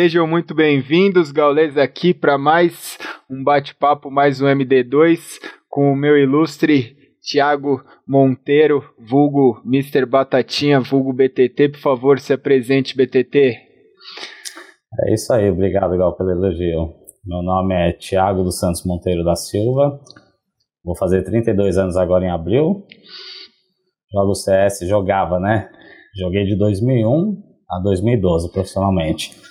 Sejam muito bem-vindos, gaulês, aqui para mais um bate-papo, mais um MD2 com o meu ilustre Tiago Monteiro, vulgo Mr. Batatinha, vulgo BTT. Por favor, se apresente, BTT. É isso aí, obrigado, Gal, pelo elogio. Meu nome é Tiago dos Santos Monteiro da Silva, vou fazer 32 anos agora em abril. Jogo CS, jogava, né? Joguei de 2001 a 2012 profissionalmente.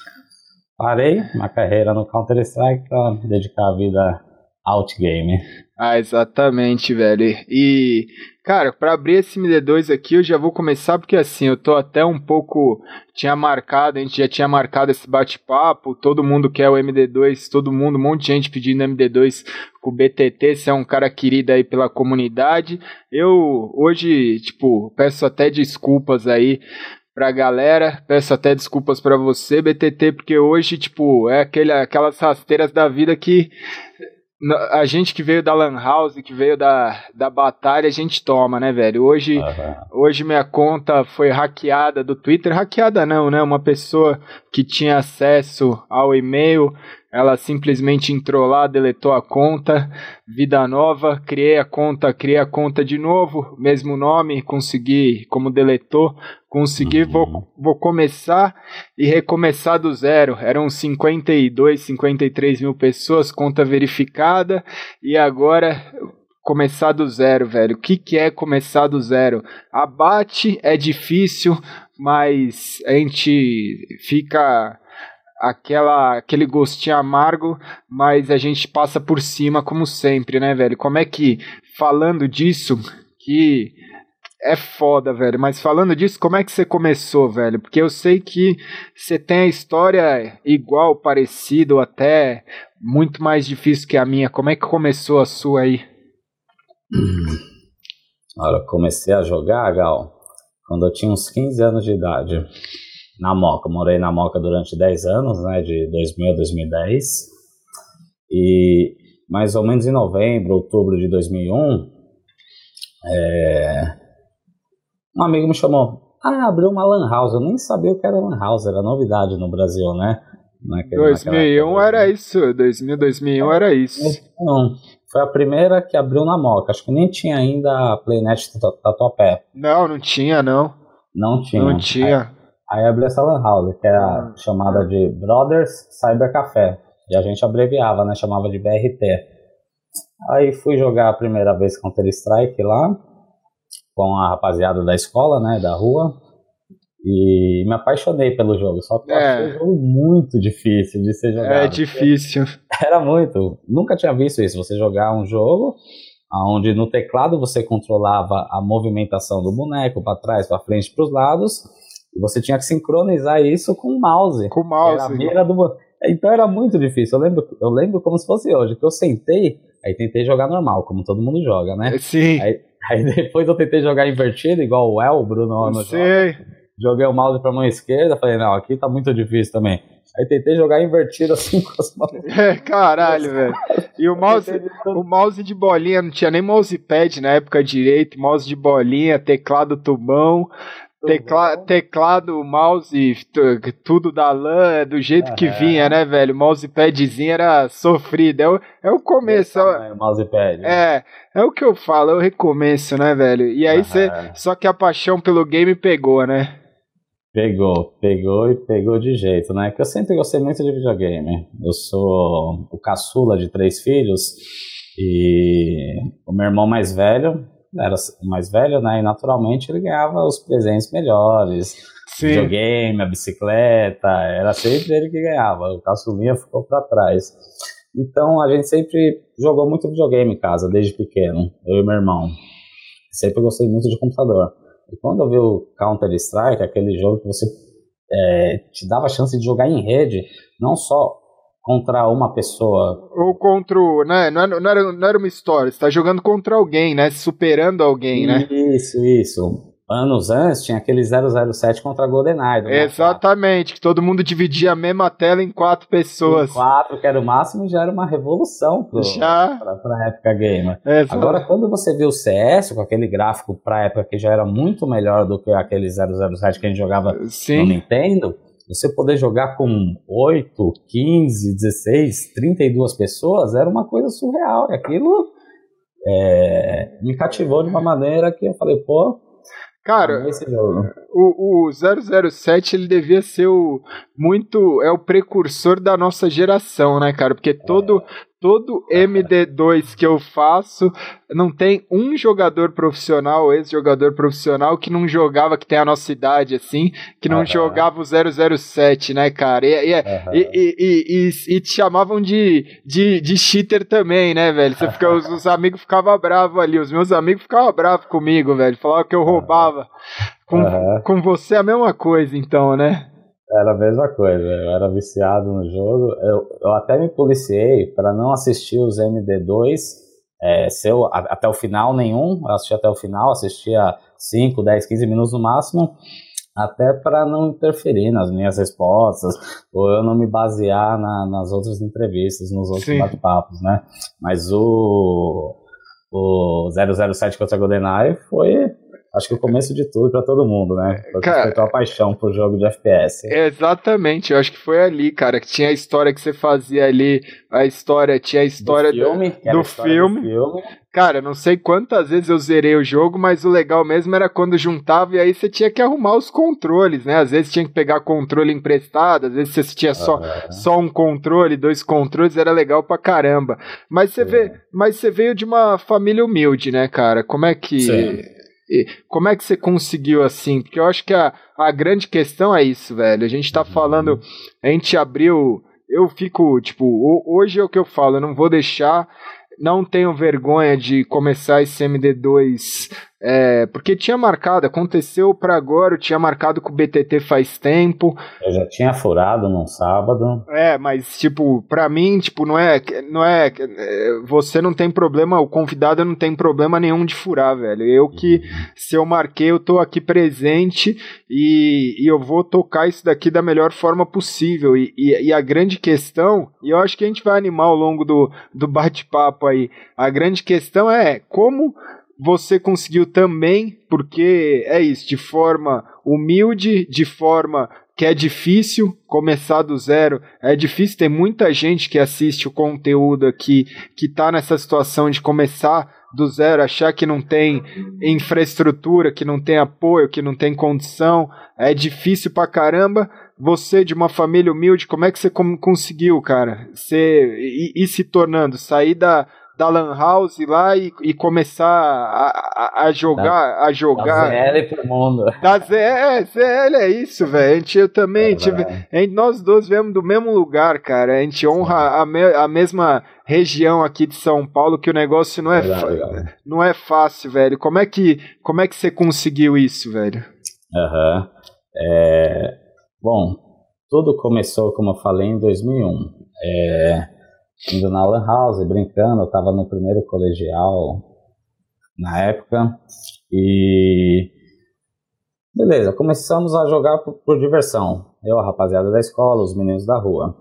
Parei minha carreira no Counter-Strike para dedicar a vida outgame. Ah, exatamente, velho. E, cara, para abrir esse MD2 aqui, eu já vou começar porque assim, eu tô até um pouco tinha marcado, a gente já tinha marcado esse bate-papo, todo mundo quer o MD2, todo mundo, um monte de gente pedindo MD2 com o BTT, você é um cara querido aí pela comunidade. Eu hoje, tipo, peço até desculpas aí pra galera. Peço até desculpas para você, BTT, porque hoje, tipo, é aquele, aquelas rasteiras da vida que a gente que veio da Lan House, que veio da, da batalha, a gente toma, né, velho? Hoje, uhum. hoje minha conta foi hackeada do Twitter. Hackeada não, né? Uma pessoa que tinha acesso ao e-mail ela simplesmente entrou lá, deletou a conta, vida nova, criei a conta, criei a conta de novo, mesmo nome, consegui, como deletou, consegui, uhum. vou, vou começar e recomeçar do zero. Eram 52, 53 mil pessoas, conta verificada, e agora começar do zero, velho. O que, que é começar do zero? Abate é difícil, mas a gente fica aquela aquele gostinho amargo, mas a gente passa por cima como sempre, né, velho? Como é que falando disso que é foda, velho. Mas falando disso, como é que você começou, velho? Porque eu sei que você tem a história igual, parecido, até muito mais difícil que a minha. Como é que começou a sua aí? Olha, comecei a jogar, Gal, quando eu tinha uns 15 anos de idade na Moca. Morei na Moca durante 10 anos, né, de 2000 a 2010. E mais ou menos em novembro, outubro de 2001, é, um amigo me chamou. Ah, abriu uma lan house. Eu nem sabia o que era lan house, era novidade no Brasil, né? Naquele, 2001 era isso, 2000, 2001 era isso. Não, foi a primeira que abriu na Moca. Acho que nem tinha ainda a Playnet Tatuapé. Não, não tinha, não. Não tinha. Não tinha. Aí abriu essa lan house, que é a ah. chamada de Brothers Cyber Café. E a gente abreviava, né? Chamava de BRT. Aí fui jogar a primeira vez Counter-Strike lá, com a rapaziada da escola, né? Da rua. E me apaixonei pelo jogo. Só que é. achei um jogo muito difícil de ser jogado. É difícil. Era muito. Nunca tinha visto isso. Você jogar um jogo onde no teclado você controlava a movimentação do boneco para trás, para frente, para os lados você tinha que sincronizar isso com o mouse. Com o mouse. Era a mira do... Então era muito difícil. Eu lembro, eu lembro como se fosse hoje, que eu sentei, aí tentei jogar normal, como todo mundo joga, né? Sim. Aí, aí depois eu tentei jogar invertido, igual o El, Bruno no Sim. Joguei o mouse pra mão esquerda, falei, não, aqui tá muito difícil também. Aí tentei jogar invertido assim com as mãos. É, caralho, velho. E o mouse, o mouse de bolinha, não tinha nem mousepad na época direito, mouse de bolinha, teclado tubão. Tecla, teclado, mouse, tudo da LAN, é do jeito que vinha, né, velho? Mousepadzinho era sofrido. É o, é o começo. É, mousepad. É, é o que eu falo, é o recomeço, né, velho? E aí você. Só que a paixão pelo game pegou, né? Pegou, pegou e pegou de jeito, né? Porque eu sempre gostei muito de videogame. Eu sou o caçula de três filhos e o meu irmão mais velho era mais velho, né? E naturalmente ele ganhava os presentes melhores. Sim. Videogame, a bicicleta, era sempre ele que ganhava. O caçulinha ficou para trás. Então a gente sempre jogou muito videogame em casa, desde pequeno, eu e meu irmão. Sempre gostei muito de computador. E quando eu vi o Counter-Strike, aquele jogo que você é, te dava a chance de jogar em rede, não só contra uma pessoa. Ou contra. Né, não, era, não, era, não era uma história, você tá jogando contra alguém, né? Superando alguém, né? Isso, isso anos antes tinha aquele 007 contra a GoldenEye. Exatamente, que todo mundo dividia a mesma tela em quatro pessoas. Em quatro, que era o máximo, e já era uma revolução pro, já. pra, pra época gamer. Agora, quando você viu o CS, com aquele gráfico pra época que já era muito melhor do que aquele 007 que a gente jogava Sim. no Nintendo, você poder jogar com 8, 15, 16, 32 pessoas era uma coisa surreal. E aquilo é, me cativou de uma maneira que eu falei, pô. Cara, o, o 007 ele devia ser o muito é o precursor da nossa geração, né, cara? Porque todo é todo MD2 que eu faço, não tem um jogador profissional, ex-jogador profissional, que não jogava, que tem a nossa idade, assim, que não uhum. jogava o 007, né, cara? E, e, uhum. e, e, e, te chamavam de, de, de cheater também, né, velho? Você fica, os, os amigos ficavam bravos ali, os meus amigos ficavam bravos comigo, velho, falavam que eu roubava. Com, uhum. com você é a mesma coisa, então, né? Era a mesma coisa, eu era viciado no jogo. Eu, eu até me policiei para não assistir os MD2 é, seu, a, até o final nenhum. Eu assisti até o final, assistia 5, 10, 15 minutos no máximo, até para não interferir nas minhas respostas, ou eu não me basear na, nas outras entrevistas, nos outros bate-papos, né? Mas o, o 007 contra GoldenEye foi acho que o começo de tudo para todo mundo, né? Foi cara, a paixão pro jogo de FPS. Exatamente, eu acho que foi ali, cara, que tinha a história que você fazia ali, a história, tinha a história do filme, do, do, história filme. do filme. Cara, não sei quantas vezes eu zerei o jogo, mas o legal mesmo era quando juntava e aí você tinha que arrumar os controles, né? Às vezes tinha que pegar controle emprestado, às vezes você tinha só, só um controle, dois controles, era legal pra caramba. Mas você, vê, mas você veio de uma família humilde, né, cara? Como é que. Sim como é que você conseguiu assim? Porque eu acho que a, a grande questão é isso, velho. A gente tá falando, a gente abriu. Eu fico, tipo, hoje é o que eu falo, eu não vou deixar não tenho vergonha de começar esse MD2 é, porque tinha marcado, aconteceu para agora, eu tinha marcado com o BTT faz tempo. Eu já tinha furado num sábado. É, mas tipo, para mim, tipo, não é, não é, é, você não tem problema, o convidado não tem problema nenhum de furar, velho. Eu que se eu marquei, eu tô aqui presente e, e eu vou tocar isso daqui da melhor forma possível. E, e, e a grande questão, e eu acho que a gente vai animar ao longo do, do bate-papo aí. A grande questão é como você conseguiu também, porque é isso, de forma humilde, de forma que é difícil começar do zero, é difícil, tem muita gente que assiste o conteúdo aqui que está nessa situação de começar do zero, achar que não tem infraestrutura, que não tem apoio, que não tem condição, é difícil pra caramba. Você de uma família humilde, como é que você conseguiu, cara, ser, e, e se tornando, sair da, da Lan House lá e, e começar a, a, a jogar. Da, a jogar. Da ZL pro mundo. Da ZL, é, ZL é isso, velho. A gente eu também. É, tive, gente, nós dois viemos do mesmo lugar, cara. A gente honra a, me, a mesma região aqui de São Paulo, que o negócio não é, não é fácil, velho. Como é que, como é que você conseguiu isso, velho? Aham. Uhum. É, bom, tudo começou, como eu falei, em 2001. É, indo na Lan House, brincando, eu estava no primeiro colegial na época. E beleza, começamos a jogar por, por diversão, eu, a rapaziada da escola, os meninos da rua.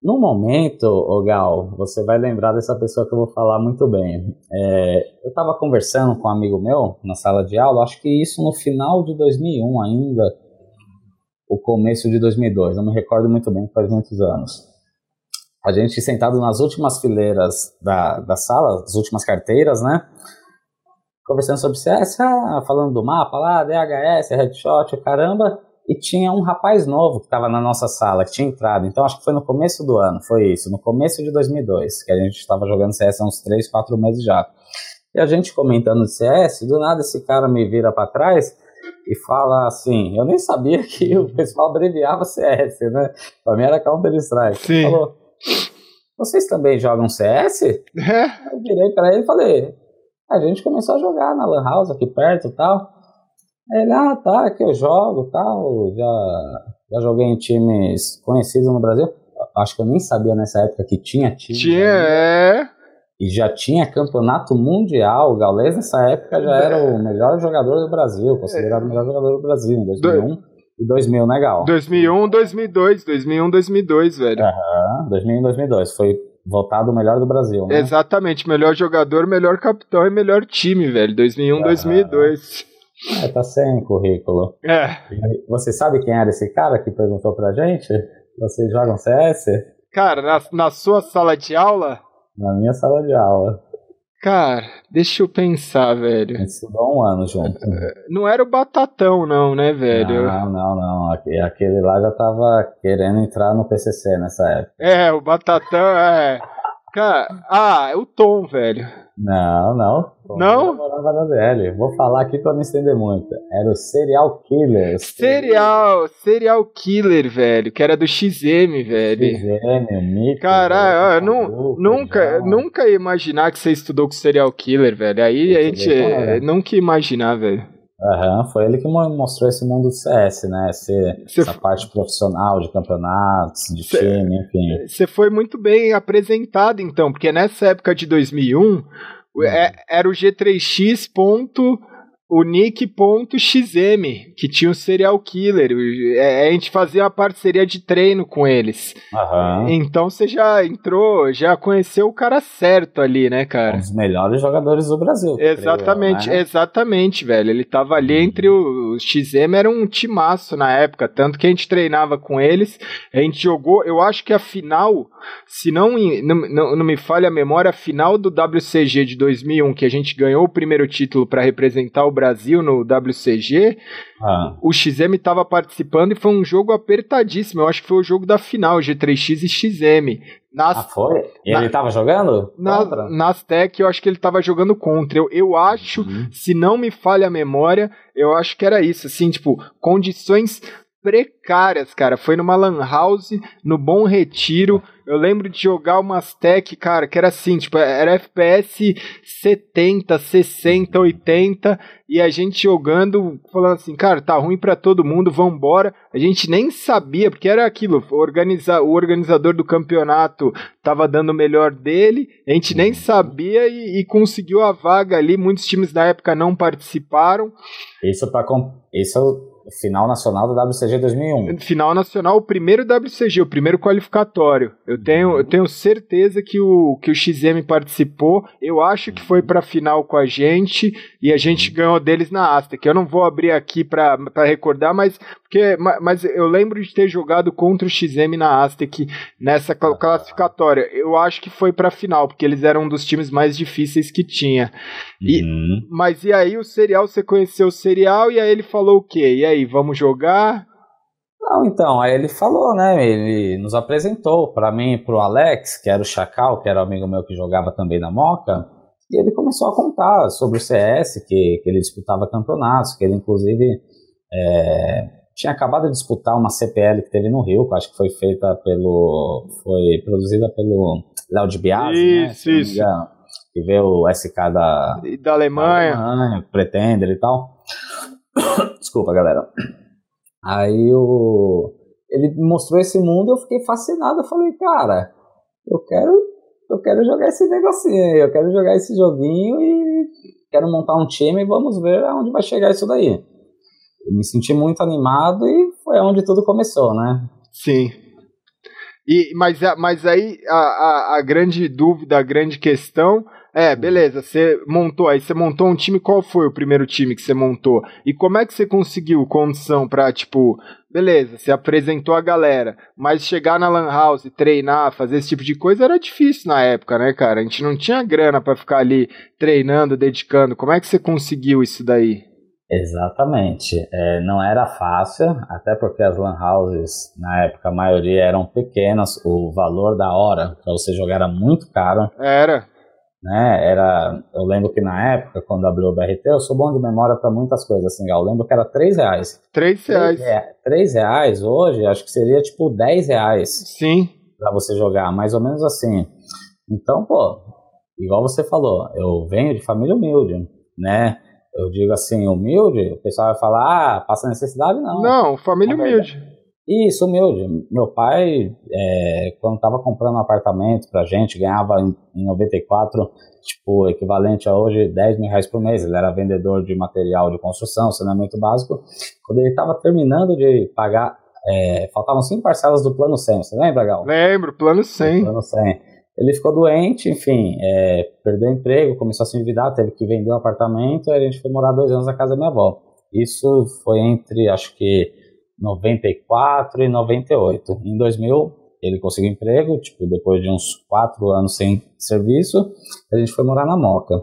No momento, ô Gal, você vai lembrar dessa pessoa que eu vou falar muito bem. É, eu estava conversando com um amigo meu na sala de aula, acho que isso no final de 2001 ainda, o começo de 2002, não me recordo muito bem, faz muitos anos a gente sentado nas últimas fileiras da, da sala, as últimas carteiras, né? Conversando sobre CS, ah, falando do mapa lá, DHS, headshot, o caramba. E tinha um rapaz novo que estava na nossa sala, que tinha entrado. Então acho que foi no começo do ano, foi isso, no começo de 2002, que a gente estava jogando CS há uns 3, 4 meses já. E a gente comentando de CS, do nada esse cara me vira para trás e fala assim: Eu nem sabia que o pessoal abreviava CS, né? Pra mim era Counter-Strike. Sim. Falou, vocês também jogam CS? É. Eu virei para ele e falei, a gente começou a jogar na Lan House aqui perto e tal. Aí ele, ah, tá, que eu jogo tal, já, já joguei em times conhecidos no Brasil. Acho que eu nem sabia nessa época que tinha time. Tinha, é. E já tinha campeonato mundial. O Gaules nessa época já era o melhor jogador do Brasil, considerado o melhor jogador do Brasil em 2001 e 2000, legal. 2001, 2002, 2001, 2002, velho. Aham, 2001, 2002. Foi votado o melhor do Brasil, né? Exatamente, melhor jogador, melhor capitão e melhor time, velho. 2001, Aham. 2002. É, tá sem currículo. É. Você sabe quem era esse cara que perguntou pra gente? Vocês jogam CS? Cara, na, na sua sala de aula? Na minha sala de aula. Cara, deixa eu pensar, velho. Estudou um ano junto. Não era o Batatão, não, né, velho? Não, não, não. Aquele lá já tava querendo entrar no PCC nessa época. É, o Batatão é. Cara, ah, é o Tom, velho. Não, não. Não? Morava na Vou falar aqui pra não estender muito. Era o Serial Killer. Serial, Serial Killer, velho. Que era do XM, velho. XM, Mito. Caralho, nu, nunca, nunca ia imaginar que você estudou com Serial Killer, velho. Aí a gente é, nunca ia imaginar, velho. Aham, uhum, foi ele que mostrou esse mundo do CS, né? Esse, Cê essa parte profissional de campeonatos, de Cê, time, enfim. Você foi muito bem apresentado, então, porque nessa época de 2001 hum. é, era o G3X ponto o Nick.xm, que tinha o Serial Killer. É, a gente fazia uma parceria de treino com eles. Uhum. Então você já entrou, já conheceu o cara certo ali, né, cara? Um dos melhores jogadores do Brasil. Exatamente, né? exatamente, velho. Ele tava ali uhum. entre o, XM, era um timaço na época, tanto que a gente treinava com eles. A gente jogou, eu acho que a final, se não, não, não, não me falha a memória, a final do WCG de 2001, que a gente ganhou o primeiro título para representar o Brasil no WCG, ah. o XM estava participando e foi um jogo apertadíssimo. Eu acho que foi o jogo da final, G3X e XM. Nas, ah, foi? E na, ele estava jogando? Na, nas Tech, eu acho que ele estava jogando contra. Eu, eu acho, uhum. se não me falha a memória, eu acho que era isso. Assim, tipo, condições precárias, cara. Foi numa Lan House, no Bom Retiro. Eu lembro de jogar umas tech, cara, que era assim, tipo, era FPS 70, 60, 80, e a gente jogando, falando assim, cara, tá ruim para todo mundo, vambora. A gente nem sabia, porque era aquilo, organizar, o organizador do campeonato tava dando o melhor dele, a gente nem sabia e, e conseguiu a vaga ali. Muitos times da época não participaram. Isso para isso Final nacional do WCG 2001. Final nacional, o primeiro WCG, o primeiro qualificatório. Eu tenho, eu tenho certeza que o, que o XM participou. Eu acho que foi para final com a gente e a gente ganhou deles na Aztec. Eu não vou abrir aqui para recordar, mas porque, mas eu lembro de ter jogado contra o XM na Aztec nessa classificatória. Eu acho que foi para final, porque eles eram um dos times mais difíceis que tinha. E, uhum. Mas e aí o Serial, você conheceu o Serial e aí ele falou o quê? E aí, vamos jogar? Não, então, aí ele falou, né? Ele nos apresentou para mim e pro Alex, que era o Chacal, que era um amigo meu que jogava também na Moca. E ele começou a contar sobre o CS, que, que ele disputava campeonatos, que ele inclusive é, tinha acabado de disputar uma CPL que teve no Rio, que acho que foi feita pelo. foi produzida pelo Léo de Biasi, isso, né? Isso, Que veio o SK da, da Alemanha. Da Alemanha, Pretender e tal. Desculpa, galera. Aí o. Ele mostrou esse mundo, eu fiquei fascinado. Eu falei, cara, eu quero, eu quero jogar esse negocinho aí, eu quero jogar esse joguinho e quero montar um time e vamos ver aonde vai chegar isso daí me senti muito animado e foi onde tudo começou, né? Sim. E, mas, mas aí a, a, a grande dúvida, a grande questão é, beleza, você montou, aí você montou um time, qual foi o primeiro time que você montou? E como é que você conseguiu condição pra, tipo, beleza, você apresentou a galera, mas chegar na Lan House, treinar, fazer esse tipo de coisa era difícil na época, né, cara? A gente não tinha grana para ficar ali treinando, dedicando. Como é que você conseguiu isso daí? Exatamente. É, não era fácil, até porque as lan houses, na época, a maioria eram pequenas, o valor da hora para você jogar era muito caro. Era. Né? Era, eu lembro que na época, quando abriu o BRT, eu sou bom de memória para muitas coisas, assim, eu lembro que era 3 reais. 3 reais. 3 reais hoje, acho que seria tipo 10 reais. Sim. Para você jogar, mais ou menos assim. Então, pô, igual você falou, eu venho de família humilde, né? eu digo assim, humilde, o pessoal vai falar, ah, passa necessidade, não. Não, família humilde. Isso, humilde. Meu pai, é, quando estava comprando um apartamento pra gente, ganhava em, em 94, tipo, equivalente a hoje 10 mil reais por mês. Ele era vendedor de material de construção, saneamento básico. Quando ele estava terminando de pagar, é, faltavam cinco parcelas do plano 100, você lembra, Gal? Lembro, plano 100. plano 100. Ele ficou doente, enfim, é, perdeu o emprego, começou a se endividar, teve que vender um apartamento, aí a gente foi morar dois anos na casa da minha avó. Isso foi entre, acho que, 94 e 98. Em 2000, ele conseguiu emprego, tipo, depois de uns quatro anos sem serviço, a gente foi morar na Moca.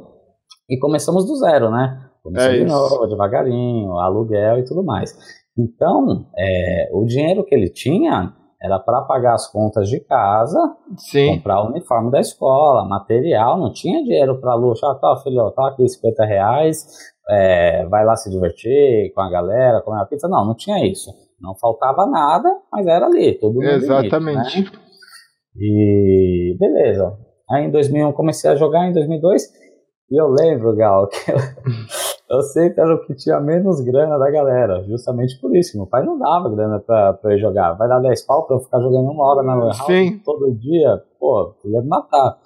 E começamos do zero, né? Começamos é de novo, devagarinho, aluguel e tudo mais. Então, é, o dinheiro que ele tinha era para pagar as contas de casa, Sim. comprar o uniforme da escola, material, não tinha dinheiro para luxo. Ah, tá, filho, tá aqui 50 reais, é, vai lá se divertir com a galera, comer uma pizza. Não, não tinha isso. Não faltava nada, mas era ali, tudo no Exatamente. Limite, né? E beleza. Aí em 2001 comecei a jogar, em 2002, e eu lembro, Gal, que eu, eu sempre era o que tinha menos grana da galera, justamente por isso. Meu pai não dava grana pra, pra eu jogar. Vai dar 10 pau pra eu ficar jogando uma hora na Lan House todo dia? Pô, ia me matar.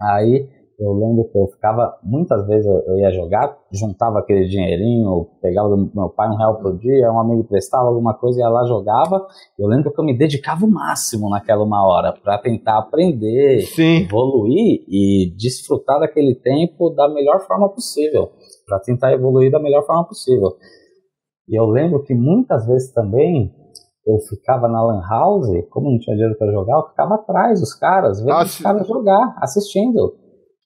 Aí eu lembro que eu ficava, muitas vezes eu, ia jogar, juntava aquele dinheirinho, pegava do meu pai um real por dia, um amigo prestava alguma coisa, ia lá jogava. Eu lembro que eu me dedicava o máximo naquela uma hora para tentar aprender, Sim. evoluir e desfrutar daquele tempo da melhor forma possível, para tentar evoluir da melhor forma possível. E eu lembro que muitas vezes também eu ficava na lan house, como não tinha dinheiro para jogar, eu ficava atrás dos caras, vendo Nossa. os caras jogar, assistindo.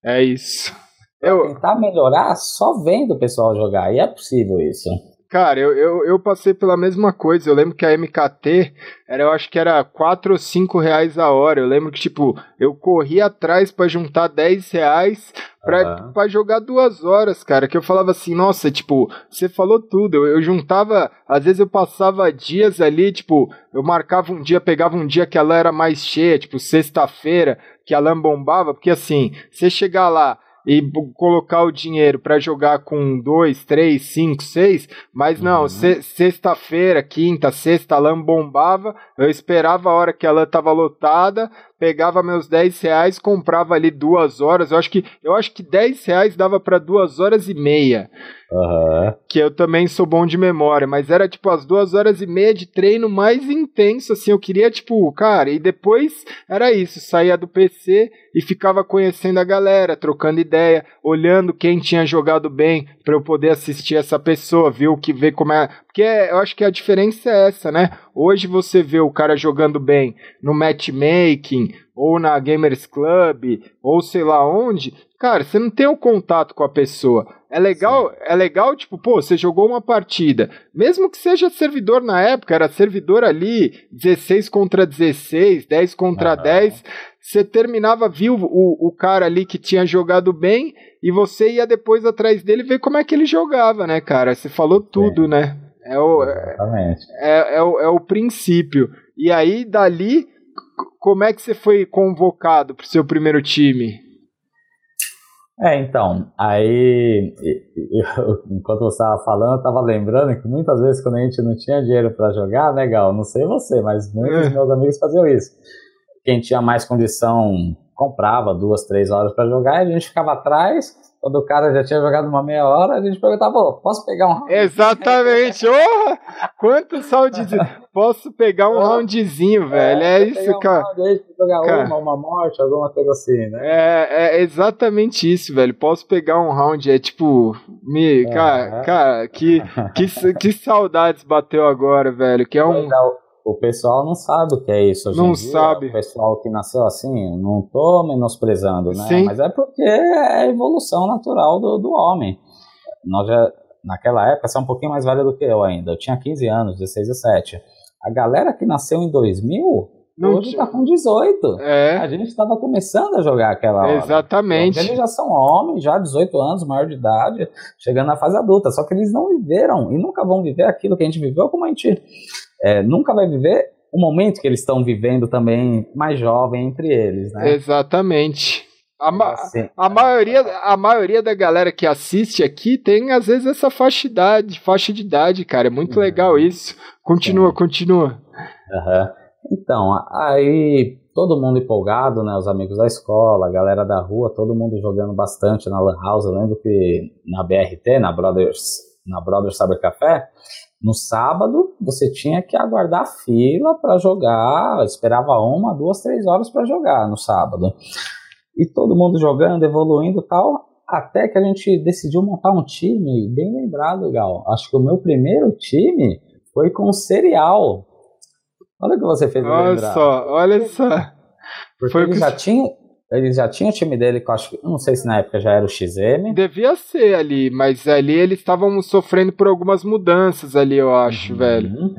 É isso. Eu... Tentar melhorar só vendo o pessoal jogar, e é possível isso. Cara, eu, eu, eu, passei pela mesma coisa. Eu lembro que a MKT era, eu acho que era 4 ou 5 reais a hora. Eu lembro que, tipo, eu corri atrás para juntar 10 reais pra, uhum. Pra jogar duas horas, cara. Que eu falava assim, nossa, tipo, você falou tudo. Eu, eu juntava, às vezes eu passava dias ali, tipo, eu marcava um dia, pegava um dia que ela era mais cheia, tipo, sexta-feira que a LAN bombava, porque assim, você chegar lá e colocar o dinheiro para jogar com dois, três, cinco, seis, mas não, uhum. sexta-feira, quinta, sexta, a LAN bombava, eu esperava a hora que a LAN tava lotada, pegava meus 10 reais, comprava ali duas horas. Eu acho que, eu acho que 10 reais dava para duas horas e meia. Uhum. Que eu também sou bom de memória, mas era tipo as duas horas e meia de treino mais intenso, assim. Eu queria, tipo, cara, e depois era isso, saía do PC e ficava conhecendo a galera, trocando ideia, olhando quem tinha jogado bem para eu poder assistir essa pessoa, o que ver como é. Porque eu acho que a diferença é essa, né? Hoje você vê o cara jogando bem no matchmaking, ou na Gamers Club, ou sei lá onde, cara, você não tem o contato com a pessoa. É legal, Sim. é legal, tipo, pô, você jogou uma partida, mesmo que seja servidor na época, era servidor ali, 16 contra 16, 10 contra uhum. 10, você terminava, viu o, o cara ali que tinha jogado bem, e você ia depois atrás dele ver como é que ele jogava, né, cara? Você falou tudo, Sim. né? É o, é, é, é, o, é o princípio. E aí, dali, como é que você foi convocado para o seu primeiro time? É, então, aí, eu, enquanto você estava falando, eu estava lembrando que muitas vezes quando a gente não tinha dinheiro para jogar, né, Gal? Não sei você, mas muitos dos é. meus amigos faziam isso. Quem tinha mais condição comprava duas, três horas para jogar e a gente ficava atrás quando o cara já tinha jogado uma meia hora, a gente perguntava, pô, posso pegar um round? Exatamente! oh, quanto roundzinho! Posso pegar um roundzinho, velho. É, é isso, cara. Um round jogar cara, uma, uma morte, alguma coisa assim, né? É, é exatamente isso, velho. Posso pegar um round, é tipo. Me, é, cara, cara, que, que, que saudades bateu agora, velho. Que é um. O pessoal não sabe o que é isso hoje Não dia. sabe. O pessoal que nasceu assim, não tô menosprezando, né? Sim. Mas é porque é a evolução natural do, do homem. Nós já, naquela época, você é um pouquinho mais velho do que eu ainda. Eu tinha 15 anos, 16, 17. A galera que nasceu em 2000, não hoje está com 18. É. A gente estava começando a jogar aquela hora. Exatamente. Eles já são homens, já 18 anos, maior de idade, chegando na fase adulta. Só que eles não viveram e nunca vão viver aquilo que a gente viveu como a gente é, nunca vai viver o momento que eles estão vivendo também mais jovem entre eles, né? Exatamente. A, ma assim, a, maioria, a maioria da galera que assiste aqui tem, às vezes, essa faixa de idade, faixa de idade, cara. É muito uhum. legal isso. Continua, continua. Uhum. Então, aí todo mundo empolgado, né? Os amigos da escola, a galera da rua, todo mundo jogando bastante na Lan House. Eu lembro que na BRT, na Brothers, na Brothers Cyber Café, no sábado, você tinha que aguardar fila para jogar, esperava uma, duas, três horas para jogar no sábado. E todo mundo jogando, evoluindo tal. até que a gente decidiu montar um time, bem lembrado, Gal. Acho que o meu primeiro time foi com o Cereal. Olha o que você fez Olha lembrar. só, olha só. Porque Foi ele que- já tinha, ele já tinha o time dele, que eu acho que, não sei se na época já era o XM. Devia ser ali, mas ali eles estavam sofrendo por algumas mudanças ali, eu acho, velho. Uhum.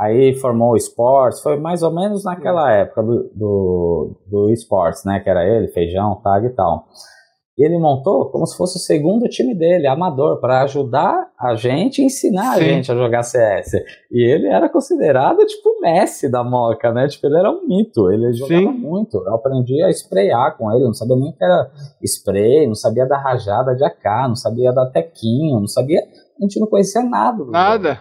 Aí formou o esportes, foi mais ou menos naquela época do, do, do esportes, né? Que era ele, Feijão, Tag e tal. E ele montou como se fosse o segundo time dele, amador, para ajudar a gente, ensinar a Sim. gente a jogar CS. E ele era considerado tipo o Messi da Moca, né? Tipo, ele era um mito, ele jogava Sim. muito. Eu aprendi a sprayar com ele, não sabia nem o que era spray, não sabia da rajada de AK, não sabia da tequinho, não sabia. A gente não conhecia nada. jogo Nada.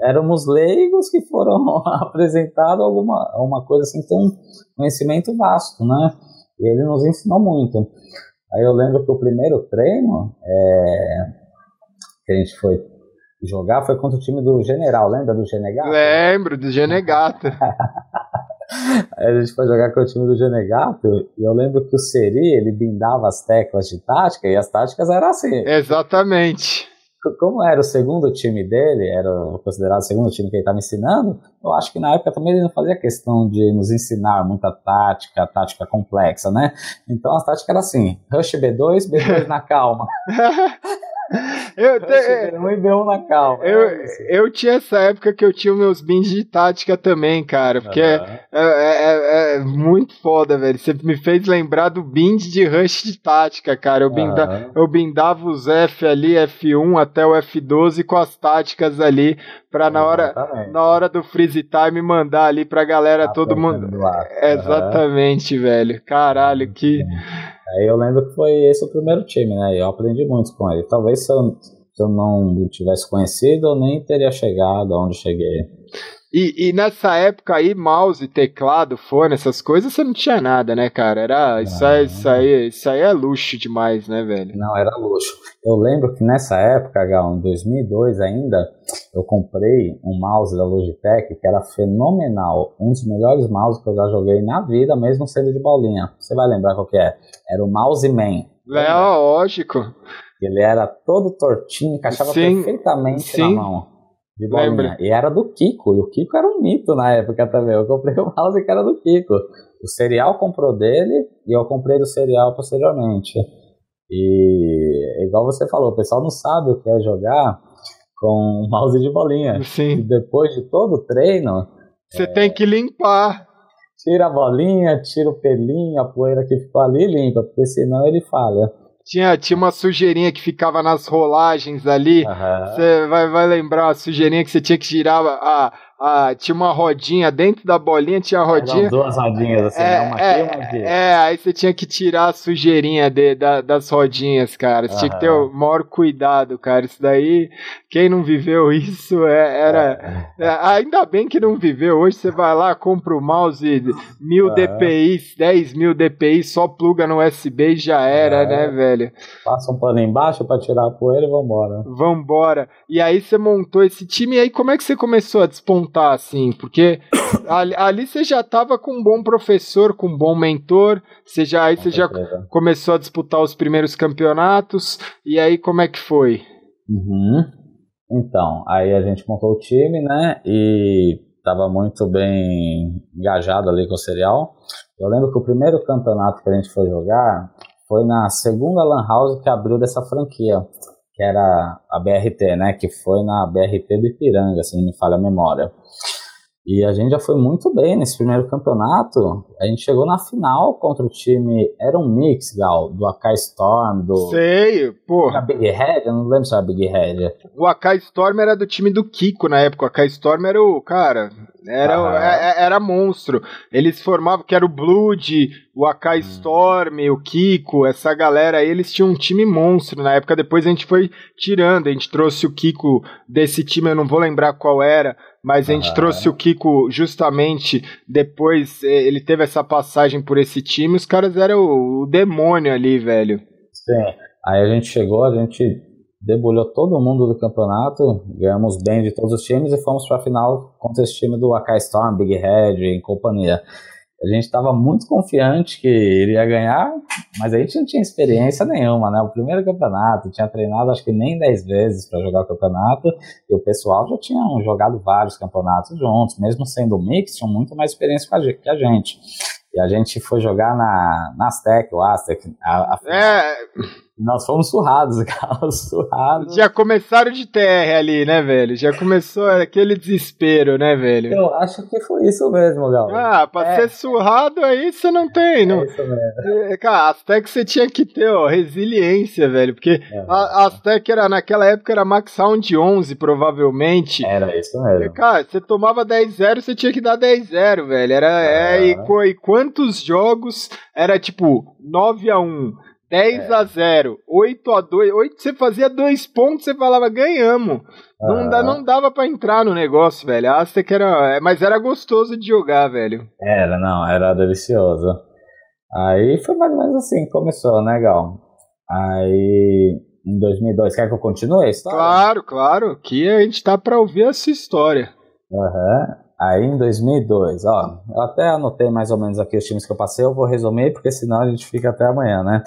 éramos leigos que foram apresentados alguma uma coisa assim, tem um conhecimento vasto, né? E ele nos ensinou muito. Aí eu lembro que o primeiro treino é, que a gente foi jogar foi contra o time do General, lembra do Genegato? Lembro do Genegato. Aí a gente foi jogar com o time do Genegato e eu lembro que o Seri, ele bindava as teclas de tática e as táticas eram assim. Exatamente. Como era o segundo time dele, era considerado o segundo time que ele estava ensinando, eu acho que na época também ele não fazia questão de nos ensinar muita tática, tática complexa, né? Então as táticas eram assim: Rush B2, B2 na calma. Eu, te- B1 e B1 na calma. eu, É isso. eu tinha essa época que eu tinha os meus bins de tática também, cara. Porque é, Aham. é- é- é muito foda, velho. Você me fez lembrar do bind de rush de tática, cara. Eu, binda, Aham. eu bindava os F ali, F1 até o F12 com as táticas ali, pra na hora, Exatamente. na hora do freeze time mandar ali pra galera, todo mundo. Exatamente, velho. Caralho, que. Aí eu lembro que foi esse o primeiro time, né? Eu aprendi muito com ele. Talvez se eu, se eu não tivesse conhecido, eu nem teria chegado aonde cheguei. E, e nessa época aí, mouse, teclado, fone, essas coisas, você não tinha nada, né, cara? Era. Isso aí, isso aí, isso aí é luxo demais, né, velho? Não, era luxo. Eu lembro que nessa época, Gal, em 2002 ainda, eu comprei um mouse da Logitech que era fenomenal. Um dos melhores mouses que eu já joguei na vida, mesmo sendo de bolinha. Você vai lembrar qual que é? Era o Mouse Man. É lógico. Ele era todo tortinho, encaixava Sim, perfeitamente sim. na mão. De bolinha. E era do Kiko. E o Kiko era um mito na época também. Eu comprei o mouse que era do Kiko. O Serial comprou dele e eu comprei do Serial posteriormente. E igual você falou, o pessoal não sabe o que é jogar com mouse de bolinha. E Sim. depois de todo o treino, Você tem que limpar. tira a bolinha, tira o pelinho, a poeira que ficou ali e limpa, porque senão ele falha. Tinha, tinha uma sujeirinha que ficava nas rolagens ali. Você vai, vai lembrar a sujeirinha que você tinha que girar a, tinha uma rodinha dentro da bolinha, tinha a rodinha. Eram duas rodinhas assim, né? Uma aqui e uma aqui. é, aí você tinha que tirar a sujeirinha de, da- das rodinhas, cara. Você tinha que ter o maior cuidado, cara. Isso daí, quem não viveu isso é- era. é, ainda bem que não viveu. Hoje você vai lá, compra o mouse mil Aham. DPI, 10 mil DPI, só pluga no USB e já era, É. né, velho? Passa um pano embaixo pra tirar a poeira e vambora. Vambora. E aí você montou esse time, e aí como é que você começou a despontar, assim? Porque ali, ali você já tava com um bom professor, com um bom mentor, você já, aí você já começou a disputar os primeiros campeonatos, e aí como é que foi? Uhum. Então, aí a gente montou o time, né? E tava muito bem engajado ali com o serial. Eu lembro que o primeiro campeonato que a gente foi jogar foi na segunda Lan House que abriu dessa franquia, que era a BRT, né? Que foi na BRT do Ipiranga, se não me falha a memória. E a gente já foi muito bem nesse primeiro campeonato. A gente chegou na final contra o time. Era um mix, Gal, do AK Storm, do. Sei, Era porra. Big Head? Eu não lembro se era Big Head. O AK Storm era do time do Kiko na época. O AK Storm era o, cara, era, é- é- era monstro. Eles formavam, que era o Blood, o AK Storm, o Kiko, essa galera aí, eles tinham um time monstro na época. Depois a gente foi tirando, a gente trouxe o Kiko desse time, eu não vou lembrar qual era, mas a gente trouxe o Kiko justamente depois, ele teve essa passagem por esse time, os caras eram o, o demônio ali, velho. Sim. Aí a gente chegou, a gente debulhou todo mundo do campeonato, ganhamos bem de todos os times e fomos para a final contra esse time do AK Storm, Big Head e companhia. A gente estava muito confiante que iria ganhar, mas a gente não tinha experiência nenhuma, né? O primeiro campeonato, tinha treinado acho que nem 10 vezes para jogar o campeonato, e o pessoal já tinha jogado vários campeonatos juntos, mesmo sendo mix, tinham muito mais experiência que a gente. E a gente foi jogar na, na Aztec, o Aztec. A, a, é. Nós fomos surrados, cara, surrados. Já começaram de TR ali, né, velho? Já começou aquele desespero, né, velho? Eu acho que foi isso mesmo, Gal. Ah, pra é. ser surrado aí você não tem, não. É isso mesmo. É, cara, Aztec você tinha que ter, ó, resiliência, velho, porque é. a Aztec era, naquela época era Max Sound 11, provavelmente. Era isso mesmo. Cara, você tomava 10-0, você tinha que dar 10-0, velho. Era, é, e, e quantos jogos era tipo 9 a 1 10 é. a 0, 8 a 2, 8, você fazia dois pontos, você falava ganhamos. Ah. Não, dá, não dava para entrar no negócio, velho. A Aztec era, é, mas era gostoso de jogar, velho. Era, não, era delicioso. Aí foi mais ou menos assim, começou, né, Gal? Aí em 2002, quer que eu continue a história? Claro, claro, aqui a gente tá para ouvir essa história. Aham. Uhum. Aí em 2002, ó, eu até anotei mais ou menos aqui os times que eu passei, eu vou resumir porque senão a gente fica até amanhã, né?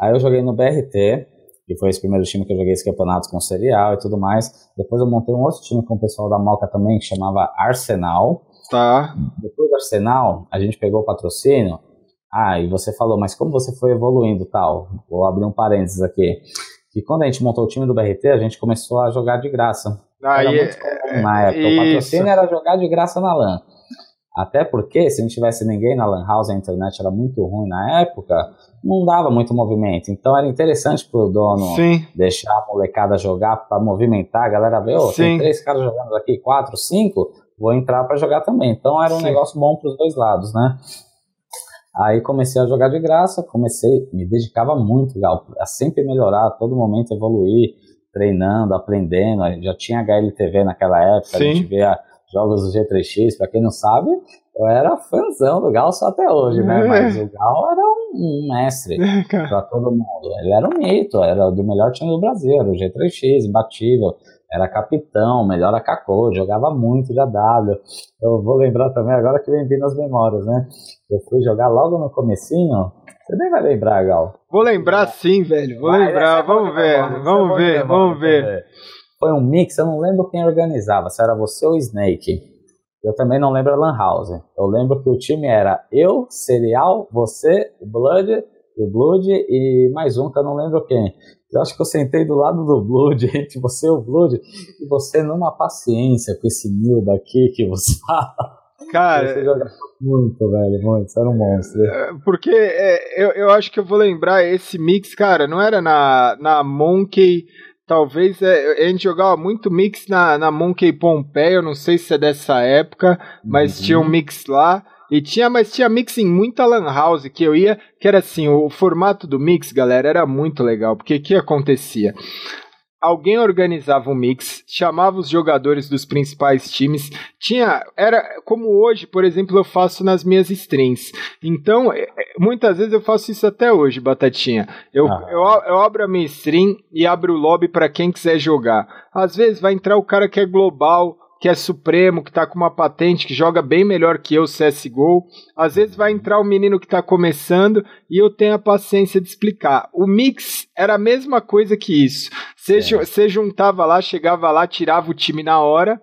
Aí eu joguei no BRT, que foi esse primeiro time que eu joguei esse campeonatos com serial e tudo mais. Depois eu montei um outro time com o pessoal da Moca também, que chamava Arsenal. Tá. Depois do Arsenal, a gente pegou o patrocínio. Ah, e você falou, mas como você foi evoluindo tal? Vou abrir um parênteses aqui. Que quando a gente montou o time do BRT, a gente começou a jogar de graça. Aí, é, na época. Isso. O patrocínio era jogar de graça na LAN. Até porque, se não tivesse ninguém na LAN House, a internet era muito ruim na época, não dava muito movimento. Então era interessante pro dono Sim. deixar a molecada jogar para movimentar. A galera vê, oh, tem três caras jogando aqui, quatro, cinco, vou entrar para jogar também. Então era um Sim. negócio bom pros dois lados, né? Aí comecei a jogar de graça, comecei, me dedicava muito, Gal, a sempre melhorar, a todo momento evoluir treinando, aprendendo. Já tinha HLTV naquela época, Sim. a gente via jogos do G3X. Para quem não sabe, eu era fãzão do Gal só até hoje, né? É. Mas o Gal era um mestre é, para todo mundo. Ele era um mito, era do melhor time do Brasil, era o G3X, imbatível. Era capitão, melhor a Cacô, jogava muito de AW. Eu vou lembrar também agora que vem vindo as memórias, né? Eu fui jogar logo no comecinho, você nem vai lembrar, Gal. Vou lembrar sim, velho. Vou vai, lembrar. Vamos ver, vamos ver, vamos ver. Foi um mix, eu não lembro quem organizava, se era você ou Snake. Eu também não lembro a Lan House. Eu lembro que o time era eu, Cereal, você, o Blood, o Blood e mais um que eu não lembro quem. Eu acho que eu sentei do lado do Blood, entre você e o Blood, e você numa paciência com esse Nildo aqui que você fala. Cara. Você joga muito, velho, muito. Você era um monstro. É, porque é, eu, eu acho que eu vou lembrar esse mix, cara, não era na, na Monkey. Talvez é, a gente jogava muito mix na, na Monkey Pompeia, eu não sei se é dessa época, mas uhum. tinha um mix lá. E tinha, mas tinha mix em muita lan house que eu ia, que era assim, o formato do mix, galera, era muito legal, porque o que acontecia? Alguém organizava um mix, chamava os jogadores dos principais times, tinha era como hoje, por exemplo, eu faço nas minhas streams. Então, é, é, muitas vezes eu faço isso até hoje, batatinha. Eu, ah. eu, eu abro a minha stream e abro o lobby para quem quiser jogar. Às vezes vai entrar o cara que é global, que é supremo, que tá com uma patente, que joga bem melhor que eu CSGO. Às vezes vai entrar o um menino que tá começando e eu tenho a paciência de explicar. O mix era a mesma coisa que isso. Você juntava lá, chegava lá, tirava o time na hora.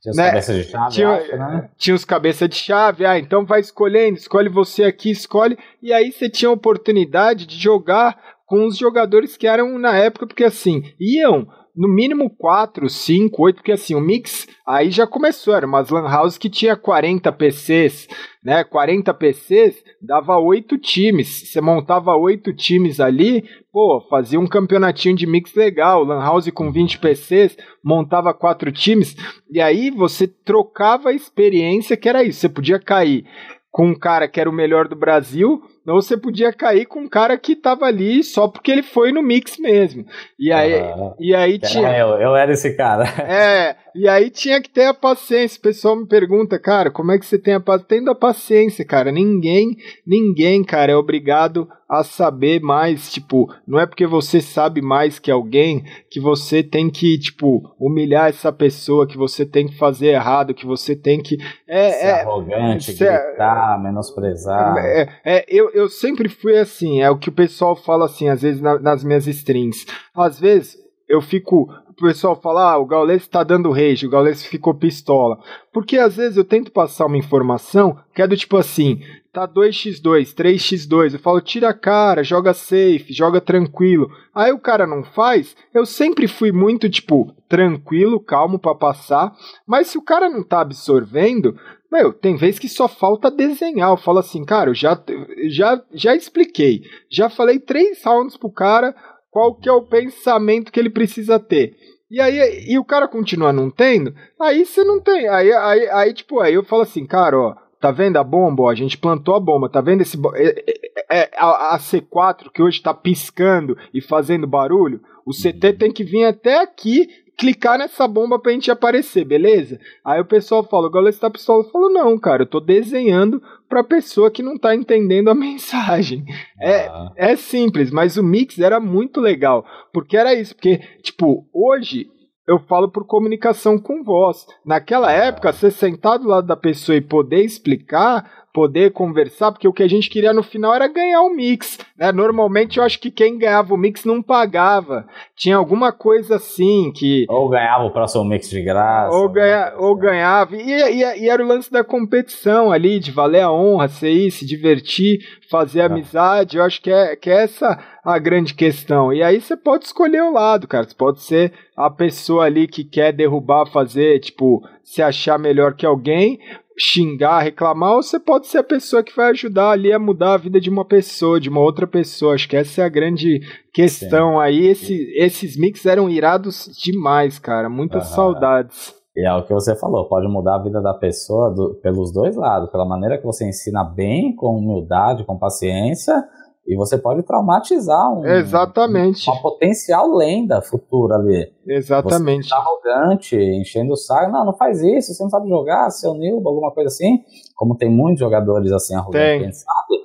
Tinha os né? cabeça de chave, tinha, acho, né? tinha os cabeça de chave. Ah, então vai escolhendo, escolhe você aqui, escolhe. E aí você tinha a oportunidade de jogar com os jogadores que eram na época, porque assim, iam no mínimo 4, 5, 8, porque assim, o Mix aí já começou, era umas lan house que tinha 40 PCs, né? 40 PCs dava 8 times. Você montava 8 times ali, pô, fazia um campeonatinho de mix legal, lan house com 20 PCs, montava 4 times, e aí você trocava a experiência que era isso, você podia cair com um cara que era o melhor do Brasil, Então você podia cair com um cara que tava ali só porque ele foi no mix mesmo. E aí, ah, e aí tinha. Eu, eu era esse cara. É, e aí tinha que ter a paciência. O pessoal me pergunta, cara, como é que você tem a paciência? Tendo a paciência, cara. Ninguém, ninguém, cara, é obrigado a saber mais, tipo, não é porque você sabe mais que alguém que você tem que, tipo, humilhar essa pessoa, que você tem que fazer errado, que você tem que. É, ser é, arrogante, ser, gritar, menosprezar. É, é, eu, eu sempre fui assim, é o que o pessoal fala assim, às vezes na, nas minhas strings. Às vezes eu fico o pessoal fala, ah, o Gaules está dando rage, o Gaules ficou pistola. Porque às vezes eu tento passar uma informação que é do tipo assim, tá 2x2, 3x2, eu falo, tira a cara, joga safe, joga tranquilo. Aí o cara não faz, eu sempre fui muito, tipo, tranquilo, calmo para passar, mas se o cara não tá absorvendo, meu, tem vezes que só falta desenhar. Eu falo assim, cara, eu já, já, já expliquei, já falei três rounds pro cara qual que é o pensamento que ele precisa ter. E aí, e o cara continua não tendo, aí você não tem. Aí, aí, aí, tipo, aí eu falo assim, cara, ó, Tá vendo a bomba? Ó, a gente plantou a bomba. Tá vendo esse é, é, é, a, a, C4 que hoje tá piscando e fazendo barulho? O CT tem que vir até aqui clicar nessa bomba pra gente aparecer, beleza? Aí o pessoal fala, o Gaules tá pistola. Eu falo, não, cara, eu tô desenhando pra pessoa que não tá entendendo a mensagem. É, ah. é simples, mas o mix era muito legal, porque era isso, porque, tipo, hoje eu falo por comunicação com voz. Naquela época, ser sentado do lado da pessoa e poder explicar poder conversar, porque o que a gente queria no final era ganhar o mix. Né? Normalmente eu acho que quem ganhava o mix não pagava. Tinha alguma coisa assim que. Ou ganhava o próximo mix de graça. Ou, ganha, ou assim. ganhava. E, e, e, era o lance da competição ali, de valer a honra, ser isso, se divertir, fazer é. amizade. Eu acho que é, que é essa a grande questão. E aí você pode escolher o lado, cara. Você pode ser a pessoa ali que quer derrubar, fazer, tipo, se achar melhor que alguém, xingar, reclamar, ou você pode ser a pessoa que vai ajudar ali a mudar a vida de uma pessoa, de uma outra pessoa. Acho que essa é a grande questão Sim. aí. Esse, esses mix eram irados demais, cara. Muitas uhum. saudades. E é o que você falou, pode mudar a vida da pessoa do, pelos dois lados, pela maneira que você ensina bem, com humildade, com paciência, e você pode traumatizar um, Exatamente. uma potencial lenda futura ali. Exatamente. Você tá arrogante, enchendo o saco. Não, não faz isso, você não sabe jogar, seu Nilba, alguma coisa assim. Como tem muitos jogadores assim arrogantes, sabe.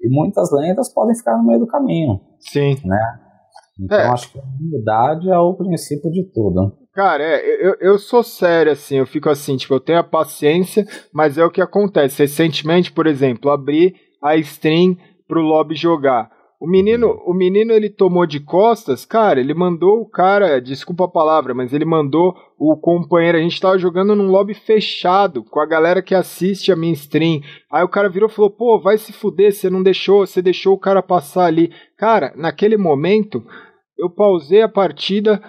E muitas lendas podem ficar no meio do caminho. Sim. Né? Então é. acho que a humildade é o princípio de tudo. Cara, é, eu, eu sou sério, assim, eu fico assim, tipo, eu tenho a paciência, mas é o que acontece. Recentemente, por exemplo, abri a stream pro lobby jogar. O menino, o menino ele tomou de costas, cara, ele mandou o cara, desculpa a palavra, mas ele mandou o companheiro, a gente tava jogando num lobby fechado, com a galera que assiste a minha stream. Aí o cara virou e falou: "Pô, vai se fuder, você não deixou, você deixou o cara passar ali". Cara, naquele momento eu pausei a partida,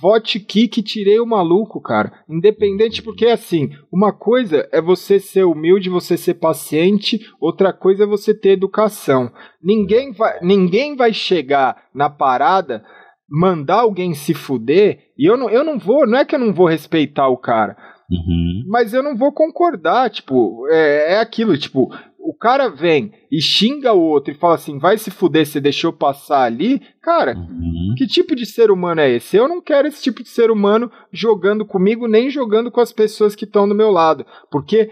vote kick tirei o maluco, cara. Independente, porque assim, uma coisa é você ser humilde, você ser paciente, outra coisa é você ter educação. Ninguém vai, ninguém vai chegar na parada, mandar alguém se fuder, e eu não, eu não vou, não é que eu não vou respeitar o cara. Uhum. Mas eu não vou concordar, tipo, é, é aquilo, tipo, o cara vem e xinga o outro e fala assim, vai se fuder, você deixou passar ali, cara, uhum. que tipo de ser humano é esse? Eu não quero esse tipo de ser humano jogando comigo, nem jogando com as pessoas que estão do meu lado, porque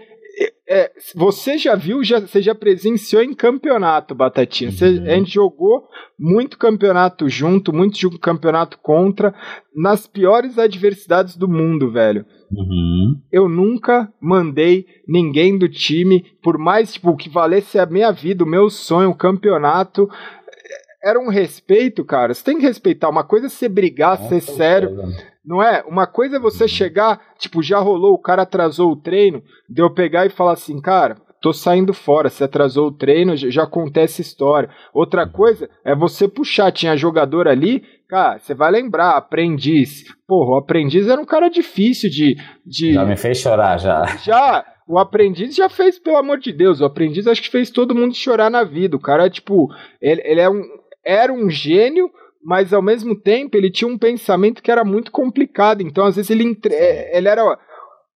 é, você já viu, já, você já presenciou em campeonato, Batatinha. Você, uhum. a gente jogou muito campeonato junto, muito campeonato contra, nas piores adversidades do mundo, velho. Uhum. Eu nunca mandei ninguém do time, por mais tipo, que valesse a minha vida, o meu sonho, o campeonato. Era um respeito, cara. Você tem que respeitar. Uma coisa é você brigar, ser sério. Não é? Uma coisa é você uhum. chegar, tipo, já rolou, o cara atrasou o treino, de eu pegar e falar assim, cara, tô saindo fora, você atrasou o treino, já acontece história. Outra uhum. coisa é você puxar, tinha jogador ali, Cara, você vai lembrar, aprendiz. Porra, o aprendiz era um cara difícil de, de. Já me fez chorar, já. Já! O aprendiz já fez, pelo amor de Deus, o aprendiz acho que fez todo mundo chorar na vida. O cara, tipo, ele, ele é um, era um gênio, mas ao mesmo tempo ele tinha um pensamento que era muito complicado. Então, às vezes, ele, entre... É, ele era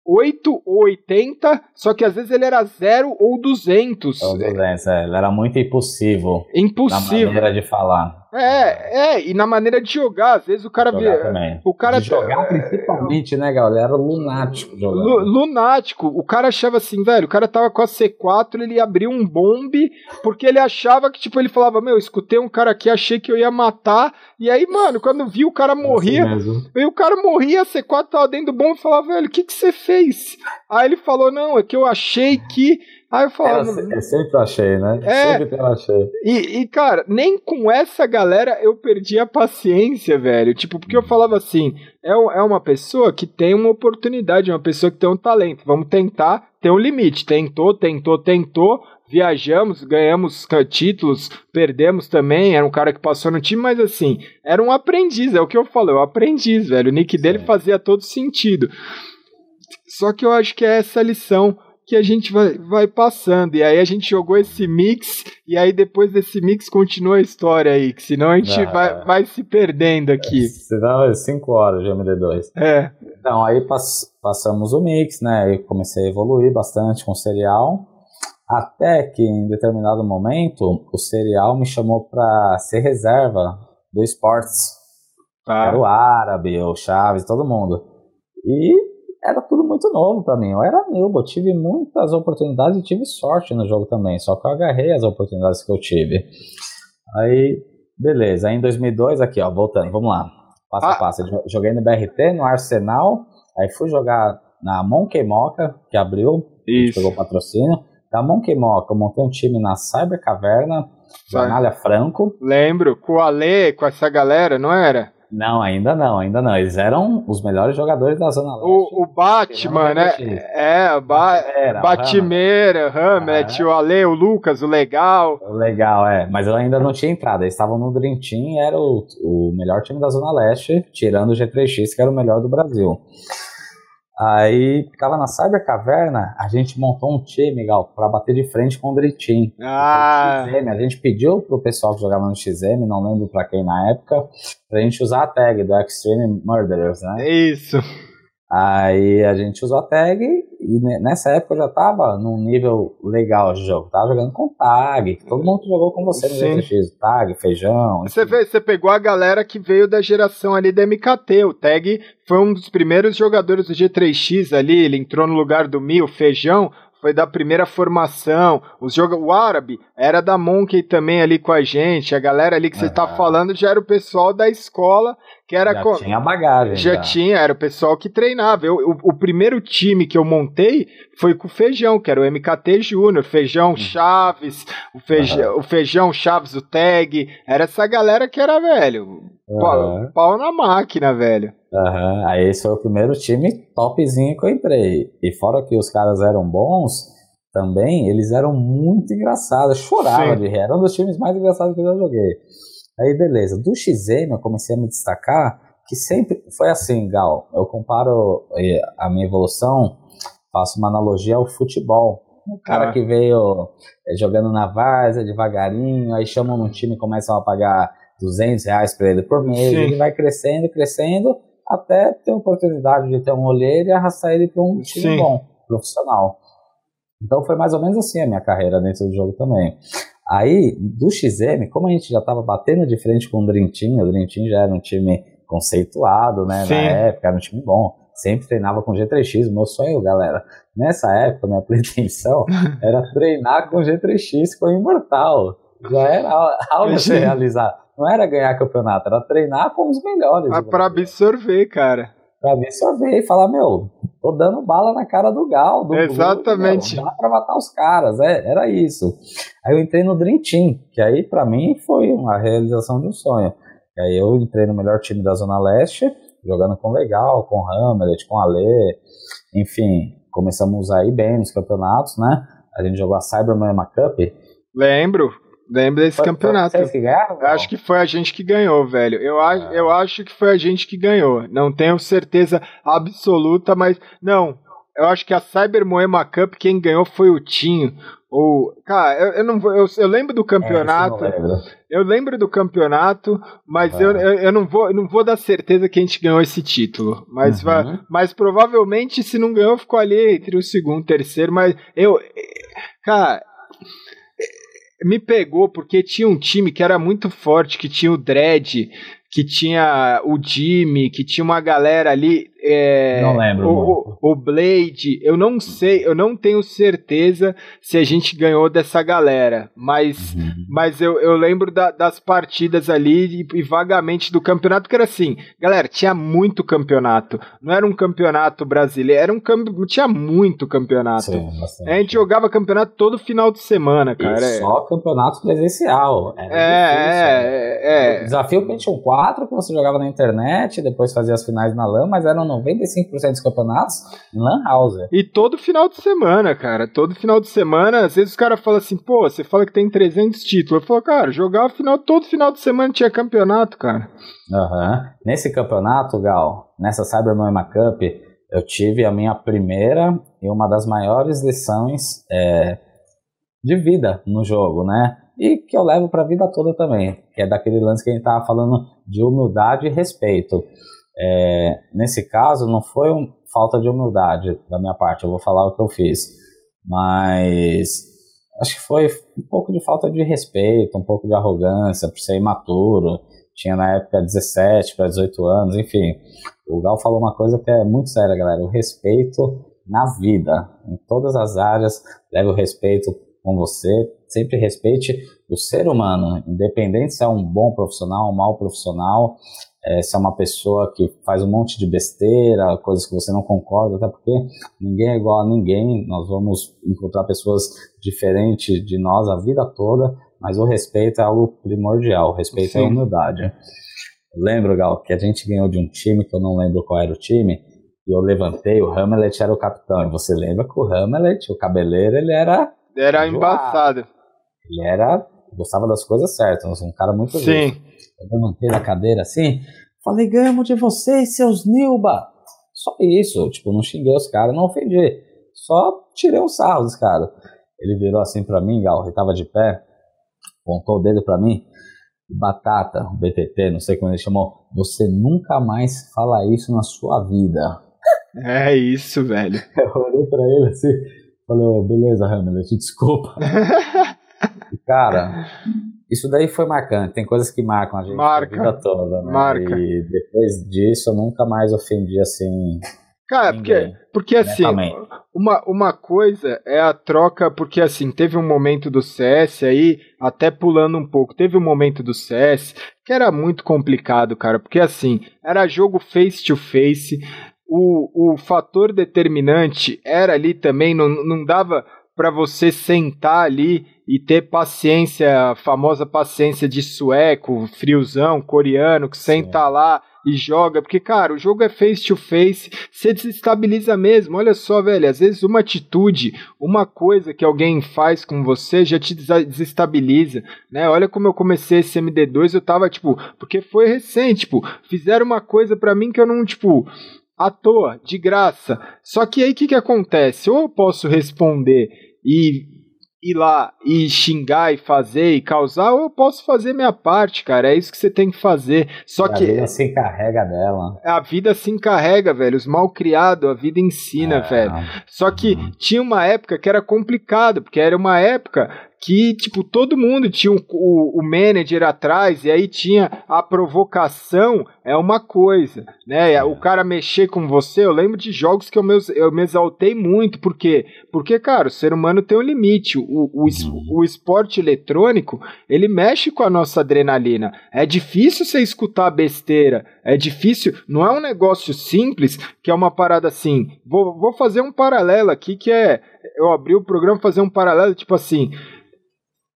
8 ou 80, só que às vezes ele era 0 ou 200. Ou 200, é. Ele era muito impulsivo. Impossível. Na maneira de falar. É, é, e na maneira de jogar, às vezes o cara jogar também. o cara de jogar principalmente, né, galera? Lunático. Lu, lunático. O cara achava assim, velho, o cara tava com a C4, ele abriu um bombe porque ele achava que tipo ele falava, meu, escutei um cara aqui, achei que eu ia matar, e aí, mano, quando viu o cara morria, assim e o cara morria, a C4 tava dentro do bombe e falava, velho, o que que você fez? Aí ele falou, não, é que eu achei que Aí eu falo. eu sempre achei, né? É, sempre eu achei. E, e, cara, nem com essa galera eu perdi a paciência, velho. Tipo, porque eu falava assim: é, é uma pessoa que tem uma oportunidade, uma pessoa que tem um talento. Vamos tentar ter um limite. Tentou, tentou, tentou. Viajamos, ganhamos títulos, perdemos também. Era um cara que passou no time, mas assim, era um aprendiz, é o que eu falo, é um aprendiz, velho. O nick dele fazia todo sentido. Só que eu acho que é essa lição que a gente vai, vai passando. E aí a gente jogou esse mix, e aí depois desse mix continua a história aí, que senão a gente ah, vai, vai se perdendo aqui. Senão 5 horas de MD2. É. Então, aí pass passamos o mix, né? Aí comecei a evoluir bastante com o serial. Até que em determinado momento o serial me chamou para ser reserva do esportes. Ah. Era o árabe, o Chaves, todo mundo. E era tudo muito novo para mim. Eu era noob, eu tive muitas oportunidades e tive sorte no jogo também. Só que eu agarrei as oportunidades que eu tive. Aí, beleza. Aí em 2002, aqui, ó, voltando, vamos lá. Passo ah. a passo. Eu joguei no BRT, no Arsenal. Aí fui jogar na Monkey Mocha, que abriu. Isso. Pegou patrocínio. Da Monkey Mocha, eu montei um time na Cyber Caverna, Jornalha Franco. Lembro, com o Ale, com essa galera, não era? Não, ainda não, ainda não. Eles eram os melhores jogadores da Zona Leste. O, o Batman, né? É, o ba Era, Batimeira, Hammett, ah, o Ale, o Lucas, o Legal. O Legal, é. Mas eu ainda não tinha entrado. Eles estavam no Dream Team era o, o melhor time da Zona Leste, tirando o G3X, que era o melhor do Brasil. Aí ficava na Cyber Caverna, a gente montou um time, Gal, pra bater de frente com o Dritin. Ah. XM, a gente pediu pro pessoal que jogava no XM, não lembro pra quem na época, pra gente usar a tag do Extreme Murderers, né? Isso. Aí a gente usou a tag e nessa época eu já tava num nível legal de jogo. Tava jogando com tag. Todo mundo jogou com você no GTX. Tag, feijão. Você, vê, você pegou a galera que veio da geração ali da MKT. O tag foi um dos primeiros jogadores do G3X ali. Ele entrou no lugar do Mi, o feijão foi da primeira formação. Os joga o árabe era da Monkey também ali com a gente. A galera ali que você está falando já era o pessoal da escola que era já tinha bagagem. Já, já, tinha, era o pessoal que treinava. Eu, o, o, primeiro time que eu montei foi com o Feijão, que era o MKT Júnior. Feijão, hum. Chaves, o feijão, uhum. o feijão, Chaves, o Tag. Era essa galera que era velho. Pau, pau, na máquina, velho. Uhum. Aí esse foi o primeiro time topzinho que eu entrei. E fora que os caras eram bons, também eles eram muito engraçados. Eu chorava Sim. de rir. Era um dos times mais engraçados que eu já joguei. Aí beleza. Do XM eu comecei a me destacar que sempre foi assim, Gal. Eu comparo eh, a minha evolução, faço uma analogia ao futebol. O cara ah. que veio eh, jogando na várzea devagarinho, aí chamam um time e começam a pagar 200 reais para ele por mês, Sim. ele vai crescendo, crescendo, até ter a oportunidade de ter um olheiro e arrastar ele para um time Sim. bom, profissional. Então foi mais ou menos assim a minha carreira dentro do jogo também. Aí, do XM, como a gente já estava batendo de frente com o Dream Team, o Dream Team já era um time conceituado, né, Sim. na época, era um time bom, sempre treinava com G3X, meu sonho, galera, nessa época, minha pretensão era treinar com G3X com o Imortal, já era algo a se realizar, não era ganhar campeonato, era treinar com os melhores. Ah, para absorver, cara. Pra absorver e falar, meu, tô dando bala na cara do Gal. Do Exatamente. Blue, dá pra matar os caras, é, era isso. Aí eu entrei no Dream Team, que aí para mim foi uma realização de um sonho. E aí eu entrei no melhor time da Zona Leste, jogando com Legal, com Hamlet, com Ale, enfim, começamos a ir bem nos campeonatos, né? A gente jogou a Cyber Miami Cup. Lembro, lembro desse foi, campeonato. Foi que ganharam, acho que foi a gente que ganhou, velho. Eu, ah. eu acho que foi a gente que ganhou. Não tenho certeza absoluta, mas não. Eu acho que a Cyber Moema Cup quem ganhou foi o Tinho. Ou, cara, eu, eu não vou. Eu, eu, lembro do campeonato. É, eu lembro do campeonato, mas eu, eu, eu, não vou, eu não vou dar certeza que a gente ganhou esse título. Mas, uhum. mas provavelmente, se não ganhou, ficou ali entre o segundo e o terceiro. Mas eu. Cara, me pegou porque tinha um time que era muito forte, que tinha o Dredd, que tinha o Jimmy, que tinha uma galera ali. É, não lembro. O, o, Blade, eu não sei, eu não tenho certeza se a gente ganhou dessa galera, mas, uhum. mas eu, eu lembro da, das partidas ali e, e, vagamente do campeonato, que era assim, galera, tinha muito campeonato. Não era um campeonato brasileiro, era um tinha muito campeonato. Sim, a gente jogava campeonato todo final de semana, cara. E é. só campeonato presencial. É, é, é, é, O desafio Pentium 4 que você jogava na internet, depois fazia as finais na LAN, mas eram 95% dos campeonatos em Lan House. E todo final de semana, cara. Todo final de semana, às vezes os caras falam assim, pô, você fala que tem 300 títulos. Eu falo, cara, jogava final, todo final de semana tinha campeonato, cara. Aham. Uhum. Nesse campeonato, Gal, nessa Cyber Moema Cup, eu tive a minha primeira e uma das maiores lições é, de vida no jogo, né? E que eu levo para a vida toda também, que é daquele lance que a gente tava falando de humildade e respeito. É, nesse caso, não foi um, falta de humildade da minha parte, eu vou falar o que eu fiz, mas acho que foi um pouco de falta de respeito, um pouco de arrogância, por ser imaturo. Tinha na época 17 para 18 anos, enfim. O Gal falou uma coisa que é muito séria, galera: o respeito na vida, em todas as áreas. Leve o respeito com você, sempre respeite o ser humano, independente se é um bom profissional, um mau profissional, é, se é uma pessoa que faz um monte de besteira, coisas que você não concorda, até porque ninguém é igual a ninguém, nós vamos encontrar pessoas diferentes de nós a vida toda, mas o respeito é algo primordial, o respeito é Sim. é humildade. Eu lembro, Gal, que a gente ganhou de um time, que eu não lembro qual era o time, e eu levantei, o Hamlet era o capitão, e você lembra que o Hamlet, o cabeleiro, ele era... Era embaçado. Ele era gostava das coisas certas, um cara muito Sim. Justo. Eu levantei da cadeira assim, falei, ganhamos de vocês, seus Nilba. Só isso, tipo, não xinguei os caras, não ofendi. Só tirei um sarro dos caras. Ele virou assim pra mim, Gal, ele tava de pé, apontou o dedo pra mim, Batata, BTT, não sei como ele chamou, você nunca mais fala isso na sua vida. É isso, velho. Eu olhei pra ele assim, falei, oh, beleza, Hamlet, desculpa. Cara, isso daí foi marcante. Tem coisas que marcam a gente Marca. a vida toda, né? Marca. E depois disso eu nunca mais ofendi assim. Cara, porque, porque assim, uma, uma coisa é a troca, porque assim, teve um momento do CS aí, até pulando um pouco, teve um momento do CS que era muito complicado, cara, porque assim, era jogo face to face, o, o fator determinante era ali também, não, não dava para você sentar ali e ter paciência, a famosa paciência de sueco, friozão, coreano, que senta Sim. lá e joga, porque, cara, o jogo é face to face, você desestabiliza mesmo. Olha só, velho, às vezes uma atitude, uma coisa que alguém faz com você já te desestabiliza, né? Olha como eu comecei esse MD2, eu tava, tipo, porque foi recente, tipo, fizeram uma coisa para mim que eu não, tipo, à toa, de graça. Só que aí o que, que acontece? Ou eu posso responder e ir lá e xingar e fazer e causar, ou eu posso fazer minha parte, cara. É isso que você tem que fazer. Só a que. A vida se encarrega dela. A vida se encarrega, velho. Os mal criados, a vida ensina, é. velho. Só que uhum. tinha uma época que era complicado, porque era uma época que, tipo, todo mundo tinha o, o, o, manager atrás, e aí tinha a provocação, é uma coisa, né? O cara mexer com você, eu lembro de jogos que eu me, eu me exaltei muito, por quê? Porque, cara, o ser humano tem um limite, o, o, uhum. o esporte eletrônico, ele mexe com a nossa adrenalina, é difícil você escutar besteira, é difícil, não é um negócio simples, que é uma parada assim, vou, vou fazer um paralelo aqui, que é, eu abri o programa fazer um paralelo, tipo assim,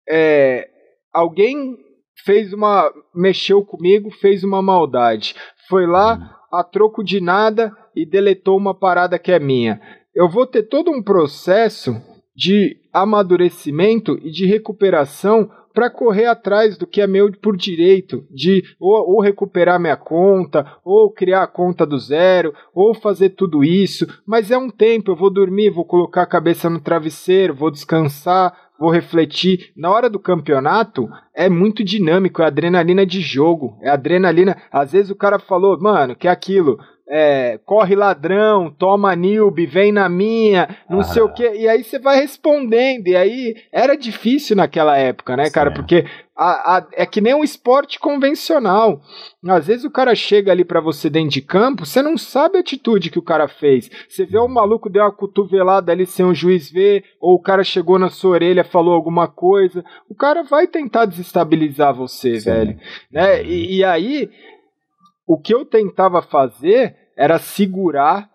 é, alguém fez uma. mexeu comigo, fez uma maldade. Foi lá hum. a troco de nada e deletou uma parada que é minha. Eu vou ter todo um processo de amadurecimento e de recuperação para correr atrás do que é meu por direito, de ou, ou, recuperar minha conta, ou criar a conta do zero, ou fazer tudo isso. Mas é um tempo, eu vou dormir, vou colocar a cabeça no travesseiro, vou descansar, vou refletir. Na hora do campeonato é muito dinâmico, é adrenalina de jogo, é adrenalina. Às vezes o cara falou, mano, que é aquilo é, corre ladrão, toma nilbe, vem na minha, não ah. sei o que, e aí você vai respondendo, e aí era difícil naquela época, né, cara, porque a, a, é que nem um esporte convencional. Às vezes o cara chega ali para você dentro de campo, você não sabe a atitude que o cara fez. Você vê o maluco deu uma cotovelada ali sem o juiz ver, ou o cara chegou na sua orelha, falou alguma coisa. O cara vai tentar desestabilizar você, Sim. velho. Né? E, e aí o que eu tentava fazer era segurar,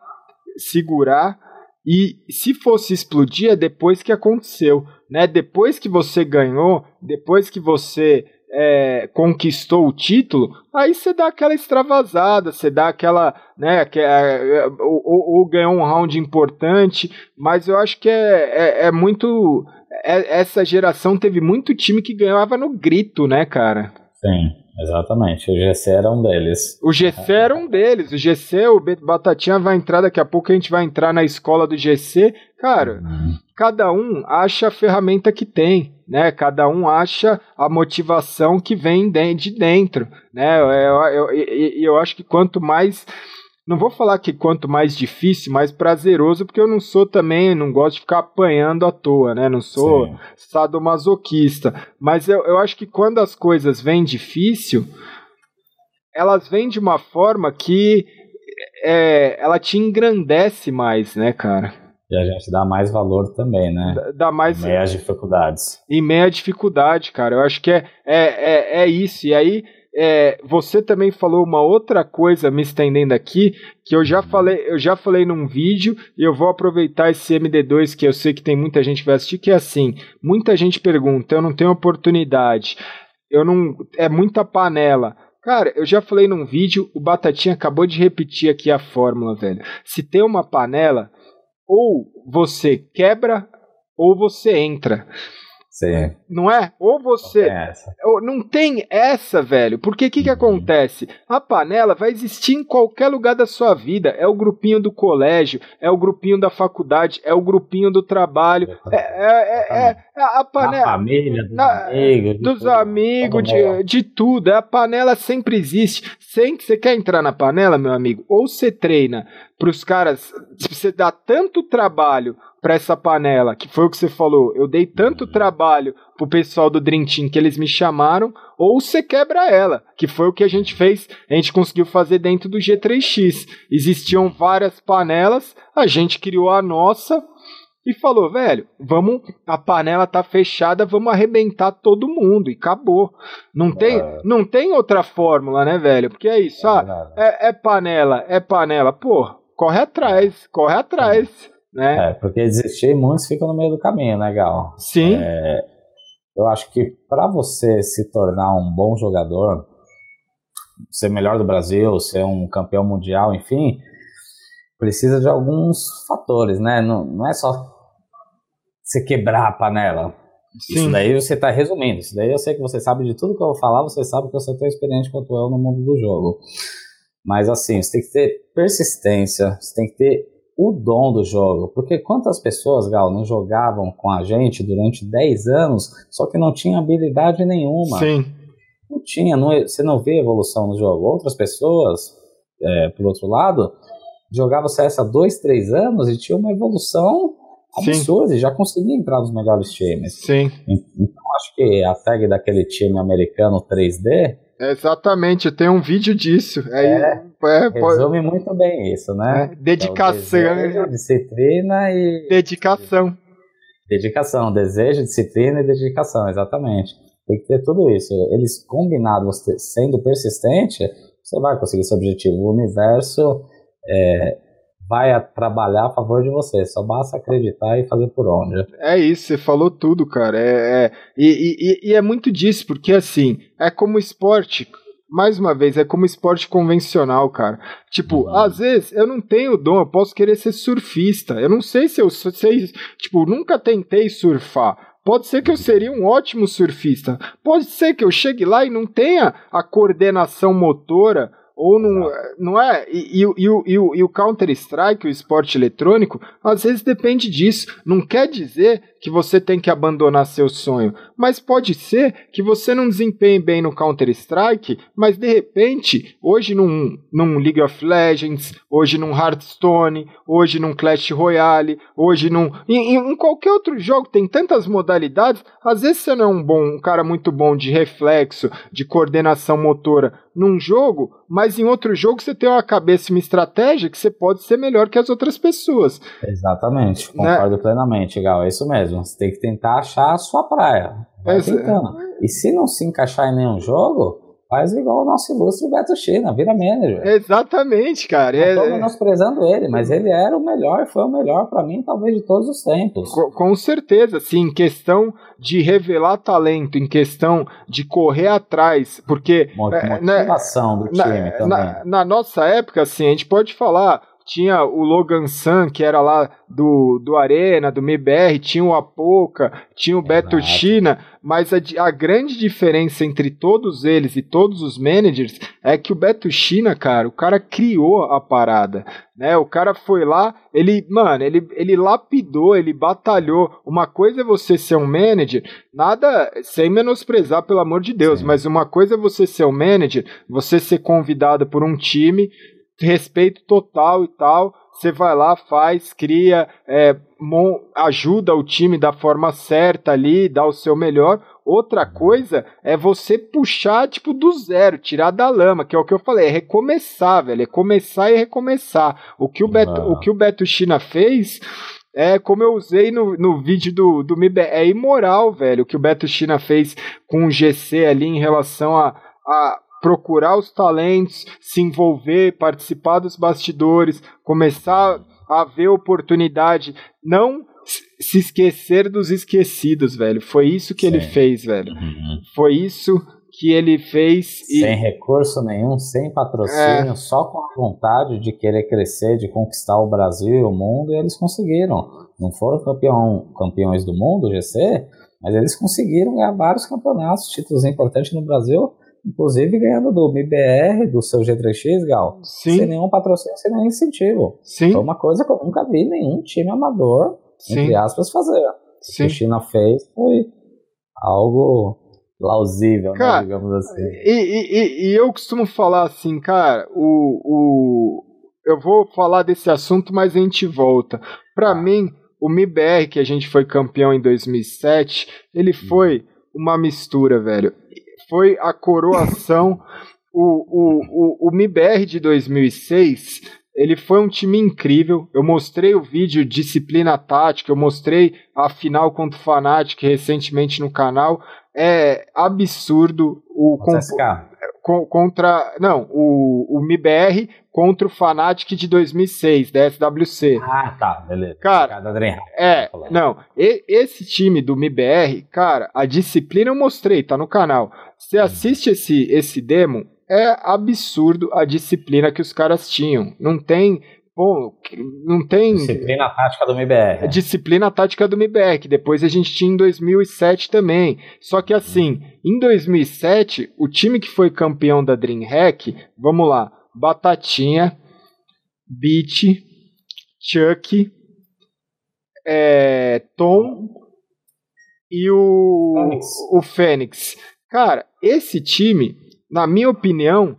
segurar e se fosse explodir é depois que aconteceu, né? Depois que você ganhou, depois que você é, conquistou o título, aí você dá aquela extravasada, você dá aquela, né, que é, ou, ou, ganhou um round importante, mas eu acho que é, é, é muito, é, essa geração teve muito time que ganhava no grito, né, cara? Sim. Exatamente, o GC era um deles. O GC era um deles. O GC, o Batatinha vai entrar daqui a pouco, a gente vai entrar na escola do GC. Cara, uhum. cada um acha a ferramenta que tem, né? Cada um acha a motivação que vem de dentro, né? Eu, eu, eu, eu acho que quanto mais não vou falar que quanto mais difícil, mais prazeroso, porque eu não sou também, não gosto de ficar apanhando à toa, né? Não sou Sim. sadomasoquista. Mas eu, eu acho que quando as coisas vêm difícil, elas vêm de uma forma que é, ela te engrandece mais, né, cara? E a gente dá mais valor também, né? Dá mais. Em meia dificuldades. Em meia dificuldade, cara. Eu acho que é, é, é, é isso. E aí é, você também falou uma outra coisa, me estendendo aqui, que eu já falei, eu já falei num vídeo e eu vou aproveitar esse MD2 que eu sei que tem muita gente que vai assistir, que é assim, muita gente pergunta, eu não tenho oportunidade, eu não, é muita panela. Cara, eu já falei num vídeo, o Batatinha acabou de repetir aqui a fórmula, velho. Se tem uma panela, ou você quebra ou você entra. Sim. Não é? Ou você. Não tem essa, não tem essa velho. Porque o que, que uhum. acontece? A panela vai existir em qualquer lugar da sua vida. É o grupinho do colégio, é o grupinho da faculdade, é o grupinho do trabalho. É, é, é, é a panela. Família, dos na, amigos. Dos amigos, de, de tudo. A panela sempre existe. Sempre você quer entrar na panela, meu amigo? Ou você treina para os caras. Você dá tanto trabalho para essa panela, que foi o que você falou. Eu dei tanto uhum. trabalho pro pessoal do Dream Team que eles me chamaram, ou você quebra ela, que foi o que a gente fez, a gente conseguiu fazer dentro do G3X. Existiam várias panelas, a gente criou a nossa e falou, velho, vamos, a panela tá fechada, vamos arrebentar todo mundo e acabou. Não tem, é. não tem outra fórmula, né, velho? Porque é isso, é ah, é, é panela, é panela, pô, corre atrás, corre atrás. Né? É, porque desistir muitos ficam no meio do caminho, né, Gal? Sim. É, eu acho que para você se tornar um bom jogador, ser melhor do Brasil, ser um campeão mundial, enfim, precisa de alguns fatores, né? Não, não é só você quebrar a panela. Sim. Isso daí você está resumindo. Isso daí eu sei que você sabe de tudo que eu vou falar, você sabe que eu sou tão experiente quanto eu no mundo do jogo. Mas assim, você tem que ter persistência, você tem que ter o dom do jogo. Porque quantas pessoas, Gal, não jogavam com a gente durante 10 anos, só que não tinha habilidade nenhuma. Sim. Não tinha, não, você não vê evolução no jogo. Outras pessoas, é, por outro lado, jogavam CS há 2, 3 anos e tinha uma evolução absurda e já conseguia entrar nos melhores times. Sim. Então acho que a tag daquele time americano 3D Exatamente, tem um vídeo disso. É, é, é resume muito bem isso, né? É, dedicação. É desejo, disciplina e. Dedicação. Dedicação, desejo, disciplina e dedicação, exatamente. Tem que ter tudo isso. Eles combinados, sendo persistente, você vai conseguir seu objetivo. O universo é, vai trabalhar a favor de você. Só basta acreditar e fazer por onde. É isso, você falou tudo, cara. É, é e, e, e, é muito disso, porque assim, é como esporte. mais uma vez, é como esporte convencional, cara. Tipo, uhum. às vezes eu não tenho dom, eu posso querer ser surfista. Eu não sei se eu sei, tipo, nunca tentei surfar. Pode ser que eu seria um ótimo surfista. Pode ser que eu chegue lá e não tenha a coordenação motora ou não, não é? E, e, e, e, e o Counter-Strike, o esporte eletrônico, às vezes depende disso. Não quer dizer que você tem que abandonar seu sonho, mas pode ser que você não desempenhe bem no Counter-Strike, mas de repente, hoje num, num League of Legends, hoje num Hearthstone, hoje num Clash Royale, hoje num. Em, em qualquer outro jogo, tem tantas modalidades, às vezes você não é um bom, um cara muito bom de reflexo, de coordenação motora num jogo, mas em outro jogo você tem uma cabeça e uma estratégia que você pode ser melhor que as outras pessoas. Exatamente, né? concordo né? plenamente, Gal, é isso mesmo. Você tem que tentar achar a sua praia. Vai tentando. E se não se encaixar em nenhum jogo, Faz igual o nosso ilustre Beto China, vira manager. Exatamente, cara. Não estou é, menosprezando ele, mas ele era o melhor, foi o melhor para mim, talvez, de todos os tempos. Com, com certeza, sim, em questão de revelar talento, em questão de correr atrás, porque... É, né, motivação né, do time na, também. Na, na nossa época, assim, a gente pode falar tinha o Logan Sun, que era lá do, do Arena, do MBR, tinha o Apoca, tinha o Beto China, mas a, a, grande diferença entre todos eles e todos os managers é que o Beto China, cara, o cara criou a parada, né? O cara foi lá, ele, mano, ele, ele lapidou, ele batalhou. Uma coisa é você ser um manager, nada sem menosprezar, pelo amor de Deus, Sim. mas uma coisa é você ser um manager, você ser convidado por um time respeito total e tal. Você vai lá, faz, cria, é, ajuda o time da forma certa ali, dá o seu melhor. Outra coisa é você puxar, tipo, do zero, tirar da lama, que é o que eu falei, é recomeçar, velho. É começar e recomeçar. O que o Beto, o que o Beto China fez é, como eu usei no, no vídeo do, do MIB, é imoral, velho, o que o Beto China fez com o GC ali em relação a, a procurar os talentos, se envolver, participar dos bastidores, começar a ver oportunidade, não se esquecer dos esquecidos, velho. Foi isso que Sim. ele fez, velho. Uhum. Foi isso que ele fez. E... Sem recurso nenhum, sem patrocínio, é... só com a vontade de querer crescer, de conquistar o Brasil e o mundo, e eles conseguiram. Não foram campeão, campeões do mundo, GC, mas eles conseguiram ganhar vários campeonatos, títulos importantes no Brasil Inclusive ganhando do MBR, do seu G3X, Gal, Sim. sem nenhum patrocínio, sem nenhum incentivo. Sim. Foi uma coisa que eu nunca vi nenhum time amador, Sim. entre aspas, fazer. Sim. O que a China fez foi algo plausível, né, cara, né, digamos assim. E, e, e, eu costumo falar assim, cara, o, o, eu vou falar desse assunto, mas a gente volta. Para ah. mim, o MBR, que a gente foi campeão em 2007, ele hum. foi uma mistura, velho foi a coroação. o, o, o, o MIBR de 2006 ele foi um time incrível. Eu mostrei o vídeo Disciplina Tática, eu mostrei a final contra o Fnatic recentemente no canal. É absurdo o contra não, o, o MIBR contra o Fnatic de 2006 da SWC. Ah, tá, beleza. Cara, é, não, e, esse time do MIBR, cara, a disciplina eu mostrei, tá no canal. Você assiste esse, esse demo, é absurdo a disciplina que os caras tinham. Não tem. Pô, não tem. Disciplina tática do MBR. Disciplina tática do MBR, que depois a gente tinha em 2007 também. Só que assim, em 2007, o time que foi campeão da DreamHack, vamos lá: Batatinha, Beat, Chuck, é, Tom e o Fênix. o Fênix. Cara, esse time, na minha opinião,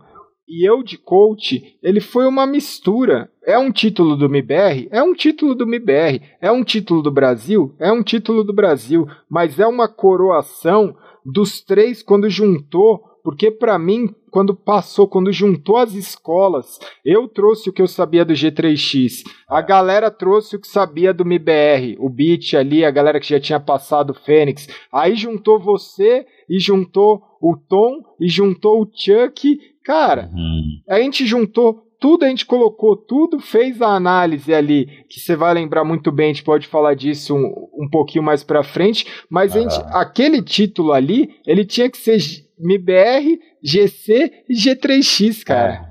e eu de coach, ele foi uma mistura. É um título do MBR? É um título do MBR. É um título do Brasil? É um título do Brasil. Mas é uma coroação dos três quando juntou. Porque para mim, quando passou, quando juntou as escolas, eu trouxe o que eu sabia do G3X. A galera trouxe o que sabia do MBR. O Beat ali, a galera que já tinha passado o Fênix. Aí juntou você e juntou o Tom e juntou o Chuck. Cara, uhum. a gente juntou tudo, a gente colocou tudo, fez a análise ali, que você vai lembrar muito bem, a gente pode falar disso um, um pouquinho mais pra frente, mas gente, aquele título ali, ele tinha que ser MBR, GC e G3X, cara. É.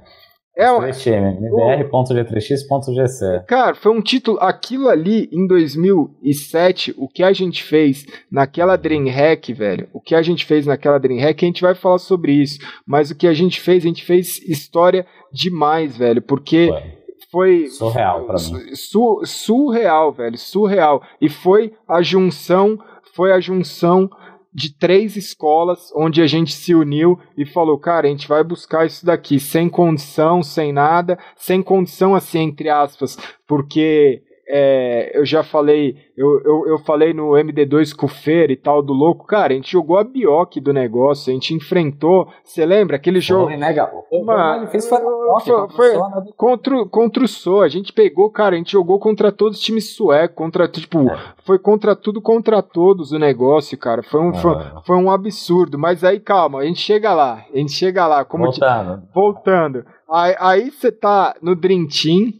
É um, mbr.g3x.gc. Cara, foi um título. Aquilo ali em 2007, o que a gente fez naquela Dreamhack, velho. O que a gente fez naquela Dreamhack, a gente vai falar sobre isso. Mas o que a gente fez, a gente fez história demais, velho. Porque. Foi foi surreal para mim. Su, surreal, velho, surreal. E foi a junção, foi a junção de três escolas onde a gente se uniu e falou, cara, a gente vai buscar isso daqui sem condição, sem nada, sem condição assim entre aspas, porque é, eu já falei, eu, eu, eu, falei no MD2 com o Fer e tal do louco, cara, a gente jogou a bioque do negócio, a gente enfrentou, você lembra aquele jogo? Foi, né, Uma, fez foi, foi, foi contra, contra o So, a gente pegou, cara, a gente jogou contra todos os times suecos, contra, tipo, é. foi contra tudo, contra todos o negócio, cara, foi um, é. foi, foi, um absurdo, mas aí, calma, a gente chega lá, a gente chega lá, como voltando, te, voltando, aí você tá no Dream Team,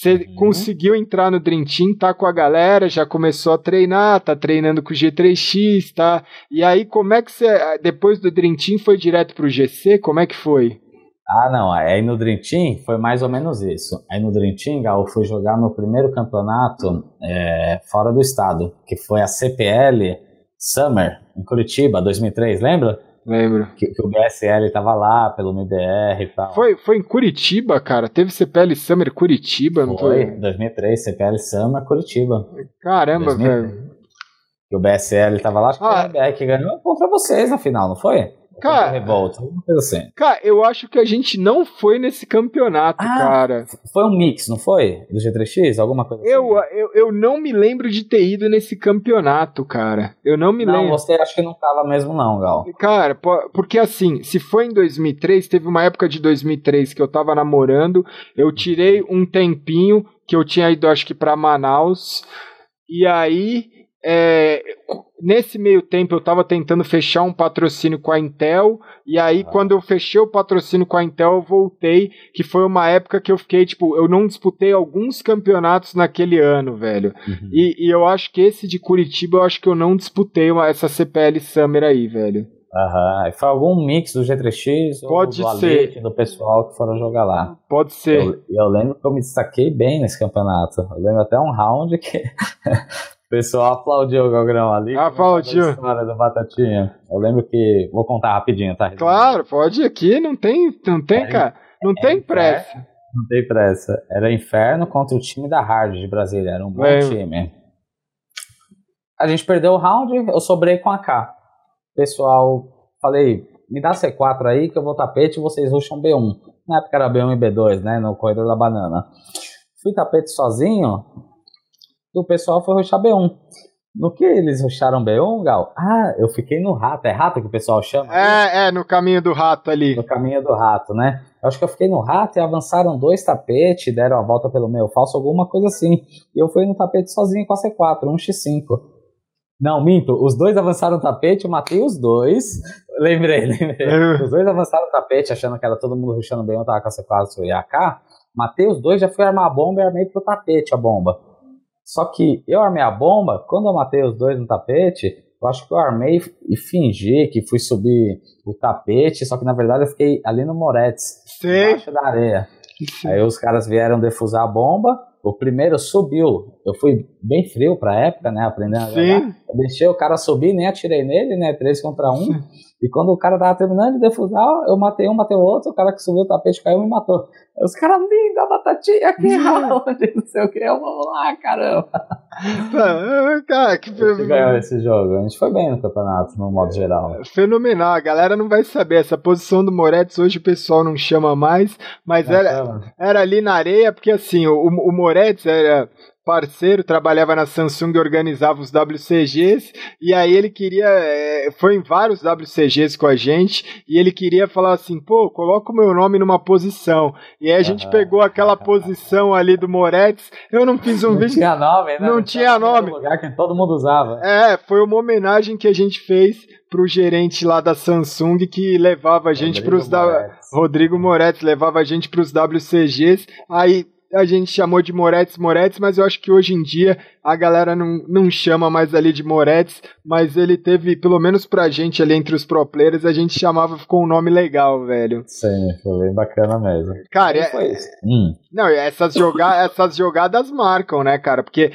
você uhum. conseguiu entrar no Dream Team, tá com a galera, já começou a treinar, tá treinando com o G3X, tá? E aí, como é que você, depois do Dream Team, foi direto pro GC? Como é que foi? Ah, não, aí no Dream Team foi mais ou menos isso. Aí no Dream Team, Gal, eu fui jogar meu primeiro campeonato é, fora do estado, que foi a CPL Summer, em Curitiba, 2003, lembra? Lembro. Que, que, o BSL tava lá pelo MBR e tal. Foi, foi em Curitiba, cara? Teve CPL Summer Curitiba, não foi? Foi, 2003, CPL Summer Curitiba. Caramba, velho. Que o BSL tava lá, acho que ah, o MBR que ganhou contra vocês na final, não foi? Cara, revolta, alguma coisa assim. Cara, eu acho que a gente não foi nesse campeonato, ah, cara. Foi um mix, não foi? Do G3X? Alguma coisa eu, assim? Eu, eu não me lembro de ter ido nesse campeonato, cara. Eu não me não, lembro. Não, você acha que não tava mesmo não, Gal. Cara, porque assim, se foi em 2003, teve uma época de 2003 que eu tava namorando, eu tirei um tempinho que eu tinha ido, acho que pra Manaus, e aí... É, nesse meio tempo eu estava tentando fechar um patrocínio com a Intel e aí ah. quando eu fechei o patrocínio com a Intel eu voltei que foi uma época que eu fiquei tipo eu não disputei alguns campeonatos naquele ano velho uhum. e, e, eu acho que esse de Curitiba eu acho que eu não disputei uma, essa CPL Summer aí velho Aham, foi algum mix do G3X Pode ou do ser. Alete, do pessoal que foram jogar lá. Pode ser. Eu, eu lembro que eu me destaquei bem nesse campeonato. Eu lembro até um round que pessoal aplaudiu o Galgrão ali. Aplaudiu. A história do Batatinha. Eu lembro que. Vou contar rapidinho, tá? Claro, pode ir aqui, não tem, não tem, é, cara. Não é tem pressa. Não tem pressa. Era Inferno contra o time da Hard de Brasília. Era um bom é. time. A gente perdeu o round, eu sobrei com a K. Pessoal, falei, me dá C4 aí que eu vou tapete e vocês ruxam B1. Na época era B1 e B2, né? No corredor da banana. Fui tapete sozinho, o pessoal foi ruxar B1. No que eles ruxaram B1, Gal? Ah, eu fiquei no rato. É rato que o pessoal chama? É, é, no caminho do rato ali. No caminho do rato, né? Eu acho que eu fiquei no rato e avançaram dois tapetes, deram a volta pelo meu falso, alguma coisa assim. E eu fui no tapete sozinho com a C4, 1x5. Não, minto. Os dois avançaram o tapete, eu matei os dois. Lembrei, lembrei. É. Os dois avançaram o tapete, achando que era todo mundo ruxando bem, eu tava com a C4 e a AK. Matei os dois, já fui armar a bomba e armei pro tapete a bomba. Só que eu armei a bomba, quando eu matei os dois no tapete, eu acho que eu armei e fingi que fui subir o tapete, só que na verdade eu fiquei ali no Moretz, embaixo da areia. Sim. Aí os caras vieram defusar a bomba, o primeiro subiu. Eu fui bem frio pra época, né? Aprendendo a jogar. Eu deixei o cara subir, nem atirei nele, né? Três contra um. Sim. E quando o cara tava terminando de defusar, eu matei um, matei o outro, o cara que subiu o tapete caiu e me matou. Os caras, linda, batatinha aqui, aonde? Não sei o que, eu vou lá, caramba. cara, que fenomenal. ganhou esse jogo. A gente foi bem no campeonato, no modo geral. Fenomenal, a galera não vai saber. Essa posição do Moretz hoje o pessoal não chama mais, mas era, era ali na areia, porque assim, o, o Moretz era parceiro, trabalhava na Samsung e organizava os WCGs, e aí ele queria, é, foi em vários WCGs com a gente, e ele queria falar assim, pô, coloca o meu nome numa posição, e aí a gente uhum. pegou aquela posição ali do Moretz, eu não fiz um não vídeo... Tinha nome, né? Não, não tinha nome. lugar que todo mundo usava. É, foi uma homenagem que a gente fez pro gerente lá da Samsung que levava a gente para os da Rodrigo Moretz levava a gente para os WCGs. Aí a gente chamou de Moretz Moretz, mas eu acho que hoje em dia a galera não, não chama mais ali de Moretz, mas ele teve, pelo menos pra gente ali entre os pro players, a gente chamava, ficou um nome legal, velho. Sim, foi bem bacana mesmo. Cara, é, foi isso? Hum. Não, essas, joga essas jogadas marcam, né, cara? Porque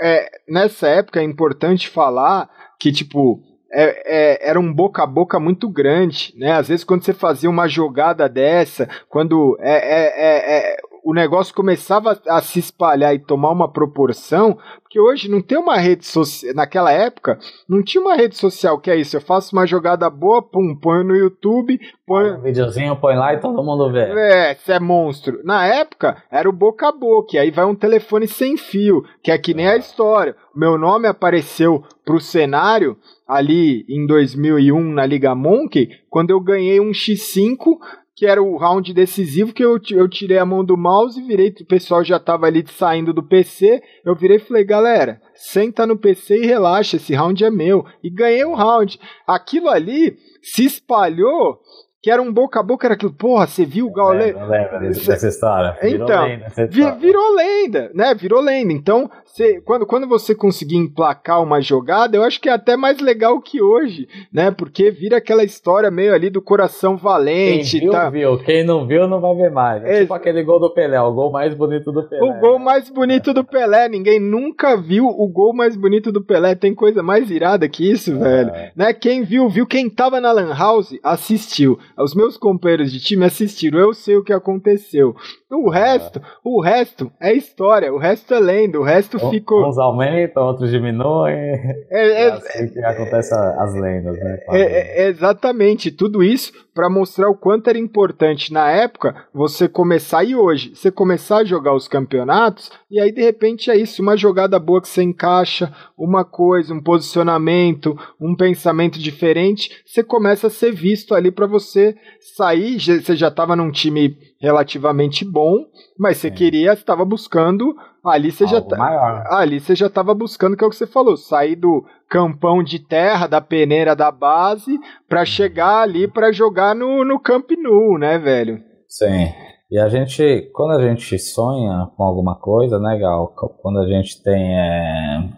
é, nessa época é importante falar que, tipo, é, é, era um boca a boca muito grande, né? Às vezes quando você fazia uma jogada dessa, quando é, é, é, é o negócio começava a se espalhar e tomar uma proporção, porque hoje não tem uma rede social, naquela época, não tinha uma rede social que é isso, eu faço uma jogada boa, pum, ponho no YouTube, põe... Um videozinho, põe lá e todo mundo vê. É, você é monstro. Na época, era o boca a boca, e aí vai um telefone sem fio, que é que nem a história. Meu nome apareceu pro cenário ali em 2001 na Liga Monkey, quando eu ganhei um X5 que era o round decisivo, que eu, eu tirei a mão do mouse e virei, o pessoal já tava ali saindo do PC, eu virei e falei, galera, senta no PC e relaxa, esse round é meu. E ganhei um round. Aquilo ali se espalhou que era um boca a boca, era aquilo, porra, você viu o Gaules? Lembra, lembra dessa história. Virou então, lenda, virou lenda, né? Virou lenda. Então, você, quando, quando você conseguir emplacar uma jogada, eu acho que é até mais legal que hoje, né? Porque vira aquela história meio ali do coração valente. Quem viu, tá? viu. Quem não viu, não vai ver mais. É, é tipo aquele gol do Pelé, o gol mais bonito do Pelé. O gol mais bonito do Pelé. Ninguém nunca viu o gol mais bonito do Pelé. Tem coisa mais irada que isso, é. velho. Né? Quem viu, viu. Quem tava na Lan House, assistiu. Os meus companheiros de time assistiram, eu sei o que aconteceu. O resto, o resto é história, o resto é lenda, o resto ficou. Uns aumentam, outros diminuem. É, é, é assim que acontece as lendas, né? É, é, exatamente, tudo isso para mostrar o quanto era importante na época você começar e hoje, você começar a jogar os campeonatos e aí de repente é isso, uma jogada boa que você encaixa, uma coisa, um posicionamento, um pensamento diferente, você começa a ser visto ali para você sair, você já estava num time relativamente bom, mas você queria, estava buscando ali você Algo já tá, ali você já estava buscando que é o que você falou, sair do campão de terra, da peneira da base, para chegar ali para jogar no, no Camp Nou, né, velho? Sim. E a gente, quando a gente sonha com alguma coisa, né, Gal? Quando a gente tem é,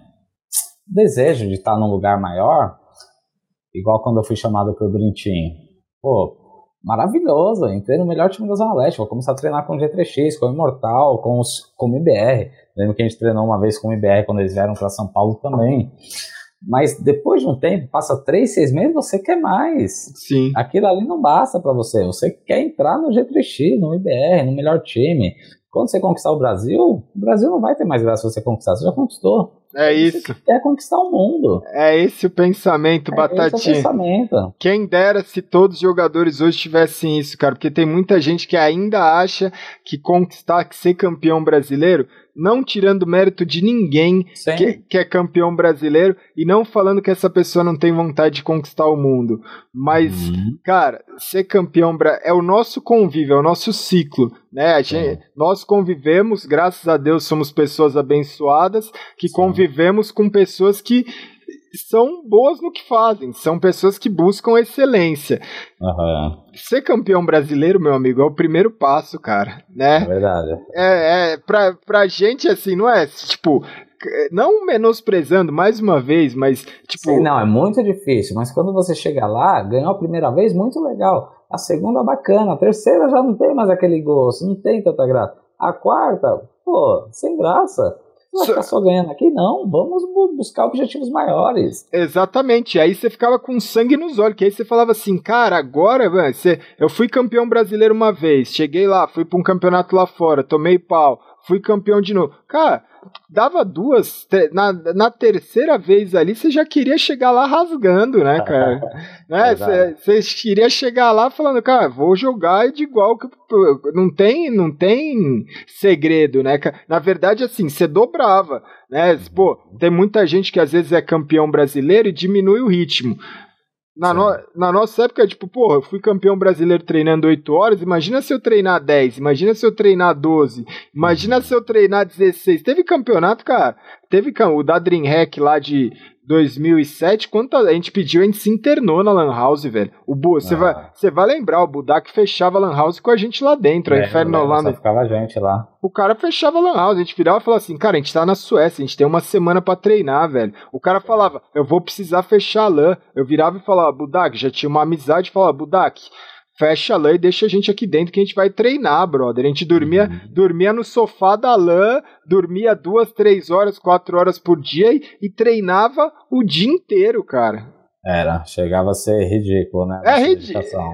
desejo de estar num lugar maior, igual quando eu fui chamado pro Dream Team. Pô, maravilhoso, entrei no melhor time da Zona Leste, vou começar a treinar com o G3X, com o Imortal, com, os, com o IBR. Lembro que a gente treinou uma vez com o IBR quando eles vieram para São Paulo também. Mas depois de um tempo, passa três, seis meses, você quer mais. Sim. Aquilo ali não basta para você. Você quer entrar no G3X, no IBR, no melhor time. Quando você conquistar o Brasil, o Brasil não vai ter mais graça se você conquistar. Você já conquistou. É isso. quer conquistar o mundo. É esse o pensamento, é Batatinha. Esse é o pensamento. Quem dera se todos os jogadores hoje tivessem isso, cara, porque tem muita gente que ainda acha que conquistar, que ser campeão brasileiro não tirando mérito de ninguém que, que, é campeão brasileiro e não falando que essa pessoa não tem vontade de conquistar o mundo. Mas, uhum. cara, ser campeão é o nosso convívio, é o nosso ciclo. Né? A gente, Nós convivemos, graças a Deus, somos pessoas abençoadas que Sim. convivemos com pessoas que são boas no que fazem, são pessoas que buscam excelência. Uhum. Ser campeão brasileiro, meu amigo, é o primeiro passo, cara, né? É verdade. É, é pra, pra gente, assim, não é, tipo, não menosprezando mais uma vez, mas tipo. Sim, não, é muito difícil, mas quando você chega lá, ganhou a primeira vez, muito legal. A segunda, bacana. A terceira já não tem mais aquele gosto, não tem tanta graça. A quarta, pô, sem graça ficar só ganhando aqui, não. Vamos buscar objetivos maiores. Exatamente. Aí você ficava com sangue nos olhos, que aí você falava assim, cara, agora, você, eu fui campeão brasileiro uma vez, cheguei lá, fui para um campeonato lá fora, tomei pau, fui campeão de novo. Cara, dava duas, na, na terceira vez ali, você já queria chegar lá rasgando, né, cara? né? Você queria chegar lá falando, cara, vou jogar de igual que não tem, não tem segredo, né? Na verdade, assim, você dobrava, né? Pô, tem muita gente que às vezes é campeão brasileiro e diminui o ritmo. Na, no, na nossa época, tipo, porra, eu fui campeão brasileiro treinando 8 horas. Imagina se eu treinar 10, imagina se eu treinar 12, imagina se eu treinar 16. Teve campeonato, cara. Teve o da Dreamhack lá de 2007, quando a gente pediu, a gente se internou na Lan House, velho. O Bu, você ah. vai, você vai lembrar, o Budak fechava a Lan House com a gente lá dentro, é, a Inferno lá. No... ficava a gente lá. O cara fechava a Lan House, a gente virava e falava assim, cara, a gente tá na Suécia, a gente tem uma semana para treinar, velho. O cara falava, eu vou precisar fechar a LAN. Eu virava e falava, Budak, já tinha uma amizade, falava, Budak, fecha a LAN e deixa a gente aqui dentro que a gente vai treinar, brother. A gente dormia, uhum. dormia no sofá da LAN, dormia duas, três horas, quatro horas por dia e, e treinava o dia inteiro, cara. Era, chegava a ser ridículo, né? É, rid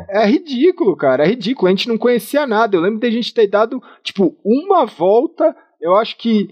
é ridículo, cara, é ridículo. A gente não conhecia nada. Eu lembro de a gente ter dado, tipo, uma volta, eu acho que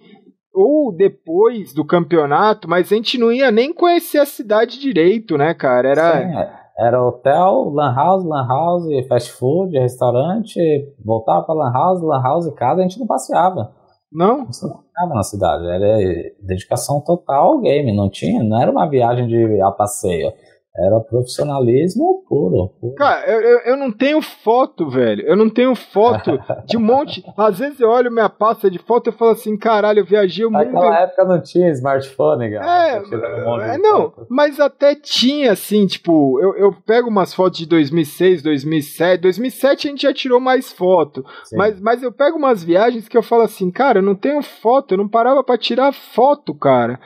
ou depois do campeonato, mas a gente não ia nem conhecer a cidade direito, né, cara? Era. Sim, é. Era hotel, lan house, lan house, fast food, restaurante, voltava para lan house, lan house casa, a gente não passeava. Não? Não passeava na cidade, era dedicação total ao game, não tinha, não era uma viagem de a passeio. Era profissionalismo puro. puro. Cara, eu, eu, eu, não tenho foto, velho. Eu não tenho foto de um monte. Às vezes eu olho minha pasta de foto e falo assim, caralho, eu viajei o mundo. Naquela época não tinha smartphone, cara. É, um é não, foto. mas até tinha, assim, tipo, eu, eu pego umas fotos de 2006, 2007. 2007 a gente já tirou mais foto. Mas, mas eu pego umas viagens que eu falo assim, cara, eu não tenho foto, eu não parava para tirar foto, cara.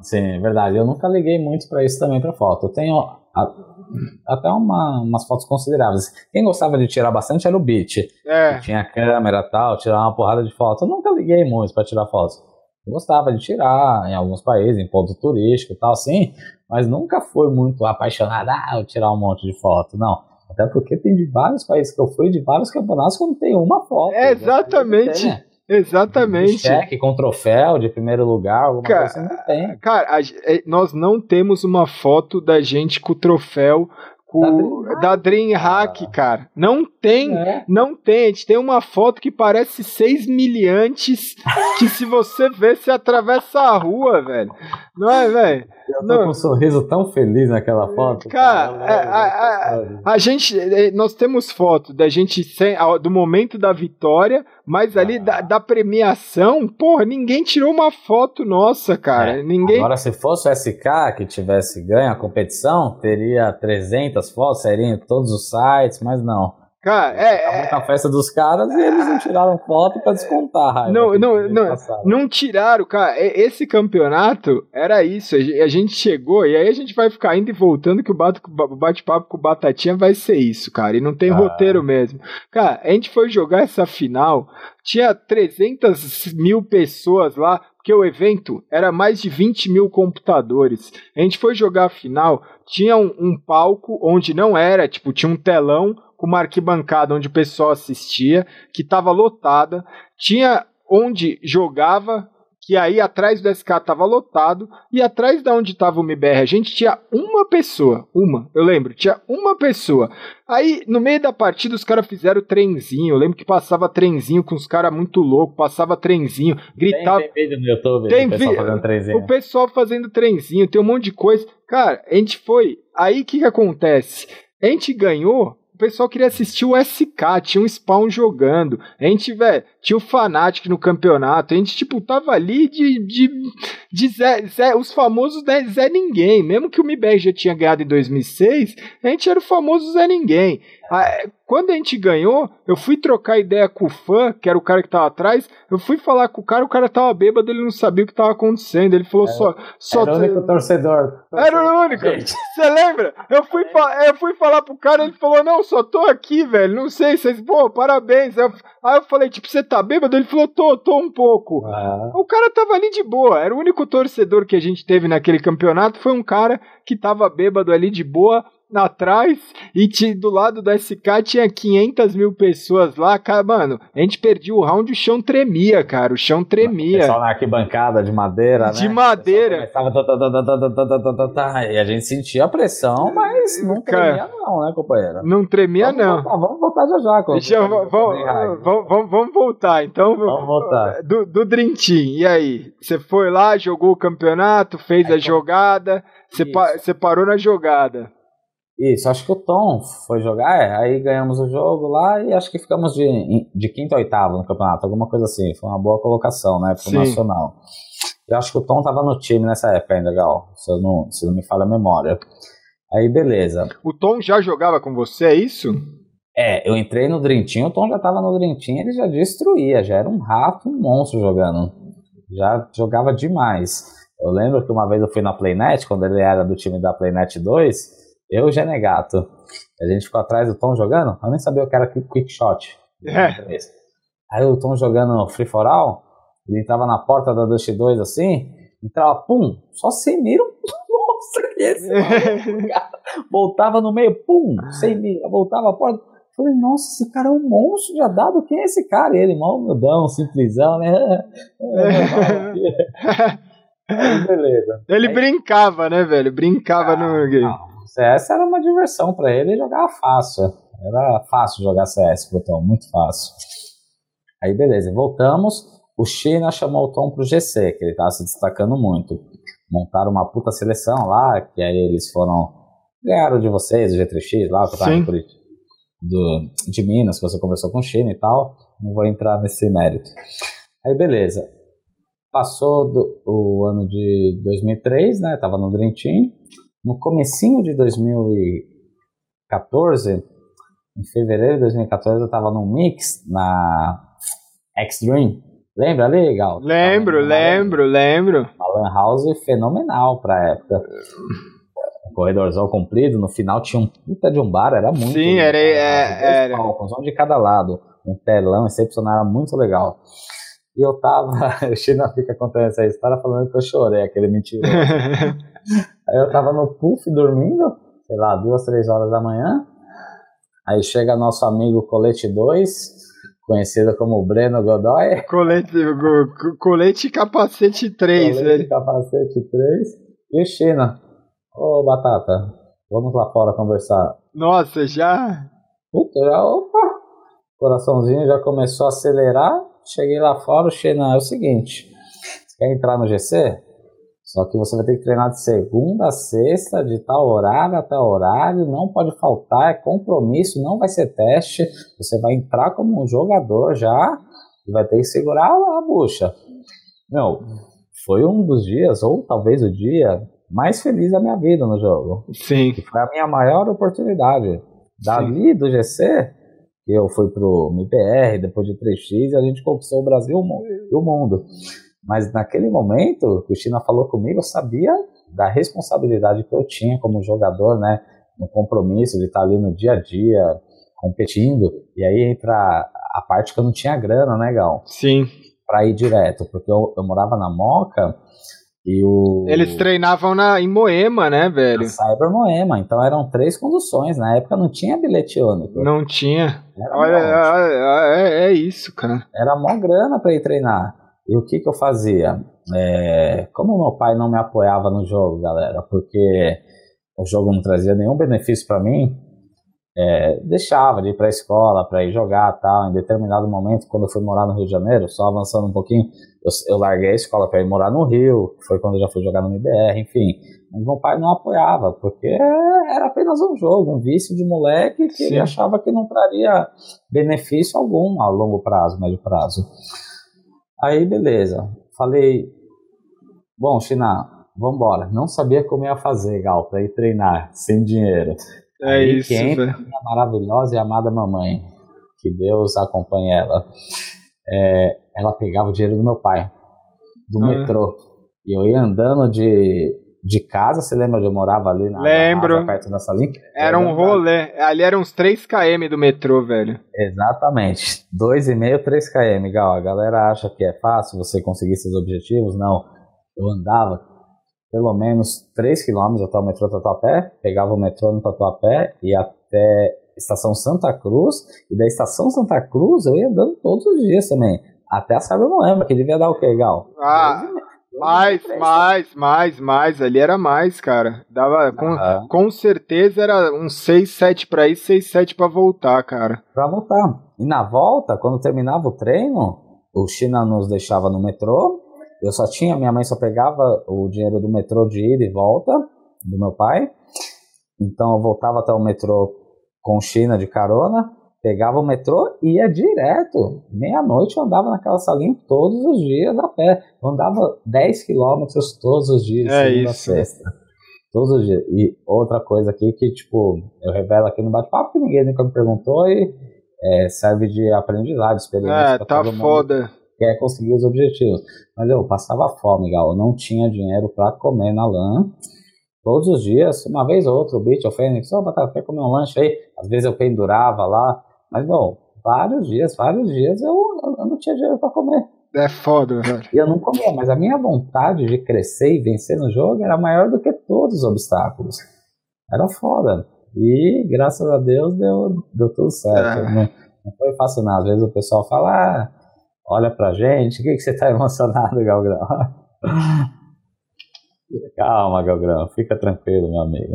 Sim, verdade. Eu nunca liguei muito para isso também para foto. Eu tenho a, até uma, umas fotos consideráveis. Quem gostava de tirar bastante era o Beat. É. Tinha câmera e tal, tirar uma porrada de fotos. Eu nunca liguei muito para tirar fotos. Eu gostava de tirar em alguns países, em ponto turístico e tal, sim, mas nunca fui muito apaixonado, ah, eu tirar um monte de foto, não. Até porque tem de vários países que eu fui, de vários campeonatos que eu não tenho uma foto. É, exatamente. Exatamente. Cheque com troféu de primeiro lugar, alguma cara, coisa assim, não tem. Cara, a, é, nós não temos uma foto da gente com o troféu da Dream, Hack, cara. Não tem, é. não tem. A gente tem uma foto que parece seis miliantes que se você ver, você atravessa a rua, velho. Não é, velho? Eu tô não. com um sorriso tão feliz naquela foto. Cara, cara é, a, a, a, gente, é, nós temos foto da gente sem, do momento da vitória, mas ali ah. da, da, premiação, porra, ninguém tirou uma foto nossa, cara. É. Ninguém. Agora, se fosse o SK que tivesse ganho a competição, teria 300 fotos, seria em todos os sites, mas não. Cara, é. é... festa dos caras e eles não tiraram foto pra descontar raiva. Não, não, não, não tiraram, cara. Esse campeonato era isso. A gente chegou e aí a gente vai ficar indo e voltando que o bate-papo com o Batatinha vai ser isso, cara. E não tem ah. roteiro mesmo. Cara, a gente foi jogar essa final, tinha 300 mil pessoas lá, porque o evento era mais de 20 mil computadores. A gente foi jogar a final, tinha um, um palco onde não era, tipo, tinha um telão com uma arquibancada onde o pessoal assistia, que estava lotada, tinha onde jogava, que aí atrás do SK estava lotado, e atrás da onde estava o MBR a gente tinha uma pessoa, uma, eu lembro, tinha uma pessoa. Aí no meio da partida os caras fizeram trenzinho, eu lembro que passava trenzinho com os caras muito loucos, passava trenzinho, gritava. Tem, tem vídeo no YouTube, tem o pessoal fazendo trenzinho. O pessoal fazendo trenzinho, tem um monte de coisa. Cara, a gente foi. Aí o que, que acontece? A gente ganhou o pessoal queria assistir o SK, tinha um spawn jogando. A gente, velho, tinha o Fnatic no campeonato. A gente, tipo, tava ali de. de, de Zé, Zé, os famosos né, Zé Ninguém. Mesmo que o MIBR já tinha ganhado em 2006, a gente era o famoso Zé Ninguém. Quando a gente ganhou, eu fui trocar ideia com o fã, que era o cara que tava atrás. Eu fui falar com o cara, o cara tava bêbado, ele não sabia o que tava acontecendo. Ele falou só. só era o único torcedor. Era o único. Você lembra? Eu fui, eu fui falar pro cara, ele falou: Não, só tô aqui, velho. Não sei, vocês. Pô, parabéns. Eu, aí eu falei: Tipo, você tá bêbado? Ele falou: Tô, tô um pouco. Ah. O cara tava ali de boa. Era o único torcedor que a gente teve naquele campeonato. Foi um cara que tava bêbado ali de boa atrás e te, do lado do SK tinha 500 mil pessoas lá, cara, mano, a gente perdia o round, o chão tremia, cara, o chão tremia. Só na arquibancada de madeira, de né? De madeira. e a gente sentia a pressão, mas não tremia não, né, companheira? Não tremia vamos não. Voltar, vamos voltar já já. Vamos, vamos, vamos, voltar, então. Vamos voltar. Do, do Dream Team, e aí? Você foi lá, jogou o campeonato, fez a jogada, você, pa, você parou na jogada. Isso, acho que o Tom foi jogar, é, aí ganhamos o jogo lá e acho que ficamos de, de quinto a oitavo no campeonato, alguma coisa assim. Foi uma boa colocação, né, pro Sim. Nacional. Eu acho que o Tom tava no time nessa época ainda, Gal, se, eu não, se não me falha a memória. Aí, beleza. O Tom já jogava com você, é isso? É, eu entrei no Dream Team, o Tom já tava no Dream Team, ele já destruía, já era um rato, um monstro jogando. Já jogava demais. Eu lembro que uma vez eu fui na Playnet, quando ele era do time da Playnet 2, eu e o Genegato. A gente ficou atrás do Tom jogando, eu nem sabia o que era quick shot. É. Aí o Tom jogando free for all, ele entrava na porta da Dust 2 assim, entrava, pum, só sem mira, nossa, que esse Voltava no meio, pum, sem mira, voltava a porta. Falei, nossa, esse cara é um monstro já dado, quem é esse cara? E ele, mal humildão, simplesão, né? Aí, beleza. Ele Aí, brincava, né, velho? Brincava ah, no game. Não. CS era uma diversão para ele jogava fácil. Era fácil jogar CS pro Tom, muito fácil. Aí beleza, voltamos. O China chamou o Tom pro GC, que ele tava se destacando muito. Montaram uma puta seleção lá, que aí eles foram. Ganharam de vocês, o G3X lá, que tava em do, de Minas, que você conversou com o China e tal. Não vou entrar nesse mérito. Aí beleza. Passou do, o ano de 2003, né? Tava no Dream Team. No comecinho de 2014, em fevereiro de 2014, eu estava num mix na X-Dream. Lembra ali, Gal? Lembro, lembro, lembro. Uma lan house fenomenal pra época. Um corredorzão comprido, no final tinha um puta de um bar, era muito. Sim, era. É, era. Palcos, um de cada lado. Um telão excepcional, era muito legal. E eu tava. O China fica contando essa história falando que eu chorei, aquele mentira. Aí eu tava no puff dormindo, sei lá, duas, três horas da manhã. Aí chega nosso amigo Colete 2, conhecido como Breno Godoy. Colete, colete capacete 3, colete velho. capacete 3. E o China. Ô, Batata, vamos lá fora conversar. Nossa, já? Puta, já, opa. Coraçãozinho já começou a acelerar. Cheguei lá fora, o China, é o seguinte. Você quer entrar no GC? Só que você vai ter que treinar de segunda a sexta, de tal horário a tal horário, não pode faltar, é compromisso, não vai ser teste. Você vai entrar como um jogador já e vai ter que segurar a bucha. Meu, foi um dos dias, ou talvez o dia mais feliz da minha vida no jogo. Sim. Que foi a minha maior oportunidade. Dali Sim. do GC, que eu fui pro MPR, depois de 3x, e a gente conquistou o Brasil e o mundo. Mas naquele momento, Cristina falou comigo, eu sabia da responsabilidade que eu tinha como jogador, né? No compromisso de estar ali no dia a dia, competindo. E aí entra a parte que eu não tinha grana, né, Gal? Sim. Pra ir direto, porque eu, eu morava na Moca e o. Eles treinavam na, em Moema, né, velho? Na Cyber Moema, então eram três conduções. Na época não tinha bilhete único. Não tinha. Olha, é, é, é, isso, cara. Era mó grana pra ir treinar. E o que, que eu fazia? É, como meu pai não me apoiava no jogo, galera, porque o jogo não trazia nenhum benefício para mim, é, deixava de ir para a escola, para ir jogar tal. Em determinado momento, quando eu fui morar no Rio de Janeiro, só avançando um pouquinho, eu, eu larguei a escola para ir morar no Rio, que foi quando eu já fui jogar no MBR, enfim. Mas meu pai não apoiava, porque era apenas um jogo, um vício de moleque que Sim. ele achava que não traria benefício algum a longo prazo, médio prazo. Aí, beleza. Falei, bom, China, vambora. Não sabia como ia fazer, Gal, pra ir treinar sem dinheiro. É Aí isso, que entra a maravilhosa e amada mamãe, que Deus acompanhe ela. É, ela pegava o dinheiro do meu pai, do ah. metrô. E eu ia andando de, de casa, você lembra onde eu morava ali na Lembro. Casa, perto da salinha? Era um rolê. Ali eram uns 3 km do metrô, velho. Exatamente. 2,5, 3 km, Gal. A galera acha que é fácil você conseguir seus objetivos. Não. Eu andava. pelo menos 3 quilômetros até o metrô Tatuapé, pegava o metrô no Tatuapé e até estação Santa Cruz, e da estação Santa Cruz eu ia andando todos os dias também. Até a Sábio não lembra, que devia dar o que, Gal? Ah, mais, mais, mais, mais. Ali era mais, cara. Dava, com, uhum. com certeza era uns 6, 7 pra ir, 6, 7 pra voltar, cara. Pra voltar. E na volta, quando terminava o treino, o China nos deixava no metrô, eu só tinha, minha mãe só pegava o dinheiro do metrô de ida e volta do meu pai. Então eu voltava até o metrô com China de carona, pegava o metrô e ia direto. Meia-noite eu andava naquela salinha todos os dias a pé. Eu andava 10 quilômetros todos os dias, é segunda isso. sexta. Todos os dias. E outra coisa aqui que, tipo, eu revelo aqui no bate-papo que ninguém nunca me perguntou e é, serve de aprendizado, experiência. É, tá foda quer conseguir os objetivos. Mas eu passava fome, Gal. Eu não tinha dinheiro para comer na LAN. Todos os dias, uma vez ou outra, o Beat, o Fênix, ô, oh, Batata, quer comer um lanche aí? Às vezes eu pendurava lá. Mas, meu, vários dias, vários dias eu, eu não tinha dinheiro para comer. É foda, velho. E eu não comia, mas a minha vontade de crescer e vencer no jogo era maior do que todos os obstáculos. Era foda. E graças a Deus deu, deu tudo certo. É. Não, não foi fácil nada. Às vezes o pessoal fala, ah, olha pra gente. O que, que você tá emocionado, Galgrão? Calma, Galgrão. Fica tranquilo, meu amigo.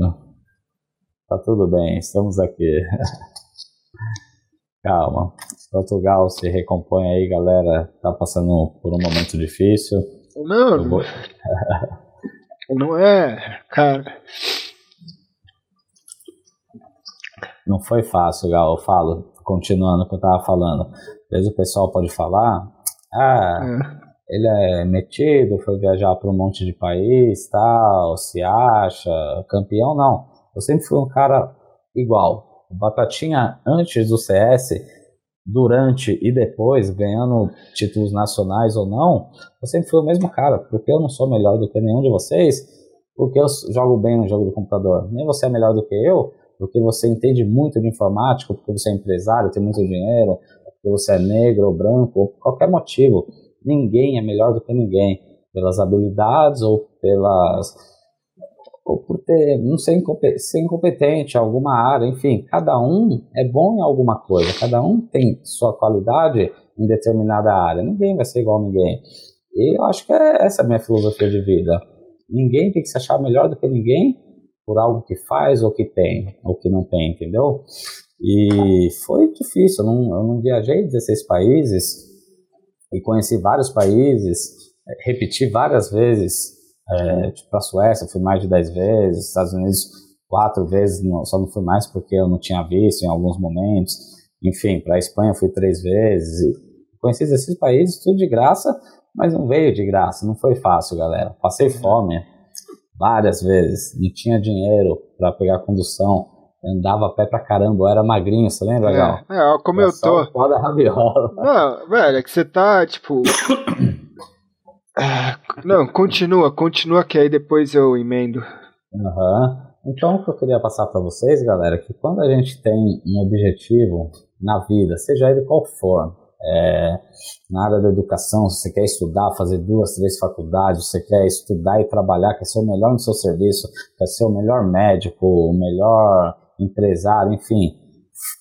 Tá tudo bem, estamos aqui. Calma. Portugal se recompõe aí, galera. Tá passando por um momento difícil. Não, vou... não é, cara. Não foi fácil, Gal. Eu falo, continuando o que eu tava falando. Às vezes o pessoal pode falar, ah, é. ele é metido, foi viajar para um monte de país, tal, se acha campeão, não. Eu sempre fui um cara igual. Batatinha, antes do CS, durante e depois, ganhando títulos nacionais ou não, eu sempre fui o mesmo cara, porque eu não sou melhor do que nenhum de vocês, porque eu jogo bem no jogo de computador. Nem você é melhor do que eu, porque você entende muito de informática, porque você é empresário, tem muito dinheiro, porque você é negro ou branco, ou por qualquer motivo. Ninguém é melhor do que ninguém, pelas habilidades ou pelas. Ou por ter, não ser, ser incompetente em alguma área, enfim, cada um é bom em alguma coisa, cada um tem sua qualidade em determinada área, ninguém vai ser igual a ninguém. E eu acho que é essa a minha filosofia de vida. Ninguém tem que se achar melhor do que ninguém por algo que faz ou que tem, ou que não tem, entendeu? E foi difícil, eu não, eu não viajei 16 países e conheci vários países, repeti várias vezes, é, tipo a Suécia fui mais de 10 vezes, Estados Unidos quatro vezes, não, só não fui mais porque eu não tinha visto em alguns momentos, enfim, para a Espanha fui três vezes, conheci esses países, tudo de graça, mas não veio de graça, não foi fácil, galera, passei fome várias vezes, não tinha dinheiro para pegar condução, andava a pé pra caramba, eu era magrinho, você lembra, Gal? É, é como eu tô. Foda rabiola. Não, velho, é que você tá, tipo. Não, continua, continua que aí depois eu emendo. Uhum. Então, o que eu queria passar para vocês, galera, é que quando a gente tem um objetivo na vida, seja ele qual for, é, na área da educação, se você quer estudar, fazer duas, três faculdades, você quer estudar e trabalhar, quer ser o melhor no seu serviço, quer ser o melhor médico, o melhor empresário, enfim,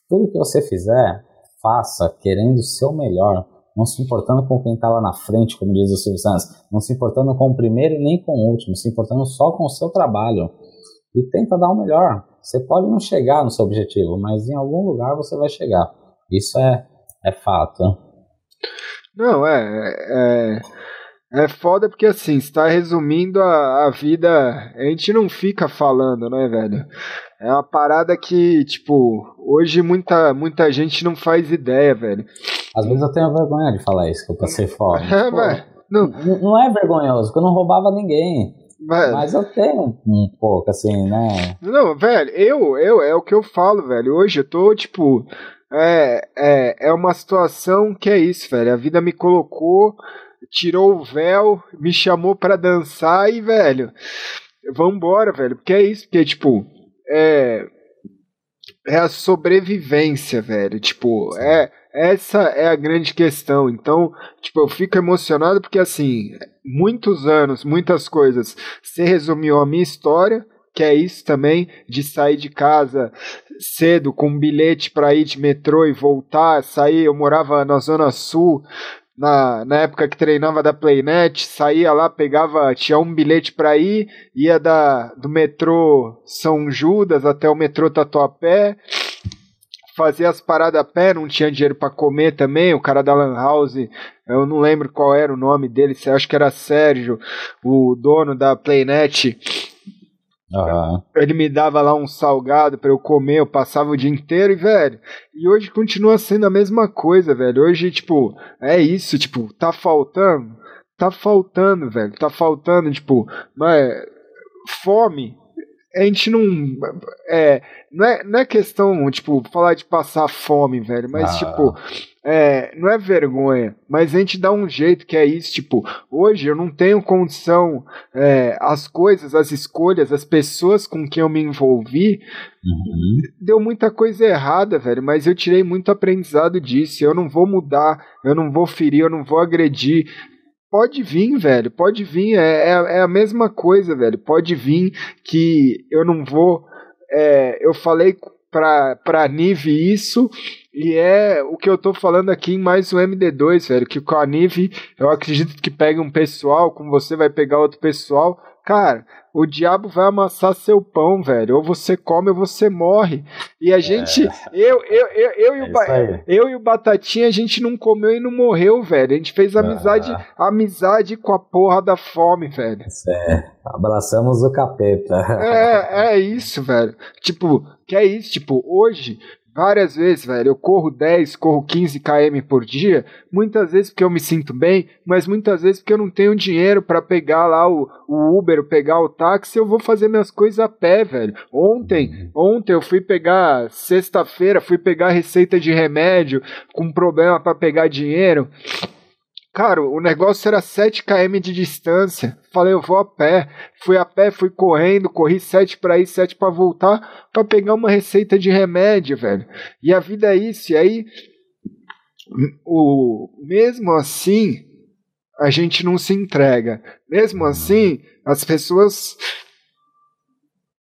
tudo que você fizer, faça querendo ser o melhor, não se importando com quem está lá na frente, como diz o Silvio Santos, não se importando com o primeiro e nem com o último, se importando só com o seu trabalho. E tenta dar o melhor. Você pode não chegar no seu objetivo, mas em algum lugar você vai chegar. Isso é, é fato. Não, é, é, é foda porque assim, está resumindo a, a vida. A gente não fica falando, né, velho? É uma parada que, tipo, hoje muita, muita gente não faz ideia, velho. Às vezes eu tenho vergonha de falar isso, que eu passei fome. É, mas, não, não é vergonhoso, porque eu não roubava ninguém. Velho. Mas eu tenho um pouco, assim, né? Não, velho, eu, eu, é o que eu falo, velho. Hoje eu tô, tipo, é, é, é uma situação que é isso, velho. A vida me colocou tirou o véu, me chamou para dançar e, velho, vambora, velho. Porque é isso, porque, tipo, é. É a sobrevivência, velho. Tipo, é essa é a grande questão. Então, tipo, eu fico emocionado porque assim, muitos anos, muitas coisas, se resumiu a minha história, que é isso também de sair de casa cedo com um bilhete para ir de metrô e voltar, sair, eu morava na zona sul, na, na época que treinava da Playnet, saía lá, pegava, tinha um bilhete para ir, ia da, do metrô São Judas até o metrô Tatuapé, fazia as paradas a pé, não tinha dinheiro para comer também, o cara da Lan House, eu não lembro qual era o nome dele, acho que era Sérgio, o dono da Playnet, Uhum. Ele me dava lá um salgado para eu comer, eu passava o dia inteiro e, velho, e hoje continua sendo a mesma coisa, velho. Hoje, tipo, é isso, tipo, tá faltando, tá faltando, velho, tá faltando, tipo, mas fome, a gente não. É, não, é, não é questão, tipo, falar de passar fome, velho, mas, ah. tipo, é, não é vergonha, mas a gente dá um jeito que é isso, tipo, hoje eu não tenho condição, é, as coisas, as escolhas, as pessoas com quem eu me envolvi, uhum. deu muita coisa errada, velho, mas eu tirei muito aprendizado disso, eu não vou mudar, eu não vou ferir, eu não vou agredir, Pode vir, velho, pode vir, é, é, é, a mesma coisa, velho, pode vir que eu não vou, é, eu falei pra, pra Nive isso, e é o que eu tô falando aqui em mais um MD2, velho. Que com a Nive, eu acredito que pega um pessoal, como você vai pegar outro pessoal. Cara, o diabo vai amassar seu pão, velho. Ou você come ou você morre. E a gente, é. eu, eu, eu, eu, e o é eu e o Batatinha, a gente não comeu e não morreu, velho. A gente fez amizade, ah. amizade com a porra da fome, velho. É. Abraçamos o capeta. É, é isso, velho. Tipo, que é isso, tipo, hoje várias vezes, velho. Eu corro 10, corro 15 km por dia, muitas vezes porque eu me sinto bem, mas muitas vezes porque eu não tenho dinheiro para pegar lá o, o Uber, pegar o táxi, eu vou fazer minhas coisas a pé, velho. Ontem, ontem eu fui pegar sexta-feira, fui pegar receita de remédio com problema para pegar dinheiro. Cara, o negócio era 7 km de distância. Falei, eu vou a pé. Fui a pé, fui correndo, corri 7 para ir, 7 para voltar, para pegar uma receita de remédio, velho. E a vida é isso. E aí, o, mesmo assim, a gente não se entrega. Mesmo assim, as pessoas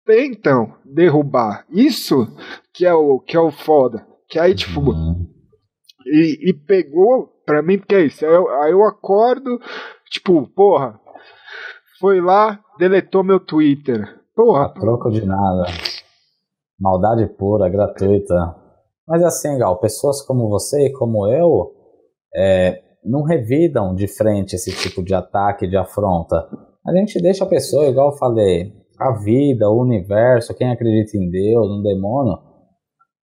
tentam derrubar. Isso que é o que é o foda. Que aí, tipo, e, e pegou Pra mim, porque é isso. Aí eu, aí eu acordo, tipo, porra, foi lá, deletou meu Twitter. Porra. A troco de nada. Maldade pura, gratuita. Mas assim, Gal, pessoas como você e como eu é, não revidam de frente esse tipo de ataque, de afronta. A gente deixa a pessoa, igual eu falei, a vida, o universo, quem acredita em Deus, no demônio,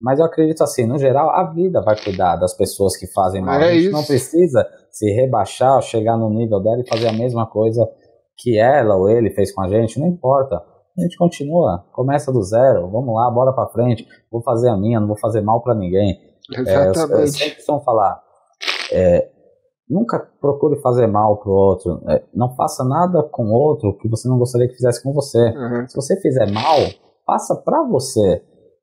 mas eu acredito assim, no geral, a vida vai cuidar das pessoas que fazem mal. É a gente isso. não precisa se rebaixar, chegar no nível dela e fazer a mesma coisa que ela ou ele fez com a gente, não importa. A gente continua, começa do zero, vamos lá, bora pra frente, vou fazer a minha, não vou fazer mal para ninguém. Exatamente. É, eu, eu sempre costumo falar, é, nunca procure fazer mal pro outro, é, não faça nada com outro que você não gostaria que fizesse com você. Uhum. Se você fizer mal, faça pra você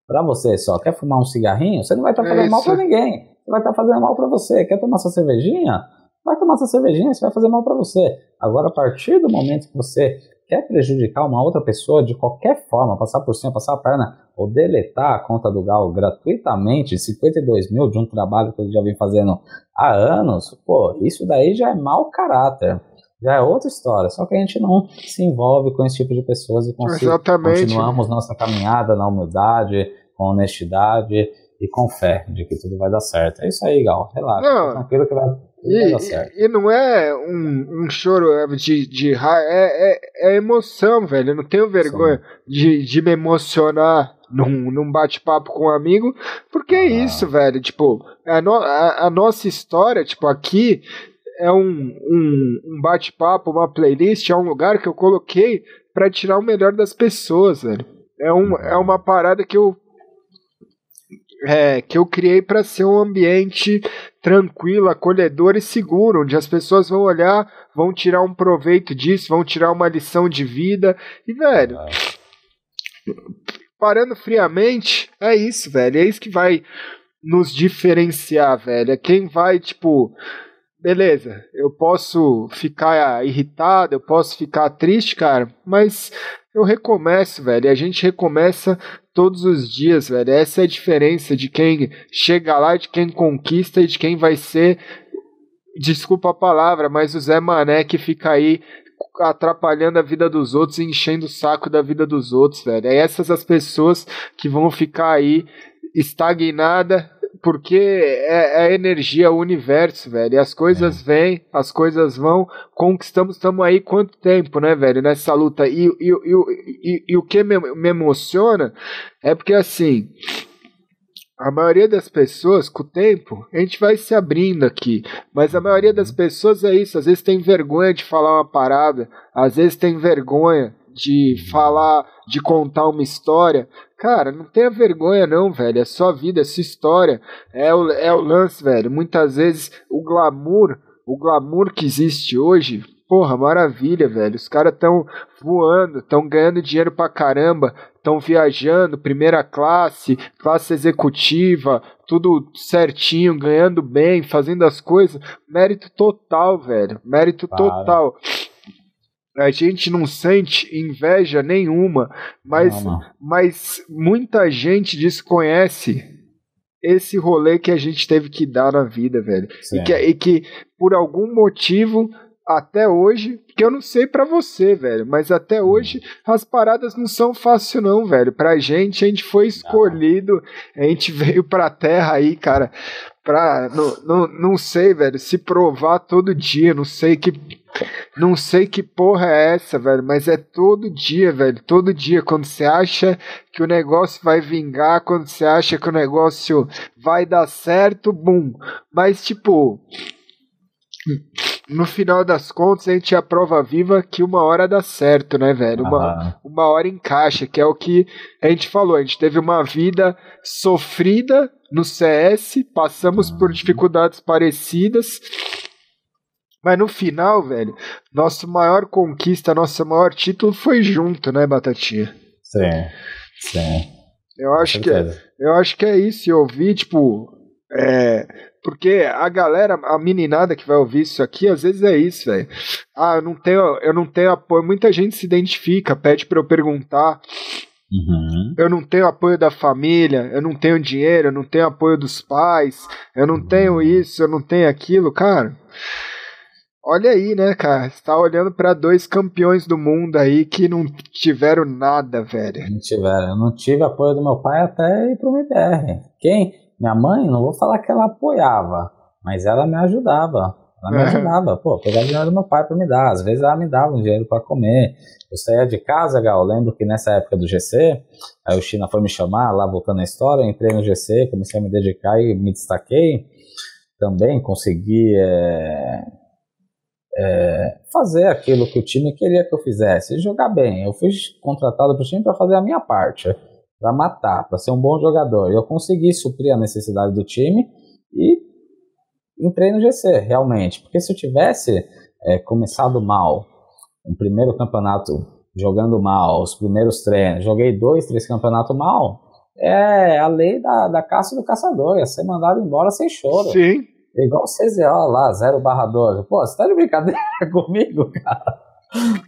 para você só. Quer fumar um cigarrinho? Você não vai estar tá fazendo é mal para ninguém. Você vai estar tá fazendo mal para você. Quer tomar sua cervejinha? Vai tomar sua cervejinha, você vai fazer mal para você. Agora, a partir do momento que você quer prejudicar uma outra pessoa de qualquer forma, passar por cima, passar a perna, ou deletar a conta do Gal gratuitamente, 52 mil de um trabalho que ele já vem fazendo há anos, pô, isso daí já é mau caráter já é outra história. Só que a gente não se envolve com esse tipo de pessoas e continuamos nossa caminhada na humildade, com honestidade e com fé de que tudo vai dar certo. É isso aí, Gal. Relaxa. Não, tranquilo que vai, e, vai dar certo. E, e não é um, um choro de, de raiva, é, é, é, emoção, velho. Eu não tenho vergonha de, de me emocionar num, num bate-papo com um amigo, porque é ah. é isso, velho. Tipo, a, no, a, a, nossa história, tipo, aqui é um, um, um bate-papo, uma playlist, é um lugar que eu coloquei para tirar o melhor das pessoas, velho. É, um, é uma parada que eu é, que eu criei para ser um ambiente tranquilo, acolhedor e seguro, onde as pessoas vão olhar, vão tirar um proveito disso, vão tirar uma lição de vida. E, velho, parando friamente, é isso, velho. É isso que vai nos diferenciar, velho. É quem vai, tipo, beleza, eu posso ficar irritado, eu posso ficar triste, cara, mas eu recomeço, velho. E a gente recomeça todos os dias, velho. Essa é a diferença de quem chega lá, de quem conquista e de quem vai ser. Desculpa a palavra, mas o Zé Mané que fica aí atrapalhando a vida dos outros e enchendo o saco da vida dos outros, velho. É essas as pessoas que vão ficar aí estagnada porque é, é energia, o universo, velho. E as coisas é. vêm, as coisas vão, conquistamos, estamos aí quanto tempo, né, velho, nessa luta. E, e, e, e, e o que me, me emociona é porque, assim, a maioria das pessoas, com o tempo, a gente vai se abrindo aqui. Mas a maioria das pessoas é isso. Às vezes tem vergonha de falar uma parada, às vezes tem vergonha de falar, de contar uma história. Cara, não tenha vergonha não, velho. É sua vida, é sua história. É o, é o lance, velho. Muitas vezes o glamour, o glamour que existe hoje, porra, maravilha, velho. Os caras estão voando, estão ganhando dinheiro pra caramba, estão viajando, primeira classe, classe executiva, tudo certinho, ganhando bem, fazendo as coisas. Mérito total, velho. Mérito Para. total a gente não sente inveja nenhuma, mas, não, não. mas muita gente desconhece esse rolê que a gente teve que dar na vida, velho. E que, e que, por algum motivo, até hoje, que eu não sei para você, velho, mas até hum. hoje as paradas não são fácil não, velho. Pra gente, a gente foi escolhido, a gente veio pra terra aí, cara, pra, não, não, não sei, velho, se provar todo dia, não sei que não sei que porra é essa, velho, mas é todo dia, velho. Todo dia. Quando você acha que o negócio vai vingar, quando você acha que o negócio vai dar certo, bum. Mas, tipo. No final das contas, a gente é a prova viva que uma hora dá certo, né, velho? Uma, uma hora encaixa, que é o que a gente falou. A gente teve uma vida sofrida no CS, passamos por dificuldades parecidas mas no final, velho, nosso maior conquista, nosso maior título foi junto, né, Batatinha? Sim, sim. Eu acho, que é, eu acho que é isso. Eu ouvi, tipo. É, porque a galera, a meninada que vai ouvir isso aqui, às vezes é isso, velho. Ah, eu não tenho, eu não tenho apoio. Muita gente se identifica, pede para eu perguntar. Uhum. Eu não tenho apoio da família, eu não tenho dinheiro, eu não tenho apoio dos pais, eu não uhum. tenho isso, eu não tenho aquilo, cara. Olha aí, né, cara? Você tá olhando para dois campeões do mundo aí que não tiveram nada, velho. Não tiveram. Eu não tive apoio do meu pai até ir pro MBR. Quem? Minha mãe, não vou falar que ela apoiava, mas ela me ajudava. Ela me é. ajudava. Pô, pegar dinheiro do meu pai pra me dar. Às vezes ela me dava um dinheiro para comer. Eu saía de casa, Gal. lembro que nessa época do GC, aí o China foi me chamar, lá voltando a história, entrei no GC, comecei a me dedicar e me destaquei. Também consegui. É é, fazer aquilo que o time queria que eu fizesse, jogar bem. Eu fui contratado para o time para fazer a minha parte, para matar, para ser um bom jogador. E eu consegui suprir a necessidade do time e entrei no GC, realmente. Porque se eu tivesse é, começado mal, um primeiro campeonato jogando mal, os primeiros treinos, joguei dois, três campeonatos mal, é a lei da, da caça do caçador, ia ser mandado embora sem choro. Sim. Igual o CZO lá, 0 barra 12. Pô, você tá de brincadeira comigo, cara?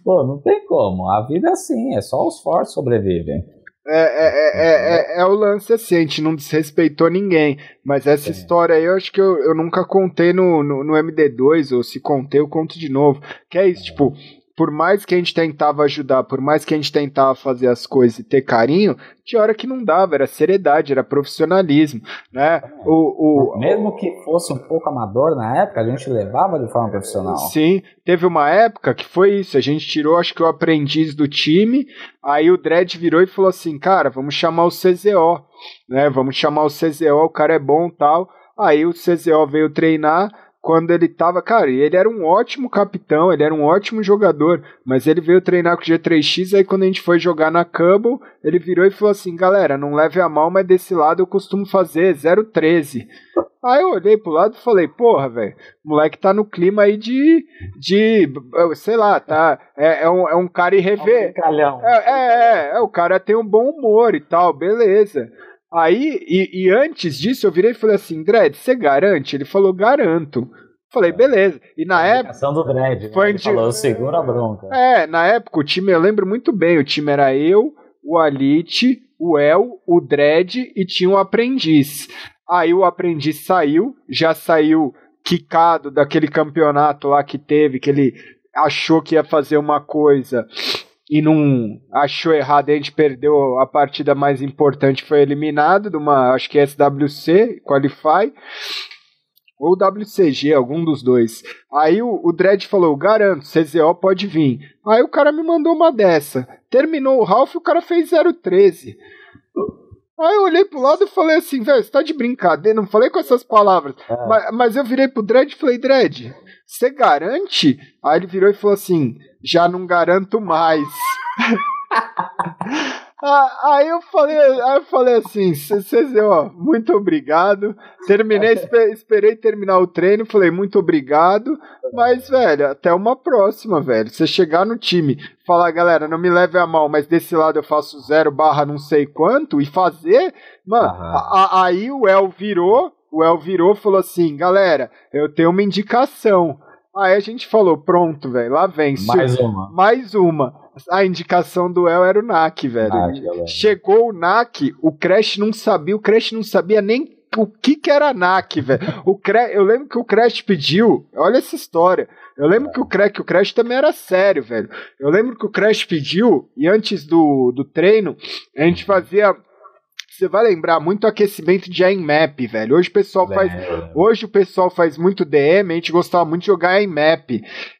Pô, não tem como. A vida é assim, é só os fortes sobrevivem. É, é, é, é, é, o lance assim, a gente não desrespeitou ninguém. Mas essa Sim. história aí eu acho que eu, eu nunca contei no, no, no, MD2, ou se contei, eu conto de novo. Que é isso, tipo, por mais que a gente tentava ajudar, por mais que a gente tentava fazer as coisas e ter carinho, tinha hora que não dava, era seriedade, era profissionalismo, né? O, o, Mesmo que fosse um pouco amador na época, a gente levava de forma profissional. Sim, teve uma época que foi isso, a gente tirou, acho que o aprendiz do time, aí o Dredd virou e falou assim, cara, vamos chamar o CZO, né? Vamos chamar o CZO, o cara é bom tal. Aí o CZO veio treinar, quando ele tava, cara, ele era um ótimo capitão, ele era um ótimo jogador, mas ele veio treinar com o G3X, aí quando a gente foi jogar na Cumble, ele virou e falou assim, galera, não leve a mal, mas desse lado eu costumo fazer 013. Aí eu olhei pro lado e falei, porra, velho, moleque tá no clima aí de. de. sei lá, tá. É, é, um, é um cara irrever. É, é, é, é, o cara tem um bom humor e tal, beleza. Aí, e, e antes disso, eu virei e falei assim, Dredd, você garante? Ele falou, garanto. Falei, beleza. E na época. do Dredd. Né? Ele falou, segura a bronca. É, na época o time, eu lembro muito bem, o time era eu, o Alite, o El, o Dredd e tinha um aprendiz. Aí o aprendiz saiu, já saiu quicado daquele campeonato lá que teve, que ele achou que ia fazer uma coisa e não achou errado, a gente perdeu a partida mais importante, foi eliminado de uma, acho que é SWC, Qualify, ou WCG, algum dos dois. Aí o, o Dredd falou, garanto, CZO pode vir. Aí o cara me mandou uma dessa. Terminou o Ralph e o cara fez 013. Aí eu olhei pro lado e falei assim, velho, você tá de brincadeira, não falei com essas palavras. É. Mas, mas, eu virei pro Dredd e falei, Dredd, você garante? Aí ele virou e falou assim, já não garanto mais. Ah, aí eu falei, aí eu falei assim, ó, muito obrigado. Terminei, esperei terminar o treino, falei muito obrigado. Mas, velho, até uma próxima, velho. Você chegar no time, falar, galera, não me leve a mal, mas desse lado eu faço zero barra não sei quanto, e fazer, mano, a, aí o El virou, o El virou falou assim, galera, eu tenho uma indicação. Aí a gente falou, pronto, velho, lá vem. Mais uma. Mais uma a indicação do El era o NAC, velho. NAC, Chegou o NAC, o Crash não sabia, o Crash não sabia nem o que que era NAC, velho. O Crash, eu lembro que o Crash pediu, olha essa história. Eu lembro que o Crash, que o Crash também era sério, velho. Eu lembro que o Crash pediu e antes do, do treino a gente fazia você vai lembrar muito aquecimento de map, velho. Hoje o pessoal faz, hoje o pessoal faz muito DM, a gente gostava muito de jogar map.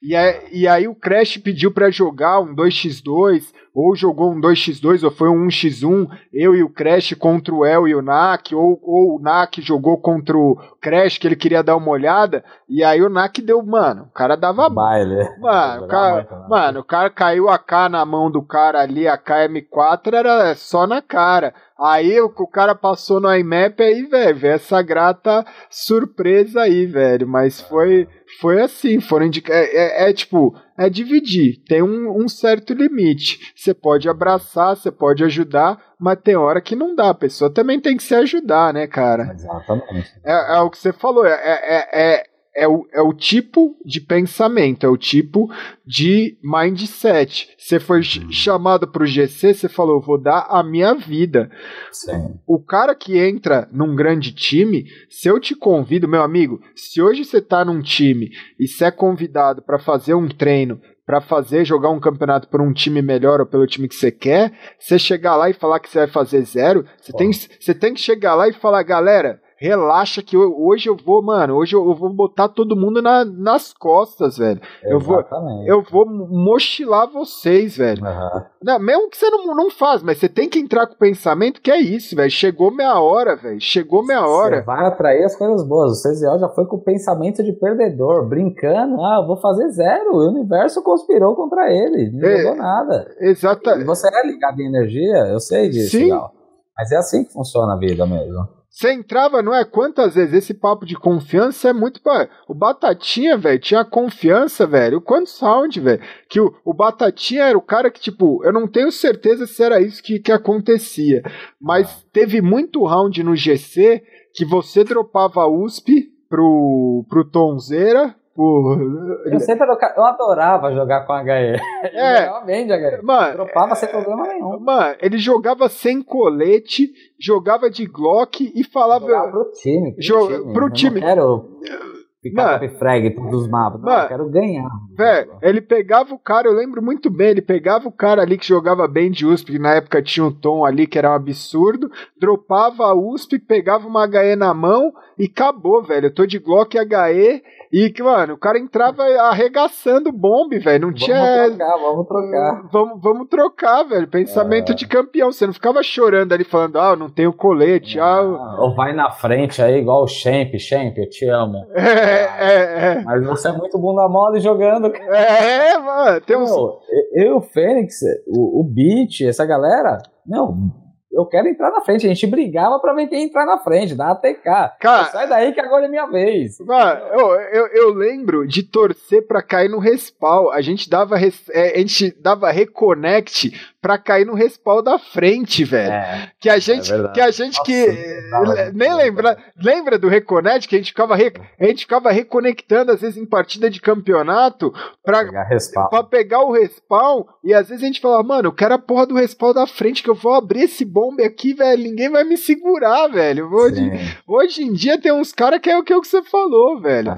E, aí, e aí o Crash pediu para jogar um 2x2 ou jogou um 2x2 ou foi um 1x1, eu e o Crash contra o El e o Nak, ou, ou o Nak jogou contra o Crash que ele queria dar uma olhada, e aí o Nak deu, mano, o cara dava baile. Mano, o cara, né? mano, o cara caiu a K na mão do cara ali, a KM4 era só na cara. Aí o, o cara passou no IMAP aí, velho, essa grata surpresa aí, velho, mas foi foi assim, foram indica é, é, é, tipo, é dividir, tem um, um certo limite. Você pode abraçar, você pode ajudar, mas tem hora que não dá. A pessoa também tem que se ajudar, né, cara? Exatamente. É, é o que você falou, é, é, é é o, é o tipo de pensamento, é o tipo de mindset. Você foi uhum. chamado para o GC, você falou, vou dar a minha vida. Sim. O cara que entra num grande time, se eu te convido, meu amigo, se hoje você está num time e você é convidado para fazer um treino, para fazer jogar um campeonato por um time melhor ou pelo time que você quer, você chegar lá e falar que você vai fazer zero, você, tem, você tem que chegar lá e falar, galera, relaxa que eu, hoje eu vou, mano, hoje eu, eu, vou botar todo mundo na, nas costas, velho. Eu vou, eu vou mochilar vocês, velho. Uhum. Não, mesmo que você não, não faz, mas você tem que entrar com o pensamento que é isso, velho. Chegou minha hora, velho. Chegou minha hora. Você vai atrair as coisas boas. O CZO já foi com o pensamento de perdedor, brincando. Ah, eu vou fazer zero. O universo conspirou contra ele. Não é, jogou nada. Exatamente. E você é ligado em energia, eu sei disso. Sim. Mas é assim que funciona a vida mesmo. Você entrava, não é? Quantas vezes esse papo de confiança é muito. O Batatinha, velho, tinha confiança, velho. O quanto sound, velho. Que o, o Batatinha era o cara que, tipo, eu não tenho certeza se era isso que, que acontecia. Mas teve muito round no GC que você dropava USP pro, pro Tonzeira, Porra. Eu sempre eu adorava jogar com HE. É. jogava bem de HE. Mano, Dropava sem problema nenhum. Mano, ele jogava sem colete, jogava de Glock e falava. Jogava pro time. Pro jo time. Pro time. Eu quero ficar mano, frag todos os mapas. Eu quero ganhar. Velho, ele pegava o cara, eu lembro muito bem, ele pegava o cara ali que jogava bem de USP, que na época tinha um tom ali que era um absurdo, dropava a USP, pegava uma HE na mão e acabou, velho. Eu tô de Glock HE e que, mano, o cara entrava arregaçando bombe, velho. Não vamos tinha. Trocar, vamos trocar. Vamos, vamos trocar, velho. Pensamento é. de campeão. Você não ficava chorando ali falando, ah, não tenho colete. Ah, Ou vai na frente aí, igual o Champ, Champ, eu te amo. É, é, é. Mas você é muito bunda mole jogando. É, mano. Tem uns... eu o Fênix, o, o Beat, essa galera, meu, eu quero entrar na frente. A gente brigava pra ver quem entrar na frente, da ATK. Cara, sai daí que agora é minha vez. Mano, eu, eu, eu lembro de torcer pra cair no respawn. A gente dava, res, é, a gente dava reconnect pra cair no respawn da frente, velho. É, que a gente, é que a gente Nossa, que nem lembra, lembra do reconnect que a gente ficava re, a gente ficava reconectando às vezes em partida de campeonato pra, pegar, pegar o respawn e às vezes a gente falava, mano, eu quero a porra do respawn da frente que eu vou abrir esse bombe aqui, velho, ninguém vai me segurar, velho. Hoje, hoje em dia tem uns caras que é o que, é o que você falou, velho.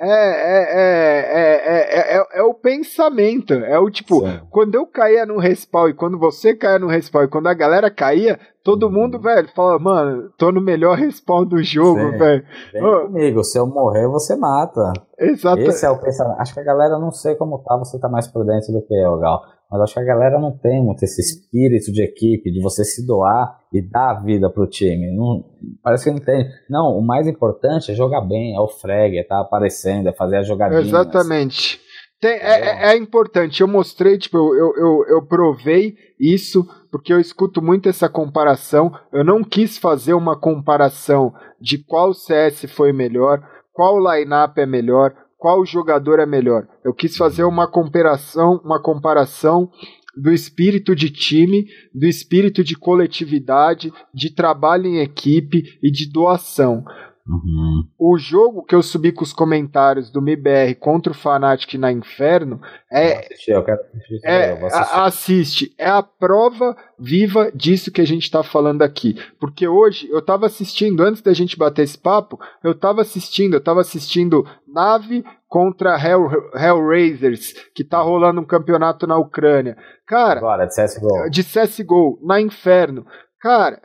É, é, é, é, o pensamento, é o tipo, Sim. quando eu caía no respawn e quando você caía no respawn e quando a galera caía, todo mundo, velho, fala, mano, tô no melhor respawn do jogo, velho. Vem oh. comigo, se eu morrer, você mata. Exato. Esse é o pensamento. Acho que a galera não sei como tá, você tá mais por dentro do que eu, Gal. Mas acho que a galera não tem muito esse espírito de equipe, de você se doar e dar a vida pro time. Não, parece que não tem. Não, o mais importante é jogar bem, é o frag, é estar tá aparecendo, é fazer a jogadinha. Exatamente. Tem, é, é, é, importante, eu mostrei, tipo, eu, eu, eu provei isso, porque eu escuto muito essa comparação. Eu não quis fazer uma comparação de qual CS foi melhor, qual lineup é melhor, qual jogador é melhor. Eu quis fazer uma comparação, uma comparação do espírito de time, do espírito de coletividade, de trabalho em equipe e de doação. Uhum. O jogo que eu subi com os comentários do MIBR contra o Fnatic na Inferno é. Assisti, eu quero assistir, é, eu assiste. É a prova viva disso que a gente está falando aqui. Porque hoje eu estava assistindo, antes da gente bater esse papo, eu estava assistindo, eu estava assistindo Nave contra Hell, Hellraisers, que tá rolando um campeonato na Ucrânia. Cara. Agora, de CSGO. De CSGO, na Inferno. Cara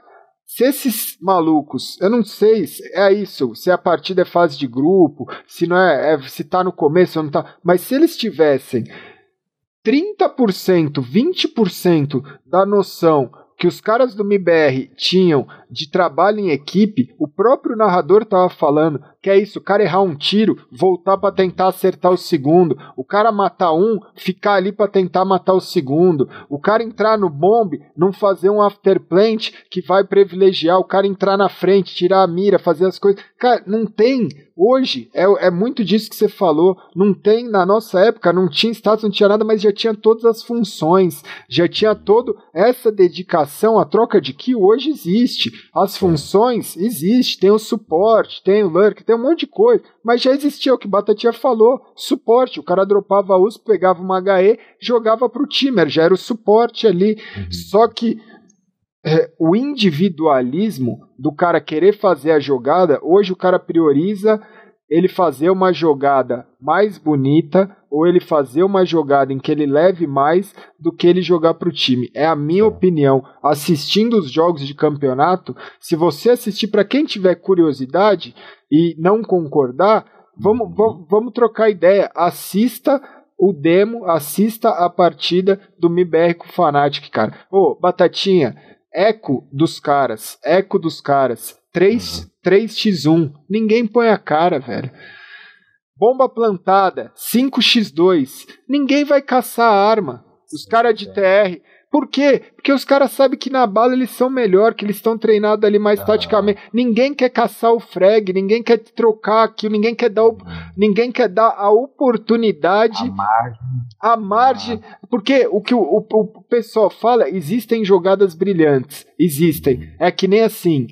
se esses malucos, eu não sei se é isso, se a partida é fase de grupo, se não é, é se tá no começo ou não tá, mas se eles tivessem 30%, 20% da noção que os caras do MIBR tinham de trabalho em equipe, o próprio narrador tava falando que é isso, o cara errar um tiro, voltar para tentar acertar o segundo, o cara matar um, ficar ali para tentar matar o segundo, o cara entrar no bombe, não fazer um afterplant que vai privilegiar, o cara entrar na frente, tirar a mira, fazer as coisas. Cara, não tem. Hoje, é, é muito disso que você falou. Não tem, na nossa época, não tinha status, não tinha nada, mas já tinha todas as funções, já tinha todo essa dedicação, a troca de que hoje existe. As funções existe, tem o suporte, tem o lurk, tem um monte de coisa, mas já existia o que Batatinha falou, suporte, o cara dropava a USP, pegava uma HE, jogava pro time, já era o suporte ali, uhum. só que é, o individualismo do cara querer fazer a jogada, hoje o cara prioriza ele fazer uma jogada mais bonita ou ele fazer uma jogada em que ele leve mais do que ele jogar para o time. É a minha opinião. Assistindo os jogos de campeonato, se você assistir para quem tiver curiosidade e não concordar, vamos, vamos, vamos trocar ideia. Assista o demo, assista a partida do MIBR com o Fnatic, cara. Ô, Batatinha, eco dos caras, eco dos caras. 3, uhum. 3x1. Ninguém põe a cara, velho. Bomba plantada, 5x2. Ninguém vai caçar a arma. Os caras de TR. Por quê? Porque os caras sabem que na bala eles são melhor, que eles estão treinados ali mais ah. taticamente. Ninguém quer caçar o frag, ninguém quer trocar aquilo, ninguém quer dar, o, uhum. ninguém quer dar a oportunidade, a margem, a margem ah. porque o que o, o, o, pessoal fala, existem jogadas brilhantes, existem. É que nem assim,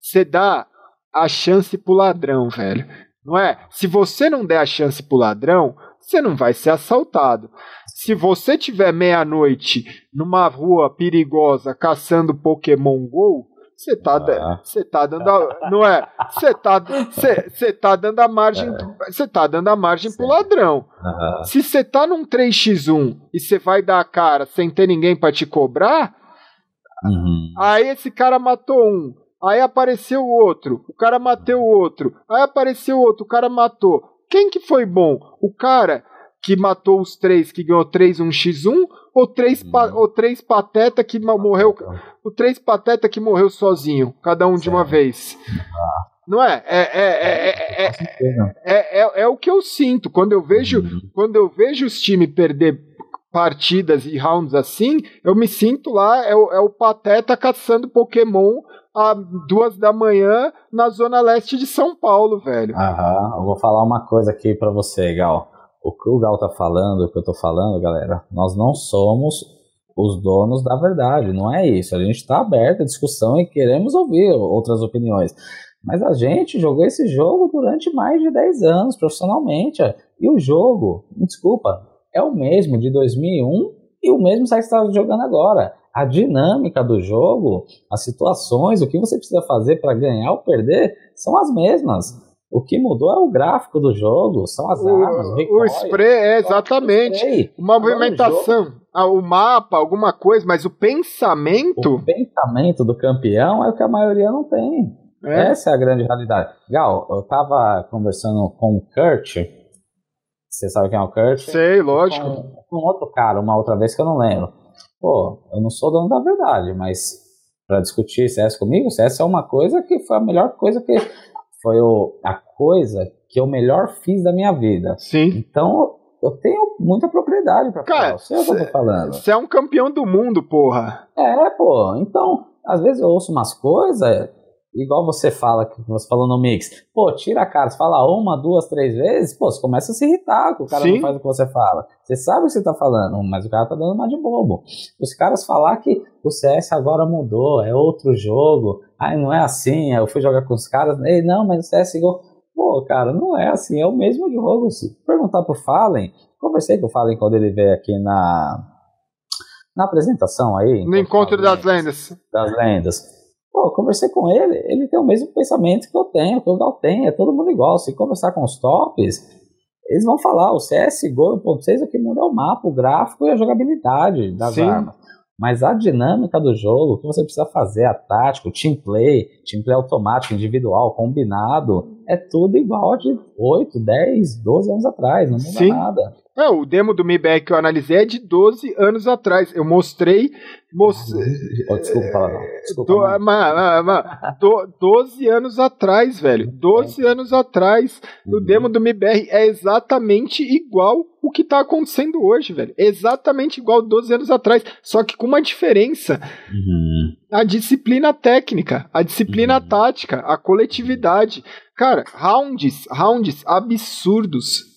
você dá a chance pro ladrão, velho. Não é? Se você não der a chance pro ladrão, você não vai ser assaltado. Se você tiver meia-noite numa rua perigosa caçando Pokémon Go, você tá, ah. Cê tá dando a, não é? Você tá, cê, tá dando a margem, você é. tá dando a margem Sim. pro ladrão. Uhum. Se você tá num 3x1 e você vai dar a cara sem ter ninguém para te cobrar, uhum. aí esse cara matou um. Aí apareceu o outro, o cara matou o outro. Aí apareceu o outro, o cara matou. Quem que foi bom? O cara que matou os três, que ganhou 3 um x1 ou três, pa, ou três pateta que morreu, o três pateta que morreu sozinho, cada um de uma vez. Não é? É, é, é, é, é, é, o que eu sinto quando eu vejo, quando eu vejo os times perder partidas e rounds assim, eu me sinto lá, é o, é o Pateta caçando Pokémon às duas da manhã na zona leste de São Paulo, velho. Aham, eu vou falar uma coisa aqui para você, Gal. O que o Gal tá falando, o que eu tô falando, galera, nós não somos os donos da verdade, não é isso. A gente está aberto à discussão e queremos ouvir outras opiniões. Mas a gente jogou esse jogo durante mais de 10 anos profissionalmente. E o jogo, me desculpa, é o mesmo de 2001 e o mesmo você está jogando agora. A dinâmica do jogo, as situações, o que você precisa fazer para ganhar ou perder são as mesmas. O que mudou é o gráfico do jogo, são as o, armas, o, recoil, o spray, é exatamente. Spray. Uma movimentação, ah, o mapa, alguma coisa, mas o pensamento. O pensamento do campeão é o que a maioria não tem. É. Essa é a grande realidade. Gal, eu tava conversando com o Kurt. Você sabe quem é o Kurt? Sei, lógico. Com, com outro cara, uma outra vez que eu não lembro. Pô, eu não sou dono da verdade, mas para discutir CS comigo, CS é uma coisa que foi a melhor coisa que. Foi o, a coisa que eu melhor fiz da minha vida. Sim. Então, eu tenho muita propriedade para falar. Cara, sei o que eu tô falando. Você é um campeão do mundo, porra. É, pô. Então, às vezes eu ouço umas coisas igual você fala, que você falou no mix, pô, tira a cara, você fala uma, duas, três vezes, pô, você começa a se irritar que o cara Sim. não faz o que você fala. Você sabe o que você tá falando, mas o cara tá dando uma de bobo. Os caras falar que o CS agora mudou, é outro jogo, ai, não é assim, eu fui jogar com os caras, ei, não, mas o CS igual. Pô, cara, não é assim, é o mesmo jogo. Se perguntar pro Fallen, conversei com o Fallen quando ele veio aqui na na apresentação aí. No encontro das lendas. Das lendas. Pô, conversei com ele, ele tem o mesmo pensamento que eu tenho, que o Gal tem, é todo mundo igual. Se conversar com os tops, eles vão falar, o CSGO 1.6 é o que muda é o mapa, o gráfico e a jogabilidade das Sim. armas. Mas a dinâmica do jogo, o que você precisa fazer, a tática, o team play, team play automático, individual, combinado, é tudo igual de 8, 10, 12 anos atrás, não muda Sim. nada. É, o demo do MIBEC que eu analisei é de 12 anos atrás. Eu mostrei. mostrei oh, desculpa falar, não. Desculpa. Do, ma, ma, do, 12 anos atrás, velho. 12 é. anos atrás. Uhum. O demo do MIBR é exatamente igual o que tá acontecendo hoje, velho. Exatamente igual 12 anos atrás. Só que com uma diferença. Uhum. A disciplina técnica, a disciplina uhum. tática, a coletividade. Cara, rounds, rounds absurdos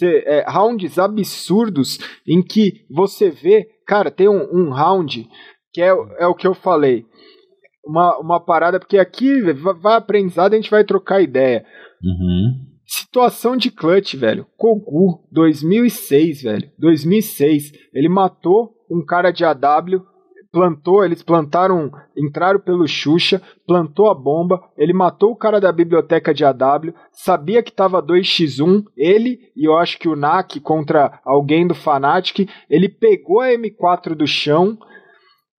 ser, é, rounds absurdos em que você vê, cara, tem um, um round que é, é o que eu falei. Uma, uma parada, porque aqui vai aprendizado, a gente vai trocar ideia. Uhum. Situação de clutch, velho. Kogu, 2006, velho. 2006. Ele matou um cara de AW plantou, eles plantaram, entraram pelo Xuxa, plantou a bomba, ele matou o cara da biblioteca de AW, sabia que tava 2x1, ele e eu acho que o NAC contra alguém do Fnatic, ele pegou a M4 do chão,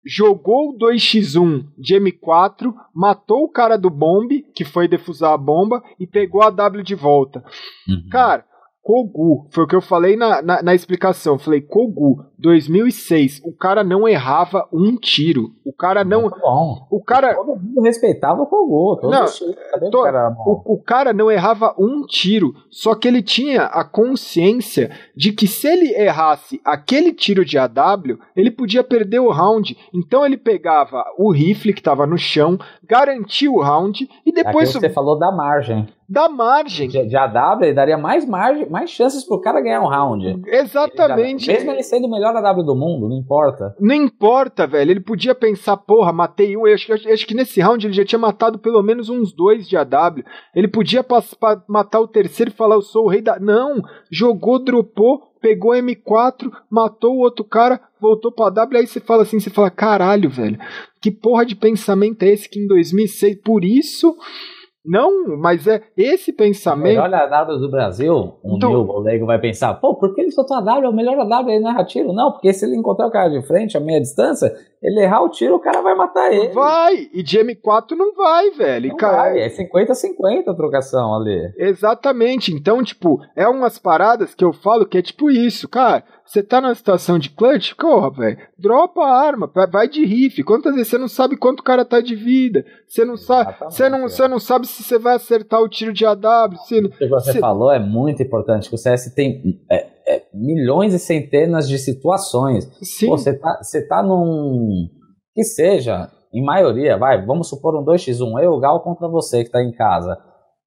jogou o 2x1 de M4, matou o cara do bomb, que foi defusar a bomba, e pegou a W de volta. Uhum. Cara, Kogu, foi o que eu falei na, na, na, explicação. Falei, Kogu, 2006, o cara não errava um tiro. O cara não. Bom. O cara. Todo mundo respeitava o Kogu. Todo não, to, cara o, o cara não errava um tiro. Só que ele tinha a consciência de que se ele errasse aquele tiro de AW, ele podia perder o round. Então ele pegava o rifle que estava no chão, garantia o round e depois. Aqui você falou da margem da margem. De, de AW, ele daria mais margem, mais chances pro cara ganhar um round. Exatamente. Ele já, mesmo ele sendo o melhor AW do mundo, não importa. Não importa, velho. Ele podia pensar, porra, matei um. Eu acho, eu acho que nesse round ele já tinha matado pelo menos uns dois de AW. Ele podia matar o terceiro e falar, eu sou o rei da. Não! Jogou, dropou, pegou M4, matou o outro cara, voltou pra W, aí você fala assim, você fala, caralho, velho, que porra de pensamento é esse que em 2006, por isso não, mas é esse pensamento. O melhor AW do Brasil, um então, Nil leigo vai pensar, pô, por que ele soltou a W? É o melhor AW, ele não erra tiro. Não, porque se ele encontrar o cara de frente a meia distância, ele errar o tiro, o cara vai matar ele. Vai! E de M4 não vai, velho. Não cara... vai, é 50-50 a trocação ali. Exatamente. Então, tipo, é umas paradas que eu falo que é tipo isso, cara. Você tá numa situação de clutch, corra, velho. Dropa a arma, vai de riff. Quantas vezes você não sabe quanto o cara tá de vida? Você não sabe, você não, você não sabe se você vai acertar o tiro de AW. Se, o que você falou é muito importante. Que o CS tem é, é, milhões e centenas de situações. Sim. Você tá, você tá num. Que seja, em maioria, vai, vamos supor um 2x1, eu, o Gal contra você que tá em casa.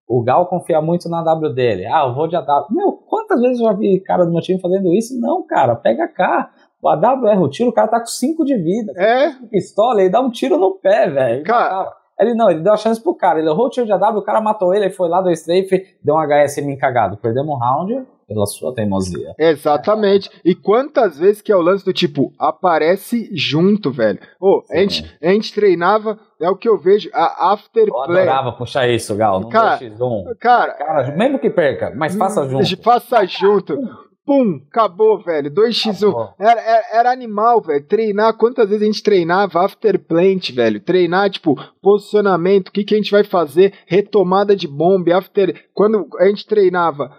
O Gal confia muito na W dele. Ah, eu vou de AW. Meu, quantas vezes eu já vi cara do meu time fazendo isso? Não, cara, pega cá. O AW erra o tiro, o cara tá com 5 de vida. É. Pistola, ele dá um tiro no pé, velho. Cara. Ele não, ele deu a chance pro cara. Ele errou o tiro de AW, o cara matou ele, ele foi lá, do strafe, deu um HSM cagado. Perdemos um round pela sua teimosia. Exatamente. E quantas vezes que é o lance do tipo, aparece junto, velho. Ô, a, gente, a gente treinava, é o que eu vejo, a afterplay. Eu adorava puxar isso, Gal, no cara, 2x1. Cara, cara, mesmo que perca, mas faça junto. Faça junto. Pum, acabou, velho. 2x1. Era, era, era, animal, velho. Treinar, quantas vezes a gente treinava after plant, velho? Treinar, tipo, posicionamento, o que, que a gente vai fazer, retomada de bomba, after. Quando a gente treinava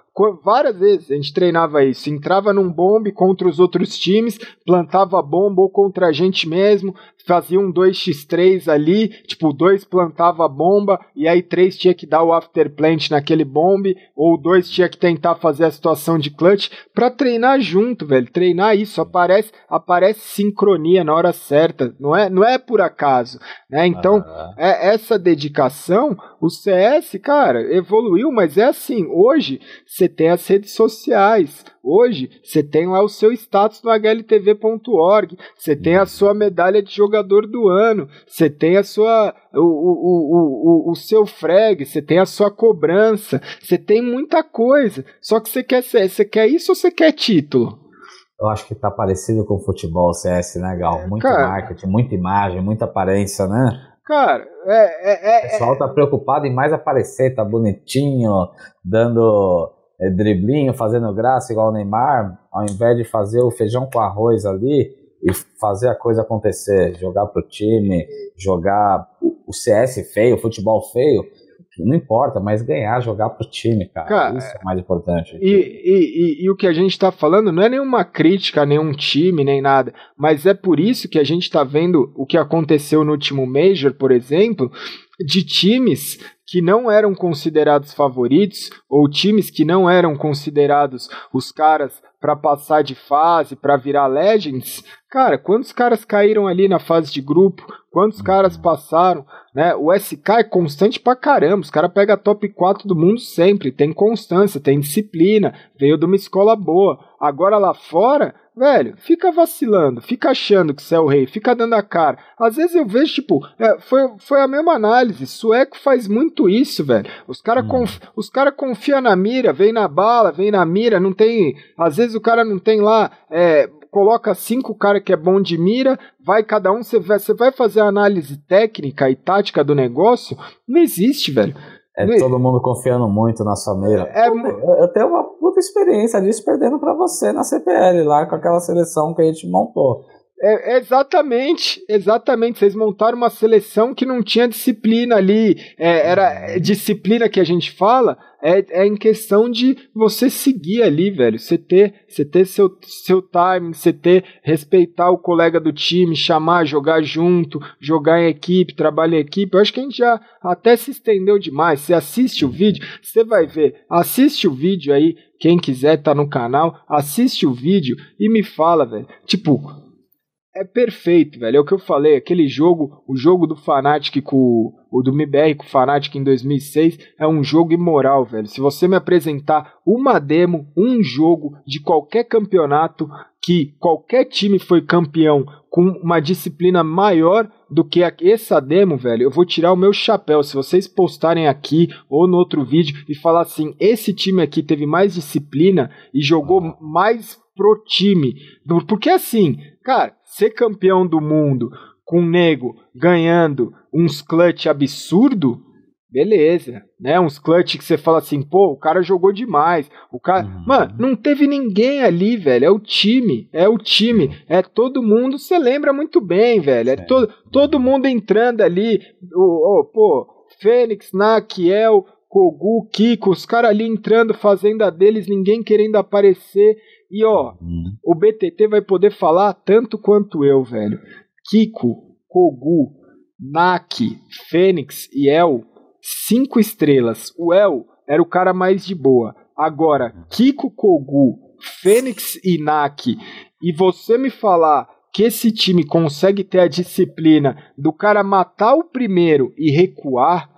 várias vezes a gente treinava isso. Entrava num bombe contra os outros times, plantava bomba ou contra a gente mesmo, fazia um 2x3 ali, tipo, dois plantava bomba e aí três tinha que dar o afterplant naquele bombe, ou dois tinha que tentar fazer a situação de clutch para treinar junto, velho. Treinar isso, aparece, aparece sincronia na hora certa, não é, não é por acaso, né? Então, é essa dedicação, o CS, cara, evoluiu, mas é assim, hoje você tem as redes sociais, Hoje, você tem lá o seu status no hltv.org, você tem a sua medalha de jogador do ano, você tem a sua o, o, o, o, seu frag, você tem a sua cobrança, você tem muita coisa. Só que você quer você quer isso ou você quer título? Eu acho que tá parecido com o futebol CS, né, Gal? Muito Cara, marketing, muita imagem, muita aparência, né? Cara, é, é, é, o pessoal tá preocupado em mais aparecer, tá bonitinho, dando é, driblinho, fazendo graça igual o Neymar, ao invés de fazer o feijão com arroz ali e fazer a coisa acontecer, jogar pro time, jogar o CS feio, o futebol feio, não importa, mas ganhar, jogar pro time, cara. cara Isso é mais importante. E, e, e, e, o que a gente tá falando não é nenhuma crítica a nenhum time, nem nada, mas é por isso que a gente tá vendo o que aconteceu no último Major, por exemplo, de times que não eram considerados favoritos ou times que não eram considerados os caras para passar de fase, para virar Legends, cara, quantos caras caíram ali na fase de grupo? Quantos caras passaram? Né? O SK é constante pra caramba. Os caras pegam a top 4 do mundo sempre. Tem constância, tem disciplina. Veio de uma escola boa. Agora lá fora, velho, fica vacilando, fica achando que você é o rei, fica dando a cara. Às vezes eu vejo, tipo, é, foi, foi a mesma análise. Sueco faz muito isso, velho. Os caras hum. conf, os cara confiam na mira, vem na bala, vem na mira, não tem. Às vezes o cara não tem lá. É, coloca cinco cara que é bom de mira, vai cada um, você vai, vai fazer a análise técnica e tática do negócio. Não existe, velho. É todo mundo confiando muito na sua mira. É, eu tenho uma puta experiência disso perdendo para você na CPL lá com aquela seleção que a gente montou. É, exatamente, exatamente. Vocês montaram uma seleção que não tinha disciplina ali. É, era disciplina que a gente fala, é, é em questão de você seguir ali, velho. Você ter, você ter seu, seu time, você ter, respeitar o colega do time, chamar, jogar junto, jogar em equipe, trabalhar em equipe. Eu acho que a gente já até se estendeu demais. Você assiste o vídeo, você vai ver. Assiste o vídeo aí, quem quiser tá no canal, assiste o vídeo e me fala, velho. Tipo, é perfeito, velho. É o que eu falei, aquele jogo, o jogo do Fnatic com o do MBR com o Fnatic em 2006 é um jogo imoral, velho. Se você me apresentar uma demo, um jogo de qualquer campeonato que qualquer time foi campeão com uma disciplina maior do que essa demo, velho, eu vou tirar o meu chapéu. Se vocês postarem aqui ou no outro vídeo e falar assim, esse time aqui teve mais disciplina e jogou mais pro time. Porque assim, cara, ser campeão do mundo com o nego ganhando uns clutch absurdo, beleza, né? Uns clutch que você fala assim, pô, o cara jogou demais. O cara, uhum. mano, não teve ninguém ali, velho. É o time, é o time, é todo mundo. Você lembra muito bem, velho. É todo, todo mundo entrando ali. O, pô, Fênix, Nakiel, Kogu, Kiko, os caras ali entrando, fazendo a deles, ninguém querendo aparecer. E ó, uhum. o BTT vai poder falar tanto quanto eu, velho. Kiko, Kogu, Naki, Fênix e El, cinco estrelas. O El era o cara mais de boa. Agora, Kiko, Kogu, Fênix e NAC, e você me falar que esse time consegue ter a disciplina do cara matar o primeiro e recuar,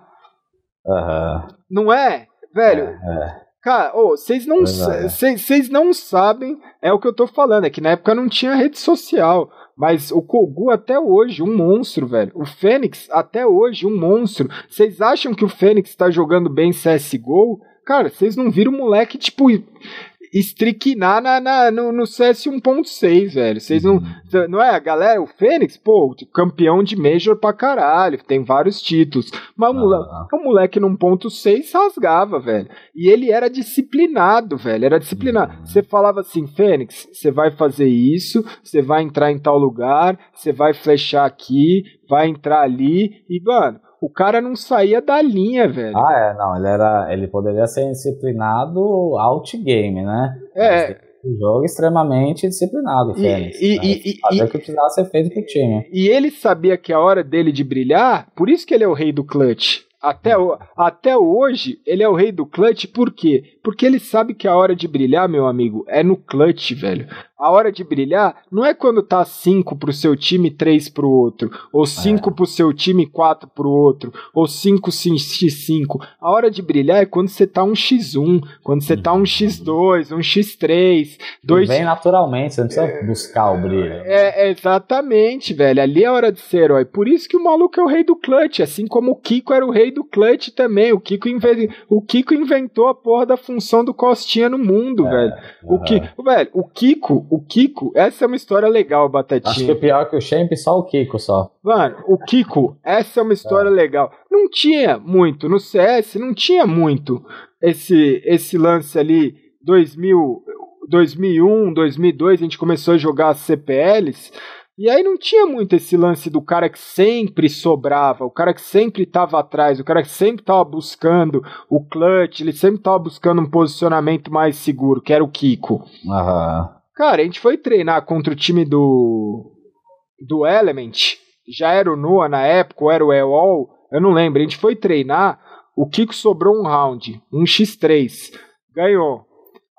não é? Velho, é. Cara, vocês não, Pois é. vocês não sabem, é o que eu tô falando, é que na época não tinha rede social. Mas o Kogu até hoje, um monstro, velho. O Fênix até hoje, um monstro. Vocês acham que o Fênix tá jogando bem CSGO? Cara, vocês não viram o moleque, tipo, estriquinar na, na- no, no CS 1.6, velho. Vocês não. Não é? A galera, o Fênix, pô, campeão de Major pra caralho, tem vários títulos. Mas o moleque, Ah. o moleque no 1.6 rasgava, velho. E ele era disciplinado, velho. Era disciplinado. Uhum. Você falava assim, Fênix, você vai fazer isso, você vai entrar em tal lugar, você vai flechar aqui, vai entrar ali. E, mano, o cara não saía da linha, velho. Ah, é, não, ele era. Ele poderia ser disciplinado outgame, né? É. Um jogo extremamente disciplinado, E- Fênix. e- né? e- e- Fazer o que precisava ser feito pro time. E ele sabia que a hora dele de brilhar, por isso que ele é o rei do clutch. Até, até hoje, ele é o rei do clutch, por quê? Porque ele sabe que a hora de brilhar, meu amigo, é no clutch, velho. A hora de brilhar não é quando tá 5 pro seu time e 3 pro outro, ou 5 pro seu time e 4 pro outro, ou 5 x5. A hora de brilhar é quando você tá um x1, quando você tá um x2, um x3, dois Vem naturalmente, você não precisa buscar o brilho. é, é exatamente, velho. Ali é hora de ser herói. Por isso que o maluco é o rei do clutch, assim como o Kiko era o rei do clutch também. O Kiko, inve- o Kiko inventou a porra da função do Costinha no mundo, velho. O que, velho, o Kiko, o Kiko, essa é uma história legal, Acho que Batatinha. é pior que o Champ, só o Kiko só. Mano, o Kiko, essa é uma história legal. Não tinha muito no CS, não tinha muito esse esse lance ali 2000, 2001, 2002, a gente começou a jogar as CPLs. E aí não tinha muito esse lance do cara que sempre sobrava, o cara que sempre tava atrás, o cara que sempre tava buscando o clutch, ele sempre tava buscando um posicionamento mais seguro, que era o Kiko. Aham. Cara, a gente foi treinar contra o time do do Element, já era o Noah na época, ou era o EOL, eu não lembro. A gente foi treinar, o Kiko sobrou um round, um x3, ganhou.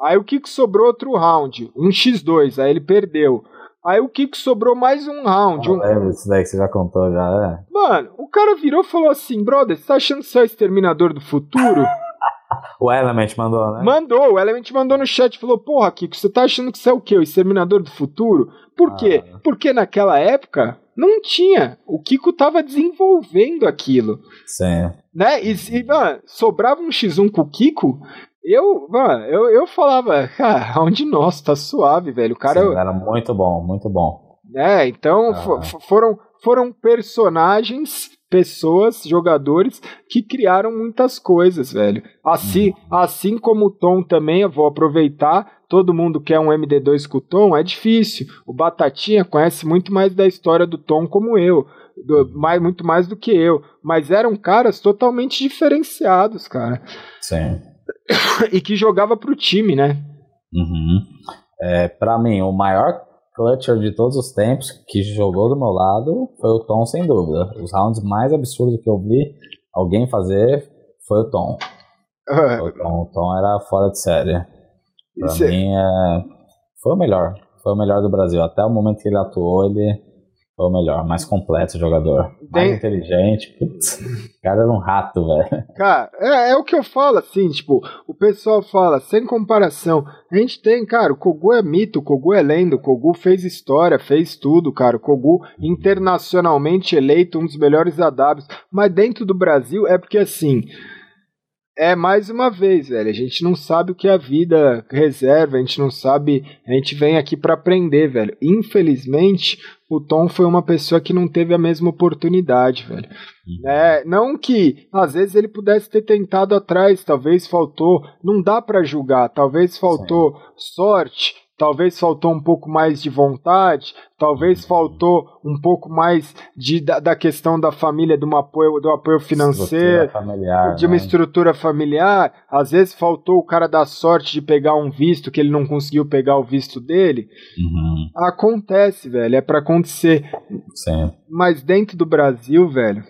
Aí o Kiko sobrou outro round, um x2, aí ele perdeu. Aí o Kiko sobrou mais um round. Eu Um... lembro disso daí que você já contou, já é. Mano, o cara virou e falou assim: brother, você tá achando que você é o exterminador do futuro? O Element mandou, né? Mandou, o Element mandou no chat e falou: Porra, Kiko, você tá achando que você é o quê? O exterminador do futuro? Por quê? Ah. Porque naquela época não tinha. O Kiko tava desenvolvendo aquilo. Sim. Né? E, e mano, sobrava um X1 com o Kiko. Eu, mano, eu, eu falava, cara, onde nós, tá suave, velho. O cara. Sim, era muito bom, muito bom. É, então Ah. fo- fo- foram, foram personagens, pessoas, jogadores que criaram muitas coisas, velho. Assim, assim como o Tom também, eu vou aproveitar. Todo mundo quer um MD2 com o Tom, é difícil. O Batatinha conhece muito mais da história do Tom como eu. do- mais, muito mais do que eu. Mas eram caras totalmente diferenciados, cara. Sim. E que jogava pro time, né? Uhum. É, pra mim, o maior clutcher de todos os tempos que jogou do meu lado foi o Tom, sem dúvida. Os rounds mais absurdos que eu vi alguém fazer foi o Tom. O Tom, o Tom era fora de série. Pra Isso é- mim, é... foi o melhor. Foi o melhor do Brasil. Até o momento que ele atuou, ele foi o melhor. Mais completo jogador. Mais Tem- inteligente. Putz, o cara era um rato, velho. Cara, é, é o que eu falo, assim, tipo, o pessoal fala, sem comparação. A gente tem, cara, o Kogu é mito, o Kogu é lenda, o Kogu fez história, fez tudo, cara. O Kogu internacionalmente eleito um dos melhores AWs. Mas dentro do Brasil é porque, assim, é mais uma vez, velho, a gente não sabe o que a vida reserva, a gente não sabe, a gente vem aqui pra aprender, velho. Infelizmente, o Tom foi uma pessoa que não teve a mesma oportunidade, velho. É, não que às vezes ele pudesse ter tentado atrás, talvez faltou, não dá pra julgar, talvez faltou sorte, talvez faltou um pouco mais de vontade, talvez faltou um pouco mais de, da, da questão da família, do apoio, do apoio financeiro, familiar. de uma né? estrutura familiar, às vezes faltou o cara dar sorte de pegar um visto que ele não conseguiu pegar o visto dele. Uhum. Acontece, velho, é pra acontecer. Sim. Mas dentro do Brasil, velho,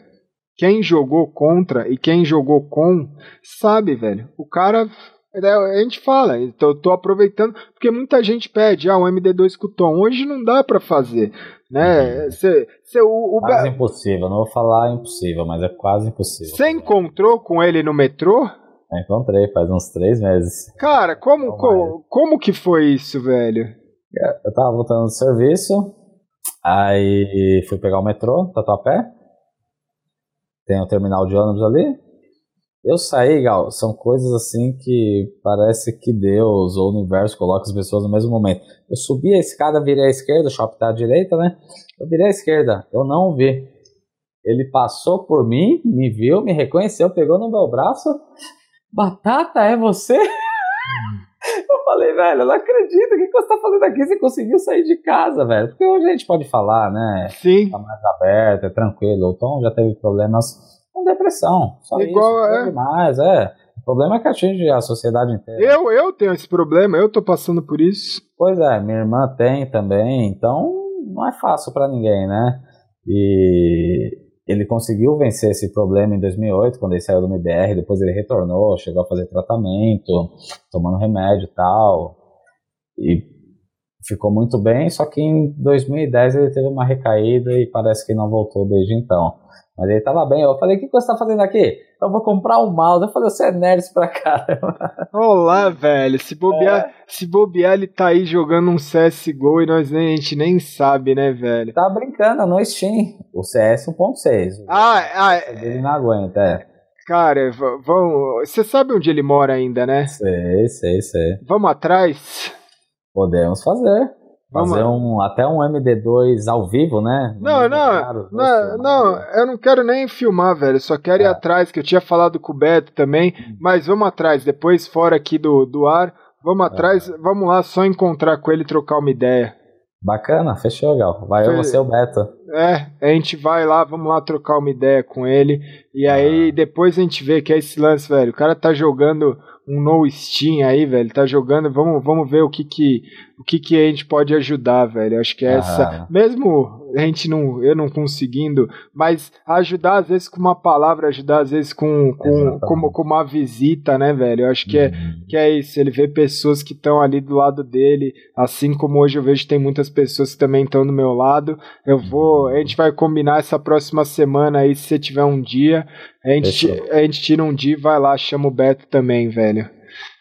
quem jogou contra e quem jogou com, sabe, velho. O cara A gente fala, então eu tô aproveitando, porque muita gente pede, ah, o MD2 com Tom. Hoje não dá para fazer, né? Cê, cê, o, o quase impossível, não vou falar impossível, mas é quase impossível. Você encontrou com ele no metrô? Encontrei, faz uns três meses. Cara, como, como, como que foi isso, velho? Eu tava voltando do serviço, aí fui pegar o metrô, Tatuapé. Tem o terminal de ônibus ali. Eu saí, Gal, são coisas assim que parece que Deus ou o universo coloca as pessoas no mesmo momento. Eu subi a escada, virei à esquerda, o shopping tá à direita, né? Eu virei à esquerda, eu não vi. Ele passou por mim, me viu, me reconheceu, pegou no meu braço. Batata, é você? eu falei, velho, eu não acredito. O que você tá fazendo aqui? Você conseguiu sair de casa, velho? Porque hoje a gente pode falar, né? Sim. Tá mais aberto, é tranquilo. O Tom já teve problemas com depressão. Só Igual isso, é. demais, é. O problema é que atinge a sociedade inteira. Eu, eu tenho esse problema, eu tô passando por isso. Pois é, minha irmã tem também, então não é fácil para ninguém, né? E ele conseguiu vencer esse problema em 2008, quando ele saiu do MBR, depois ele retornou, chegou a fazer tratamento, tomando remédio e tal, e ficou muito bem, só que em 2010 ele teve uma recaída e parece que não voltou desde então. Mas ele tava bem. Eu falei, o que você tá fazendo aqui? Eu vou comprar um mouse. Eu falei, você é nerd pra caramba. Olá, velho. Se bobear, é. se bobear, ele tá aí jogando um CSGO e nós nem, a gente nem sabe, né, velho? Tá brincando no Steam. O CS 1.6. Ah, ah, ele não aguenta, é. Cara, vamos. Você sabe onde ele mora ainda, né? Sei, sei, sei. Vamos atrás? Podemos fazer. Fazer um, até um MD2 ao vivo, né? Não, não, não, não, eu não quero nem filmar, velho. Só quero é. ir atrás, que eu tinha falado com o Beto também. Uhum. Mas vamos atrás, depois fora aqui do, do ar. Vamos é. atrás, é. vamos lá só encontrar com ele e trocar uma ideia. Bacana, fechou, Gal. Vai Foi... eu, você o Beto. É, a gente vai lá, vamos lá trocar uma ideia com ele. E aí ah. depois a gente vê que é esse lance, velho. O cara tá jogando um no Steam aí, velho, tá jogando, vamos, vamos ver o que que, o que que a gente pode ajudar, velho. Acho que é essa, mesmo a gente não, eu não conseguindo, mas ajudar às vezes com uma palavra, ajudar às vezes com, com, com, com, uma visita, né, velho? Eu acho que, é, uhum. que é isso, ele vê pessoas que estão ali do lado dele, assim como hoje eu vejo que tem muitas pessoas que também estão do meu lado. Eu vou, a gente vai combinar essa próxima semana aí, se você tiver um dia, a gente, a gente tira um dia e vai lá, chama o Beto também, velho.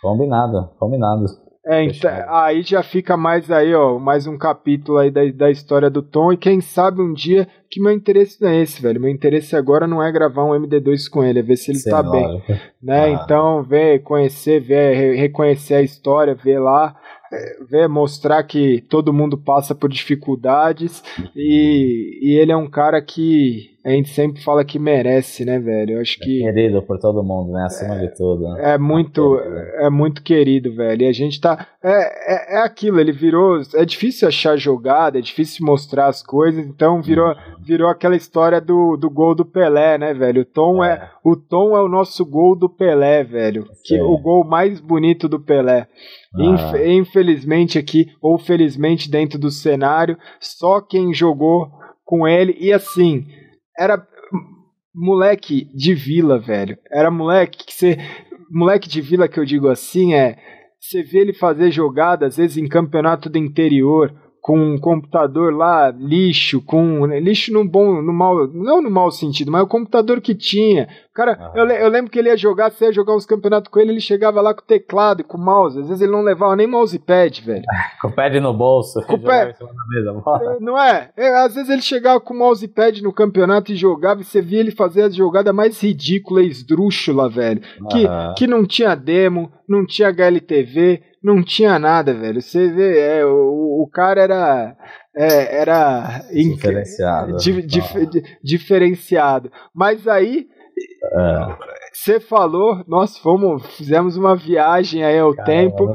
Combinado, combinado. É, então, aí já fica mais aí, ó, mais um capítulo aí da, da história do Tom, e quem sabe um dia que meu interesse não é esse, velho. Meu interesse agora não é gravar um MD2 com ele, é ver se ele Sim, tá bem. Né? Ah. Então, ver, conhecer, ver, reconhecer a história, ver lá, é, ver, mostrar que todo mundo passa por dificuldades e, e ele é um cara que a gente sempre fala que merece, né, velho? Eu acho que. É querido por todo mundo, né? Acima é, de tudo. Né? É muito, é muito querido, velho. E a gente tá. É, é, é, aquilo, ele virou. É difícil achar jogada, é difícil mostrar as coisas, então virou, virou aquela história do, do gol do Pelé, né, velho? O Tom é. é o Tom é o nosso gol do Pelé, velho. Que, o gol mais bonito do Pelé. Ah. Infelizmente aqui, ou felizmente dentro do cenário, só quem jogou com ele. E assim era moleque de vila, velho. Era moleque que você. Moleque de vila que eu digo assim é. Você vê ele fazer jogada, às vezes em campeonato do interior, com um computador lá, lixo, com. Lixo no bom, no mal. Não no mau sentido, mas o computador que tinha. Cara, eu, eu, lembro que ele ia jogar, você ia jogar uns campeonatos com ele, ele chegava lá com teclado e com mouse. Às vezes ele não levava nem mousepad, velho. com o pad no bolso. Com o pad. É, não é? é? Às vezes ele chegava com o mousepad no campeonato e jogava, e você via ele fazer as jogadas mais ridículas, esdrúxula, velho. Que, que não tinha demo, não tinha HLTV, não tinha nada, velho. Você vê, é, o, o cara era. É, era diferenciado. Di, dif, diferenciado. Mas aí você falou, nós fomos, fizemos uma viagem aí ao Caramba, tempo,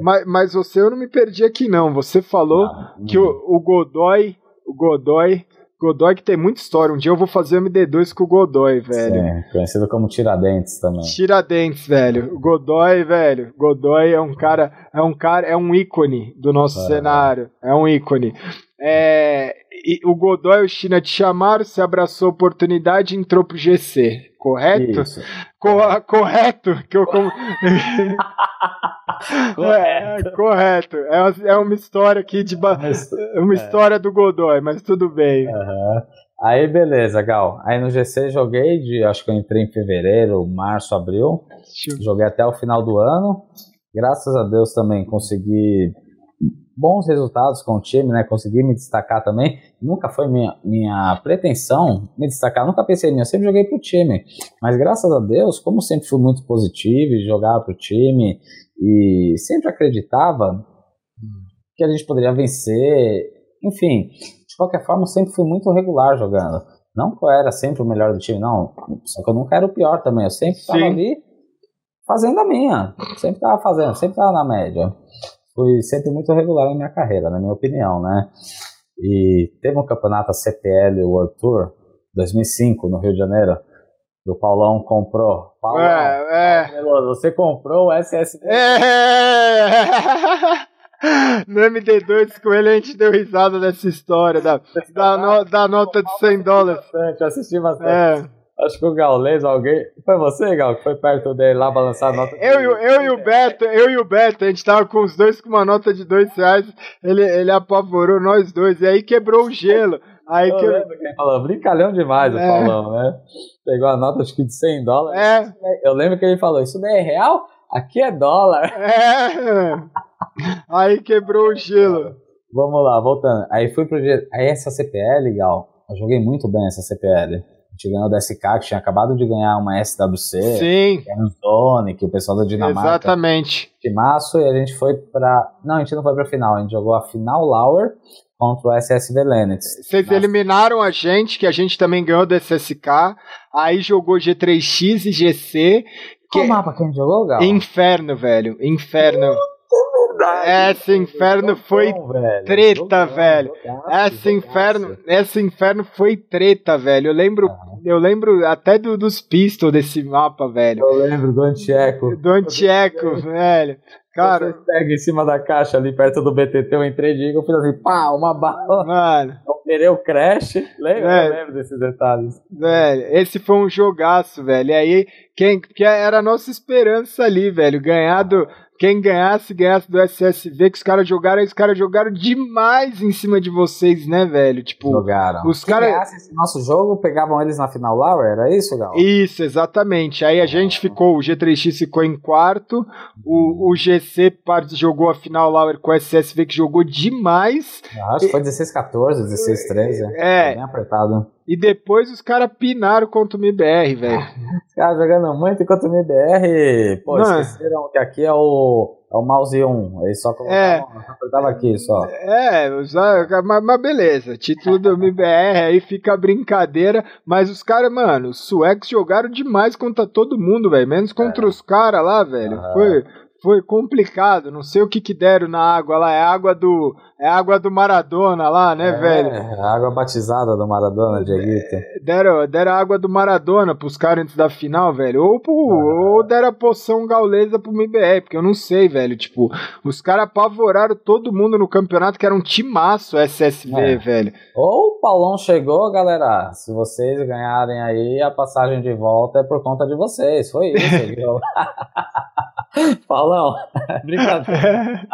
mas, mas você eu não me perdi aqui não. Você falou não, que o, o Godoy, o Godoy, Godoy que tem muita história. Um dia eu vou fazer MD2 com o Godoy, velho. Sim, conhecido como Tiradentes também. Tiradentes, velho. Godoy, velho. Godoy é um cara, é um cara, é um ícone do nosso é, cenário. É um ícone. É, o Godoy e o China te chamaram, você abraçou a oportunidade e entrou pro GC, correto? Isso. Co correto? Que eu como... correto. É, correto. É, uma, é uma história aqui de. Ba... Uma história é. do Godoy, mas tudo bem. Uhum. Aí beleza, Gal. Aí no GC joguei, de, acho que eu entrei em fevereiro, março, abril. Joguei até o final do ano. Graças a Deus também consegui bons resultados com o time, né? Consegui me destacar também. Nunca foi minha, minha pretensão me destacar, nunca pensei nisso, eu sempre joguei pro time. Mas graças a Deus, como sempre fui muito positivo e jogava pro time e sempre acreditava que a gente poderia vencer. Enfim, de qualquer forma, sempre fui muito regular jogando. Não que eu era sempre o melhor do time, não. Só que eu nunca era o pior também. Eu sempre estava ali fazendo a minha. Sempre estava fazendo, sempre estava na média fui sempre muito regular na minha carreira, na minha opinião, né? E teve um campeonato a CPL World Tour 2005 no Rio de Janeiro. E o Paulão comprou. Paulão, é, é. você comprou o SSD. É. No MD2 com ele a gente deu risada dessa história da, da, no, da nota de 100 dólares. Bastante, assisti bastante. É. Acho que o Gaules, alguém. Foi você, Gal, que foi perto dele lá balançar a nota? Eu, eu, eu e o Beto, eu e o Beto, a gente tava com os dois com uma nota de dois reais. Ele, ele apavorou nós dois. E aí quebrou o gelo. Aí eu que lembro que ele falou, brincalhão demais é. o Paulão, né? Pegou a nota acho que de 100 dólares. É. Eu lembro que ele falou, isso daí é real? Aqui é dólar. É. Aí quebrou o gelo. Vamos lá, voltando. Aí fui pro. Aí essa CPL, Gal, eu joguei muito bem essa CPL gente ganhou da SK, que tinha acabado de ganhar uma SWC. Sim. Que era um Sonic, o pessoal da Dinamarca. Exatamente. De março, e a gente foi pra. Não, a gente não foi pra final, a gente jogou a final Lauer contra o SSV Lennox. Vocês eliminaram a gente, que a gente também ganhou do SSK, aí jogou G3X e GC. Qual que... mapa que a gente jogou, Gal? Inferno, velho. Inferno Esse inferno foi velho. treta, velho. Esse inferno, esse inferno foi treta, velho. Eu lembro, ah. eu lembro até do, dos pistols desse mapa, velho. Eu lembro do Antieco. Do Antieco, velho. Cara, você pega em cima da caixa ali perto do BTT, eu entrei de eu fiz assim, pá, uma bala. Mano. O crash. Lembra? Eu lembro desses detalhes. Velho, esse foi um jogaço, velho. E aí, quem, que era a nossa esperança ali, velho. Ganhar do, quem ganhasse, ganhasse do SSV, que os caras jogaram, os caras jogaram demais em cima de vocês, né, velho? Tipo, jogaram. Os caras. ganhasse esse nosso jogo, pegavam eles na final lá, era isso, Gal? Isso, exatamente. Aí a gente ficou, o G3X ficou em quarto, o, o GC jogou a final lá com o SSV, que jogou demais. acho que foi 16, 14, 16, 13. É. Bem apertado. E depois os caras pinaram contra o MBR, velho. Os caras jogando muito contra o MBR. Pô, Não. esqueceram que aqui é o, é o mouse 1. Eles só colocavam, é. aqui só. É, mas, mas beleza. Título do MBR aí fica brincadeira. Mas os caras, mano, os suecos jogaram demais contra todo mundo, velho. Menos contra é. os caras lá, velho. Foi foi complicado. Não sei o que que deram na água lá. É água do é água do Maradona lá, né, é, velho? É, água batizada do Maradona, Dieguito. É, deram, deram água do Maradona pros caras antes da final, velho. Ou, pro, ou deram a poção gaulesa pro MBR, porque eu não sei, velho. Tipo, os caras apavoraram todo mundo no campeonato, que era um timaço SSV, é. velho. Ou o Paulão chegou, galera. Se vocês ganharem aí, a passagem de volta é por conta de vocês. Foi isso? Paulão, brincadeira.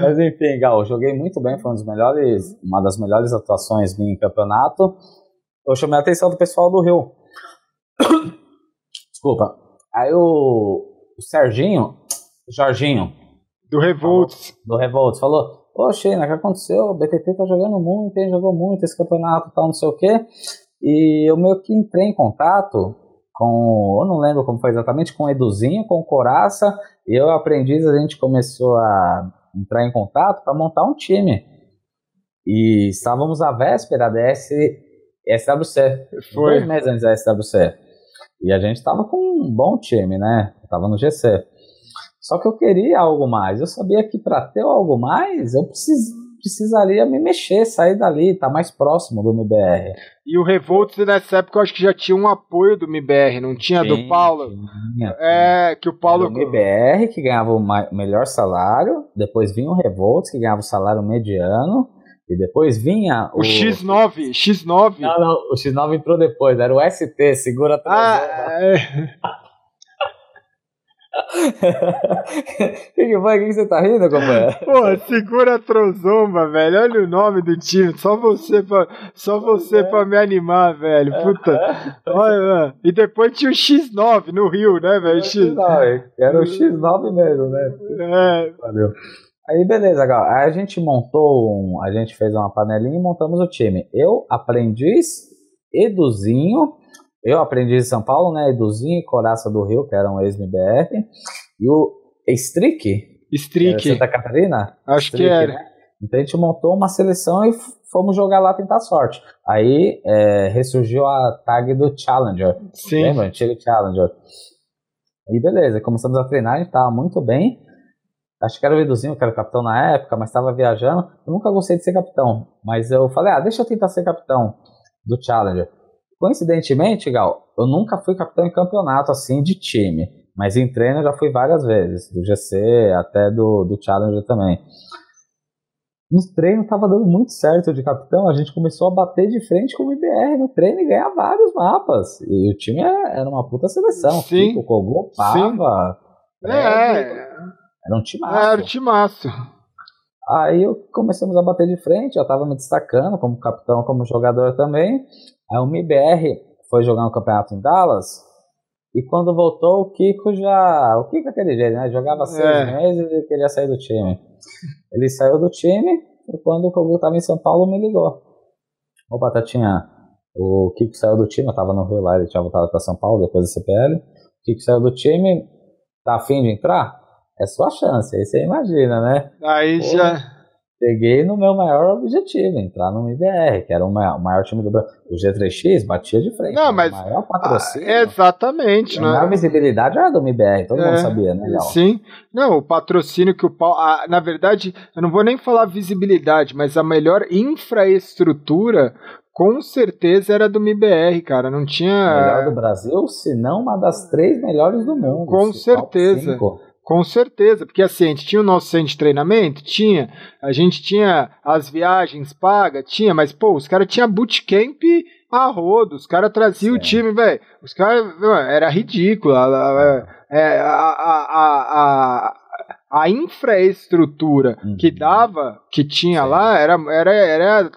Mas enfim, Gal, joguei muito bem, foi um dos melhores, uma das melhores atuações minha em campeonato. Eu chamei a atenção do pessoal do Rio. Desculpa. Aí o, o Serginho, Jorginho. Do Revolts. do Revolts, falou: Sheina, o que aconteceu? O BTT tá jogando muito, ele jogou muito esse campeonato tal, não sei o quê. E eu meio que entrei em contato com, eu não lembro como foi exatamente, com o Eduzinho, com o Coraça, e eu aprendiz, a gente começou a entrar em contato para montar um time. E estávamos à véspera da S, SWC, foi. dois meses antes da SWC. E a gente estava com um bom time, né? Estava no GC. Só que eu queria algo mais. Eu sabia que para ter algo mais, eu precis, precisaria me mexer, sair dali, estar tá mais próximo do MBR. E o Revolt nessa época eu acho que já tinha um apoio do MBR, não tinha do Paulo? Tinha, É, que o Paulo. o MBR que ganhava o melhor salário, depois vinha o Revolt que ganhava o salário mediano. E depois vinha o. O X9, X9. Não, não, o X9 entrou depois, era o ST, segura a ah, é... que, que foi? O que você tá rindo, companheiro? Pô, segura a trozomba, velho. Olha o nome do time. Só você pra, só você é. pra me animar, velho. Puta. Olha, mano. E depois tinha o X9 no Rio, né, velho? X... Era o X9 mesmo, né? É. Valeu. Aí beleza, Gal. Aí a gente montou, um, a gente fez uma panelinha e montamos o time. Eu, aprendiz, Eduzinho, eu aprendiz de São Paulo, né? Eduzinho e Coraça do Rio, que eram ex-MBR, e o Strick, Strick. Santa Catarina? Acho Strick, que era. Né? Então a gente montou uma seleção e fomos jogar lá tentar sorte. Aí é, ressurgiu a tag do Challenger. Sim. Lembra? Antigo Challenger. E beleza, começamos a treinar, a gente tava muito bem. Acho que era o Eduzinho, que era o capitão na época, mas estava viajando. Eu nunca gostei de ser capitão, mas eu falei, ah, deixa eu tentar ser capitão do Challenger. Coincidentemente, Gal, eu nunca fui capitão em campeonato assim de time, mas em treino eu já fui várias vezes, do GC até do, do Challenger também. No treino tava dando muito certo de capitão, a gente começou a bater de frente com o IBR no treino e ganhar vários mapas. E o time era uma puta seleção. Sim. O Kogu, Pava. É, era um timaço. Era um timaço. Aí eu começamos a bater de frente, eu tava me destacando como capitão, como jogador também. Aí o MBR foi jogar um campeonato em Dallas. E quando voltou, o Kiko já. O Kiko é aquele jeito, né? Jogava seis é. meses e queria sair do time. Ele saiu do time e quando o Kogu tava em São Paulo, me ligou. Ô Batatinha, o Kiko saiu do time, eu tava no Rio lá, ele tinha voltado pra São Paulo depois do CPL. O Kiko saiu do time, tá afim de entrar? É sua chance. Aí você imagina, né? Aí Pô, já. Peguei no meu maior objetivo, entrar no MBR, que era o maior, o maior time do Brasil. O G3X batia de frente. Não, mas. O maior patrocínio. Ah, exatamente. A maior visibilidade era do MBR, todo é, mundo sabia, né? Sim. Não, o patrocínio que o Paulo. na verdade, eu não vou nem falar visibilidade, mas a melhor infraestrutura com certeza era do MBR, cara. Não tinha. Melhor do Brasil, se não uma das três melhores do mundo. Com certeza. Com certeza, porque assim, a gente tinha o nosso centro de treinamento? Tinha. A gente tinha as viagens pagas? Tinha, mas, pô, os caras tinham bootcamp a rodo, os caras traziam o time, velho. Os caras, era ridículo. A, a, é, a, a, infraestrutura uhum. que dava, que tinha lá, era, era, era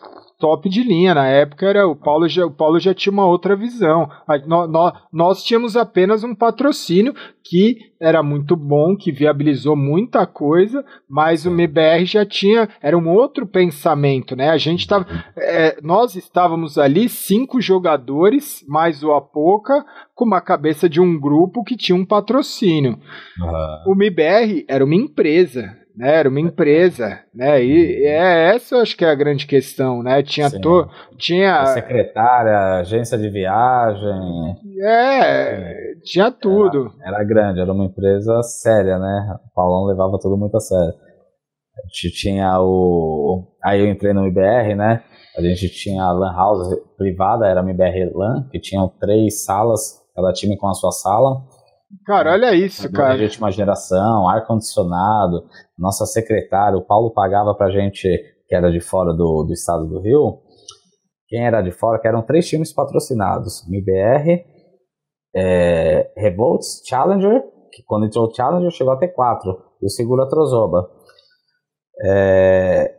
top de linha. Na época era o Paulo já, o Paulo já tinha uma outra visão. Nós, nós, nós tínhamos apenas um patrocínio que era muito bom, que viabilizou muita coisa, mas o MBR já tinha, era um outro pensamento, né? A gente estava, é, nós estávamos ali cinco jogadores, mais o Apoca, com uma cabeça de um grupo que tinha um patrocínio. Uhum. O MBR era uma empresa, né? Era uma empresa, né? E uhum. é essa eu acho que é a grande questão, né? Tinha to, tinha a secretária, agência de viagem. É, tinha tudo. Era, era, grande, era uma empresa séria, né? O Paulão levava tudo muito a sério. A gente tinha o aí eu entrei no IBR, né? A gente tinha a LAN house privada, era uma IBR LAN, que tinham três salas, cada time com a sua sala. Cara, olha isso, cara. De última geração, ar-condicionado. Nossa secretária, o Paulo pagava pra gente, que era de fora do, do estado do Rio. Quem era de fora, que eram três times patrocinados: MBR, é, Revolts, Challenger, que quando entrou o Challenger chegou a ter quatro, e o Segura Trozoba. É,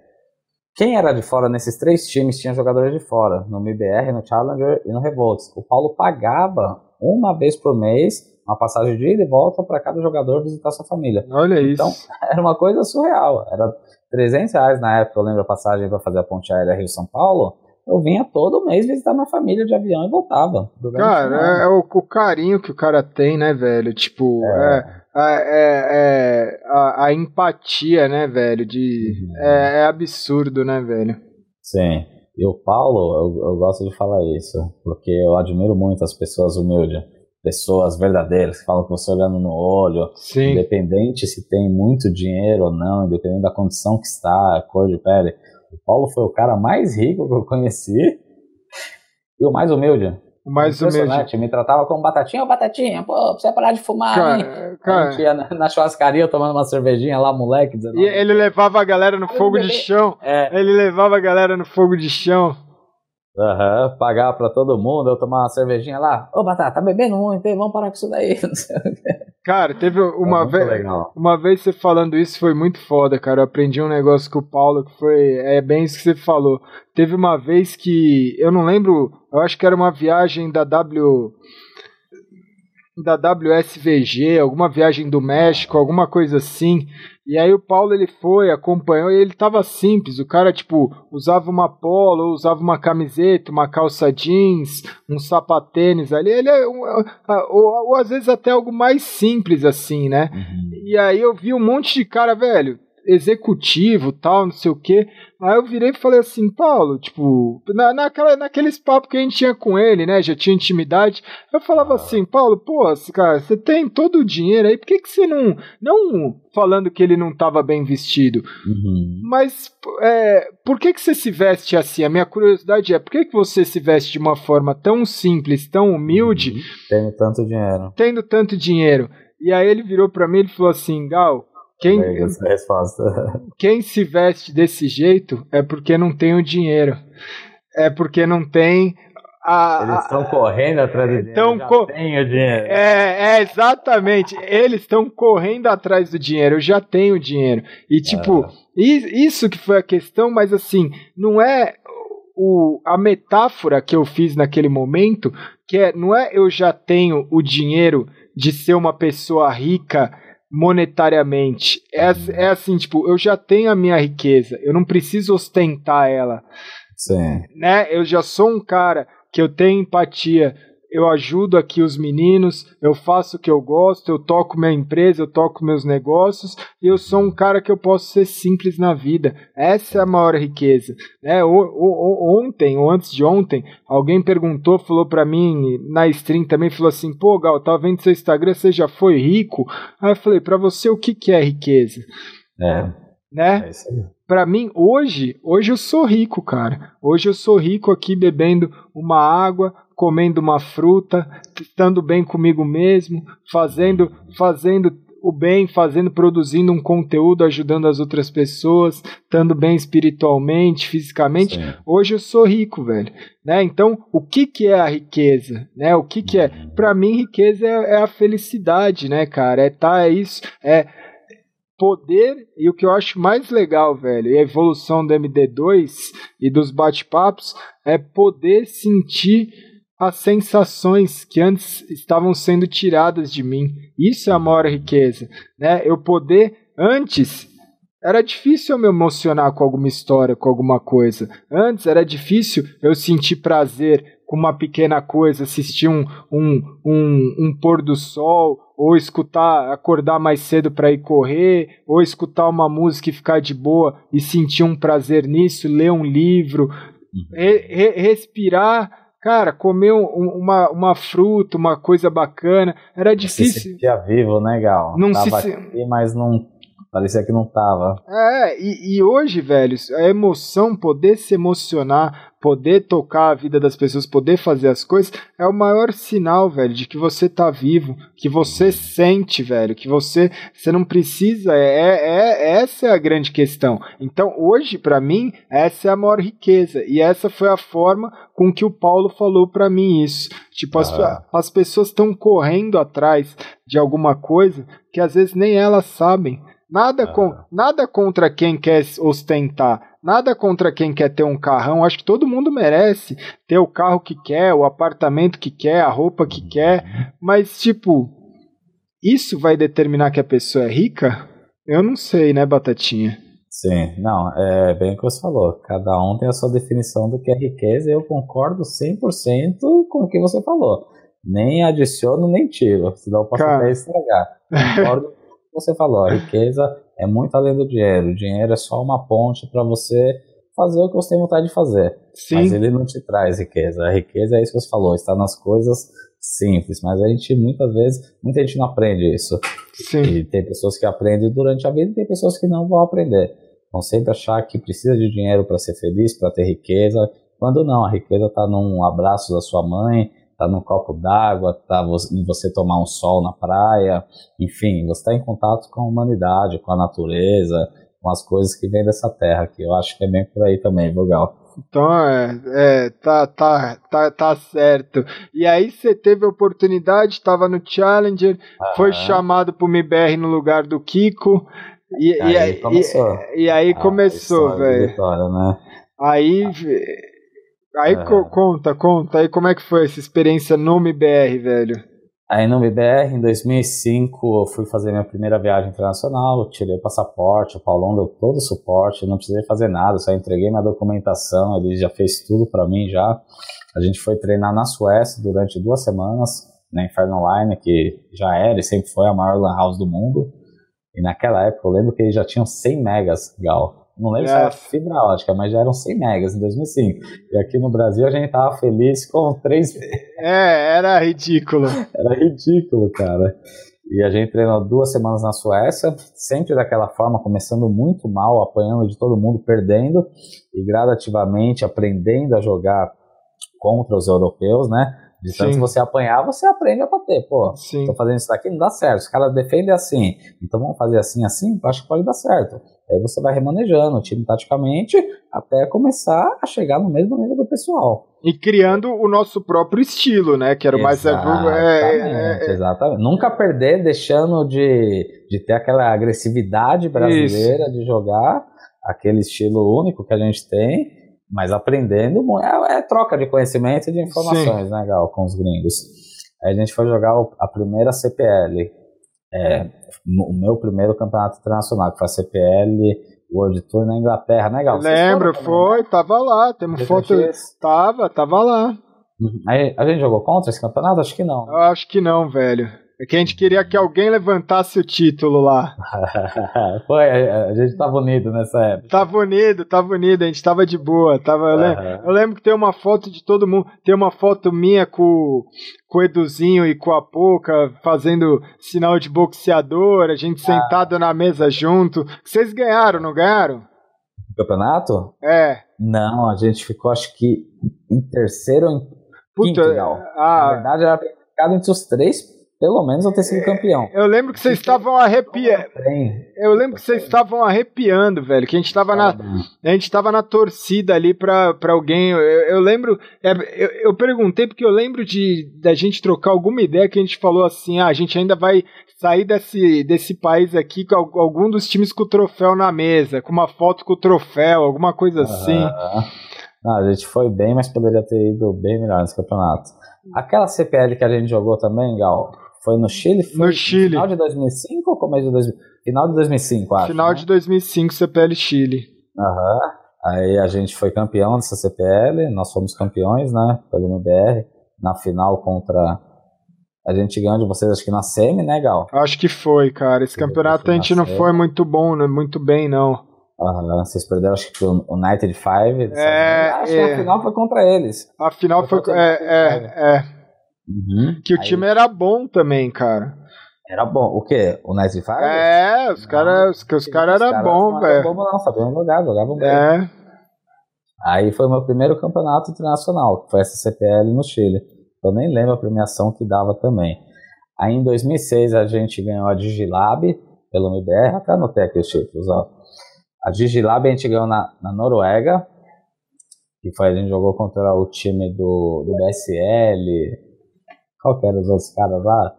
quem era de fora nesses três times tinha jogadores de fora, no MBR, no Challenger e no Revolts. O Paulo pagava uma vez por mês uma passagem de ida e volta para cada jogador visitar sua família. Olha então, isso. Então, era uma coisa surreal. Era 300 reais na época, eu lembro a passagem para fazer a ponte aérea Rio-São Paulo. Eu vinha todo mês visitar minha família de avião e voltava. Cara, é, é o, o, carinho que o cara tem, né, velho? Tipo, é, é, é, é a, a, empatia, né, velho? De, uhum. é, é absurdo, né, velho? Sim. E o Paulo, eu, eu, gosto de falar isso, porque eu admiro muito as pessoas humildes pessoas verdadeiras, que falam com você olhando no olho, Sim. independente se tem muito dinheiro ou não, independente da condição que está, a cor de pele. O Paulo foi o cara mais rico que eu conheci e o mais humilde. O mais humilde. Me tratava como batatinha, ô batatinha, pô, precisa parar de fumar, cara, hein? Cara. A gente ia na, na churrascaria tomando uma cervejinha lá, moleque. 19. E ele levava a galera no fogo de chão. É. Ele levava a galera no fogo de chão. Aham, uhum, pagar pra todo mundo, eu tomar uma cervejinha lá. Ô, Batata, tá bebendo muito, hein? Vamos parar com isso daí. Cara, teve uma muito vez. legal. Uma vez você falando isso foi muito foda, cara. Eu aprendi um negócio com o Paulo que foi. É bem isso que você falou. Teve uma vez que. Eu não lembro. Eu acho que era uma viagem da W. Da WSVG, alguma viagem do México, alguma coisa assim. E aí o Paulo ele foi, acompanhou e ele tava simples. O cara, tipo, usava uma polo, usava uma camiseta, uma calça jeans, um sapatênis ali. Ele é. Um, ou, ou, às vezes até algo mais simples assim, né? Uhum. E aí eu vi um monte de cara, velho, executivo, tal, não sei o quê. Aí eu virei e falei assim, Paulo, tipo, na, naquela, naqueles papos que a gente tinha com ele, né? Já tinha intimidade. Eu falava assim, Paulo, pô, cara, você tem todo o dinheiro aí, por que, que você não. Não falando que ele não tava bem vestido, Uhum. mas é, por que, que você se veste assim? A minha curiosidade é, por que, que você se veste de uma forma tão simples, tão humilde, Uhum. Tendo tanto dinheiro. tendo tanto dinheiro? E aí ele virou pra mim e falou assim, Gal, quem, essa resposta. quem se veste desse jeito é porque não tem o dinheiro. É porque não tem a. Eles estão correndo atrás do dinheiro. Tão eu já co- tenho dinheiro. é, é, exatamente. Eles estão correndo atrás do dinheiro. Eu já tenho dinheiro. E, tipo, Ah. isso que foi a questão, mas assim, não é o, a metáfora que eu fiz naquele momento, que é, não é eu já tenho o dinheiro de ser uma pessoa rica monetariamente. É, ass- é assim, tipo, eu já tenho a minha riqueza, eu não preciso ostentar ela Sim. né? Eu já sou um cara que eu tenho empatia. Eu ajudo aqui os meninos, eu faço o que eu gosto, eu toco minha empresa, eu toco meus negócios, e eu sou um cara que eu posso ser simples na vida. Essa é a maior riqueza. Né? O- o- ontem, ou antes de ontem, alguém perguntou, falou pra mim, na stream também, falou assim, pô, Gal, tava vendo seu Instagram, você já foi rico? Aí eu falei, pra você o que, que é riqueza? É, Né? é isso aí. Pra mim, hoje, hoje eu sou rico, cara. Hoje eu sou rico aqui bebendo uma água, comendo uma fruta, estando bem comigo mesmo, fazendo, fazendo o bem, fazendo, produzindo um conteúdo, ajudando as outras pessoas, estando bem espiritualmente, fisicamente. Sim. Hoje eu sou rico, velho. Né? Então, o que, que é a riqueza? Né? O que, que é? Pra mim, riqueza é, é a felicidade, né, cara? É tá, é isso, é poder e o que eu acho mais legal, velho, e a evolução do MD2 e dos bate-papos é poder sentir as sensações que antes estavam sendo tiradas de mim. Isso é a maior riqueza, né? Eu poder antes era difícil eu me emocionar com alguma história, com alguma coisa. Antes era difícil eu sentir prazer com uma pequena coisa, assistir um, um, um, um pôr do sol, ou escutar, acordar mais cedo para ir correr, ou escutar uma música e ficar de boa e sentir um prazer nisso, ler um livro, re- re- respirar, cara, comer um- uma, uma fruta, uma coisa bacana. Era Se difícil. sentia vivo, né, Gal? Não tava se- aqui, mas não. Parecia que não tava. É, e, e hoje, velho, a emoção, poder se emocionar, poder tocar a vida das pessoas, poder fazer as coisas, é o maior sinal, velho, de que você tá vivo, que você sente, velho, que você, você não precisa, é, é, essa é a grande questão. Então, hoje, pra mim, essa é a maior riqueza, e essa foi a forma com que o Paulo falou pra mim isso. Tipo, as, Ah. as pessoas estão correndo atrás de alguma coisa que às vezes nem elas sabem. Nada, Ah. com, nada contra quem quer ostentar, nada contra quem quer ter um carrão. Acho que todo mundo merece ter o carro que quer, o apartamento que quer, a roupa que quer. Mas, tipo, isso vai determinar que a pessoa é rica? Eu não sei, né, Batatinha? Sim, não, é bem o que você falou. Cada um tem a sua definição do que é riqueza e eu concordo 100% com o que você falou. Nem adiciono, nem tiro, senão eu posso Cara. até estragar. Concordo você falou. A riqueza é muito além do dinheiro. O dinheiro é só uma ponte para você fazer o que você tem vontade de fazer. Mas Sim, ele não te traz riqueza. A riqueza é isso que você falou, está nas coisas simples. Mas a gente, muitas vezes, muita gente não aprende isso. sim, E tem pessoas que aprendem durante a vida e tem pessoas que não vão aprender. Vão sempre achar que precisa de dinheiro para ser feliz, para ter riqueza, quando não, a riqueza está num abraço da sua mãe, está num copo d'água, em você tomar um sol na praia, enfim, você está em contato com a humanidade, com a natureza, com as coisas que vêm dessa terra aqui. Eu acho que é bem por aí também, viu, Gal? Então, é, é, tá, tá, tá, tá certo. E aí você teve a oportunidade, estava no Challenger, foi chamado pro MBR no lugar do Kiko. E, e aí, aí começou. E, e aí ah, começou, velho. Né? Aí. Aí é. conta, conta. Aí como é que foi essa experiência no MBR, velho? Aí no MBR, em 2005, eu fui fazer minha primeira viagem internacional, tirei o passaporte, o Paulão deu todo o suporte, não precisei fazer nada, só entreguei minha documentação, ele já fez tudo para mim já. A gente foi treinar na Suécia durante duas semanas, na Inferno Line, que já era e sempre foi a maior lan house do mundo. E naquela época eu lembro que eles já tinham 100 megas, Gal. Não lembro é. se era fibra ótica, mas já eram 100 megas em 2005. E aqui no Brasil a gente tava feliz com 3 É, era ridículo. Era ridículo, cara. E a gente treinou duas semanas na Suécia, sempre daquela forma, começando muito mal, apanhando de todo mundo, perdendo, e gradativamente aprendendo a jogar contra os europeus, né? De tanto Sim. você apanhar, você aprende a bater. Pô, Sim. tô fazendo isso daqui, não dá certo. Os caras defendem assim, então vamos fazer assim, assim, acho que pode dar certo. Aí você vai remanejando o time taticamente até começar a chegar no mesmo nível do pessoal. E criando o nosso próprio estilo, né? Que era o mais exatamente, é, é, é, exatamente. Nunca perder, deixando de, de ter aquela agressividade brasileira Isso. de jogar, aquele estilo único que a gente tem, mas aprendendo é, é troca de conhecimento e de informações, Sim. né, Gal, com os gringos. Aí a gente foi jogar a primeira CPL, é, o meu primeiro campeonato internacional, que foi a CPL World Tour na Inglaterra, né, Gal? Lembro, foi, né? tava lá, temos foto, tava, tava lá. Uhum. Aí, a gente jogou contra esse campeonato? Acho que não. Eu acho que não, velho. É que a gente queria que alguém levantasse o título lá. Foi, a gente tava unido nessa época. Tava unido, tava unido, a gente tava de boa. Tava, eu, lembro, eu lembro que tem uma foto de todo mundo, tem uma foto minha com, com o Eduzinho e com a Poca fazendo sinal de boxeador, a gente ah. sentado na mesa junto. Vocês ganharam, não ganharam? Campeonato? É. Não, a gente ficou acho que em terceiro ou em Puta, quinto, não. Ah, Na verdade era ficado entre os três pelo menos eu ter sido campeão. Eu lembro que vocês estavam arrepiando. Eu lembro que vocês estavam arrepiando, velho. Que a gente estava na, a gente tava na torcida ali pra, pra alguém. Eu, eu lembro, é, eu, eu, perguntei porque eu lembro de da gente trocar alguma ideia que a gente falou assim: ah, a gente ainda vai sair desse, desse país aqui com algum dos times com o troféu na mesa, com uma foto com o troféu, alguma coisa assim. Não, a gente foi bem, mas poderia ter ido bem melhor nesse campeonato. Aquela CPL que a gente jogou também, Gal, foi no Chile? Foi no Chile. Final de 2005 ou começo de 2005? Final de 2005, acho. Final né? de 2005, CPL Chile. Aham. Aí a gente foi campeão dessa CPL, nós fomos campeões, né, pelo MBR, na final contra. A gente ganhou de vocês, acho que na semi, né, Gal? Acho que foi, cara. Esse campeonato a gente não foi muito bom, né, muito bem, não. Aham, vocês perderam, acho que o United Five. É, acho é. que a final foi contra eles. A final foi. foi é, é, é. Uhum. Que o Aí... time era bom também, cara. Era bom. O quê? O Nice Fire? É, os caras os, os cara eram bons, velho. Não não, sabiam jogar, jogavam bem. É. Aí foi o meu primeiro campeonato internacional, que foi essa CPL no Chile. Eu nem lembro a premiação que dava também. Aí em 2006 a gente ganhou a Digilab pelo MBR, até anotei aqui os títulos, ó. A Digilab a gente ganhou na, na Noruega, que foi a gente jogou contra o time do, do BSL, qual que era os outros caras lá?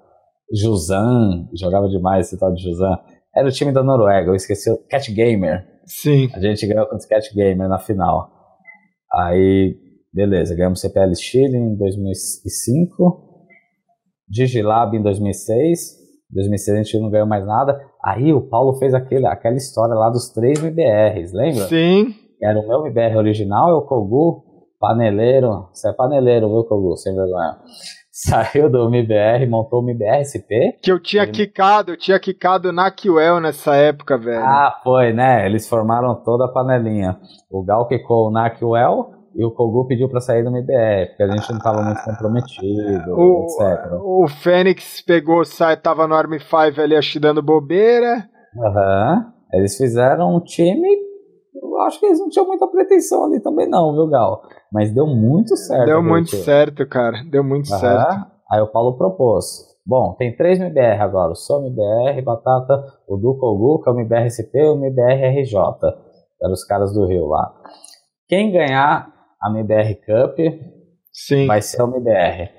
Juzan, jogava demais esse tal de Juzan. Era o time da Noruega, eu esqueci. Cat Gamer. Sim. A gente ganhou contra o Cat Gamer na final. Aí, beleza, ganhamos CPL Chile em 2005. Digilab em 2006. Em 2006 a gente não ganhou mais nada. Aí o Paulo fez aquele, aquela história lá dos três MBRs, lembra? Sim. Era o meu MBR original, é o Kogu, paneleiro. Você é paneleiro, viu, Kogu? Sem vergonha saiu do MBR, montou o MBR SP. Que eu tinha ele... quicado, eu tinha quicado na QL nessa época, velho. Ah, foi, né? Eles formaram toda a panelinha. O Gal quicou na QL e o Kogu pediu para sair do MBR, porque a gente não estava muito comprometido, o, etc. O Fênix pegou, sai, tava no Army 5 ali, acho dando bobeira. Aham. Uhum. Eles fizeram um time eu acho que eles não tinham muita pretensão ali também, não, viu, Gal? Mas deu muito certo. Deu muito certo, cara. Deu muito certo. Aí o Paulo propôs: Bom, tem três MBR agora, o seu MBR, Batata, o Duco que é o MBR SP e o MBR RJ. Eram os caras do Rio lá. Quem ganhar a MBR Cup Sim. vai ser o MBR.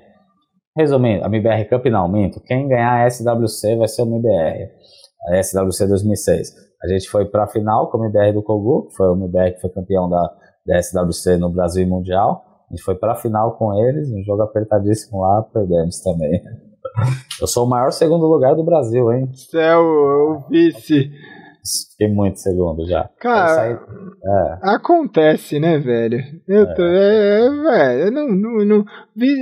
Resumindo, a MBR Cup não, minto. Quem ganhar a SWC vai ser o MBR. A SWC 2006. A gente foi para a final com o MBR do Kogu, que foi o MBR que foi campeão da, da SWC no Brasil e Mundial. A gente foi para a final com eles, um jogo apertadíssimo lá, perdemos também. Eu sou o maior segundo lugar do Brasil, hein? Céu, o vice. Fiquei muito segundo já. Cara, saí... é. acontece, né, velho? Eu tô, é, é, velho, não, não, não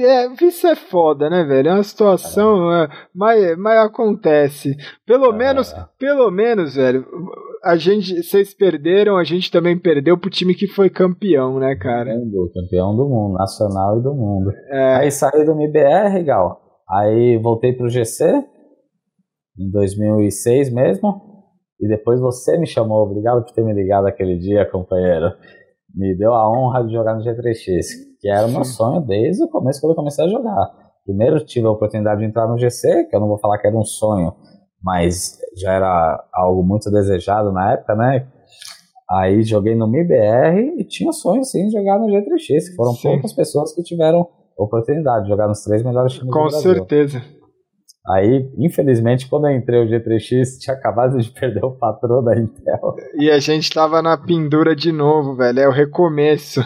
é, vice é foda, né, velho? É uma situação, é. mas, mas acontece. Pelo é. menos, pelo menos, velho, a gente, vocês perderam, a gente também perdeu pro time que foi campeão, né, cara? Campeão do mundo, nacional e do mundo. Aí saí do MBR, Gal. Aí voltei pro GC em 2006 mesmo. E depois você me chamou, obrigado por ter me ligado aquele dia, companheiro. Me deu a honra de jogar no G3X, que era o meu sonho desde o começo quando eu comecei a jogar. Primeiro tive a oportunidade de entrar no GC, que eu não vou falar que era um sonho, mas já era algo muito desejado na época, né? Aí joguei no MIBR e tinha sonho sim de jogar no G3X, que foram sim. poucas pessoas que tiveram oportunidade de jogar nos três melhores times Com do Brasil. Com certeza. Aí, infelizmente, quando eu entrei o G3X, tinha acabado de perder o patrão da Intel. E a gente tava na pendura de novo, velho. É o recomeço.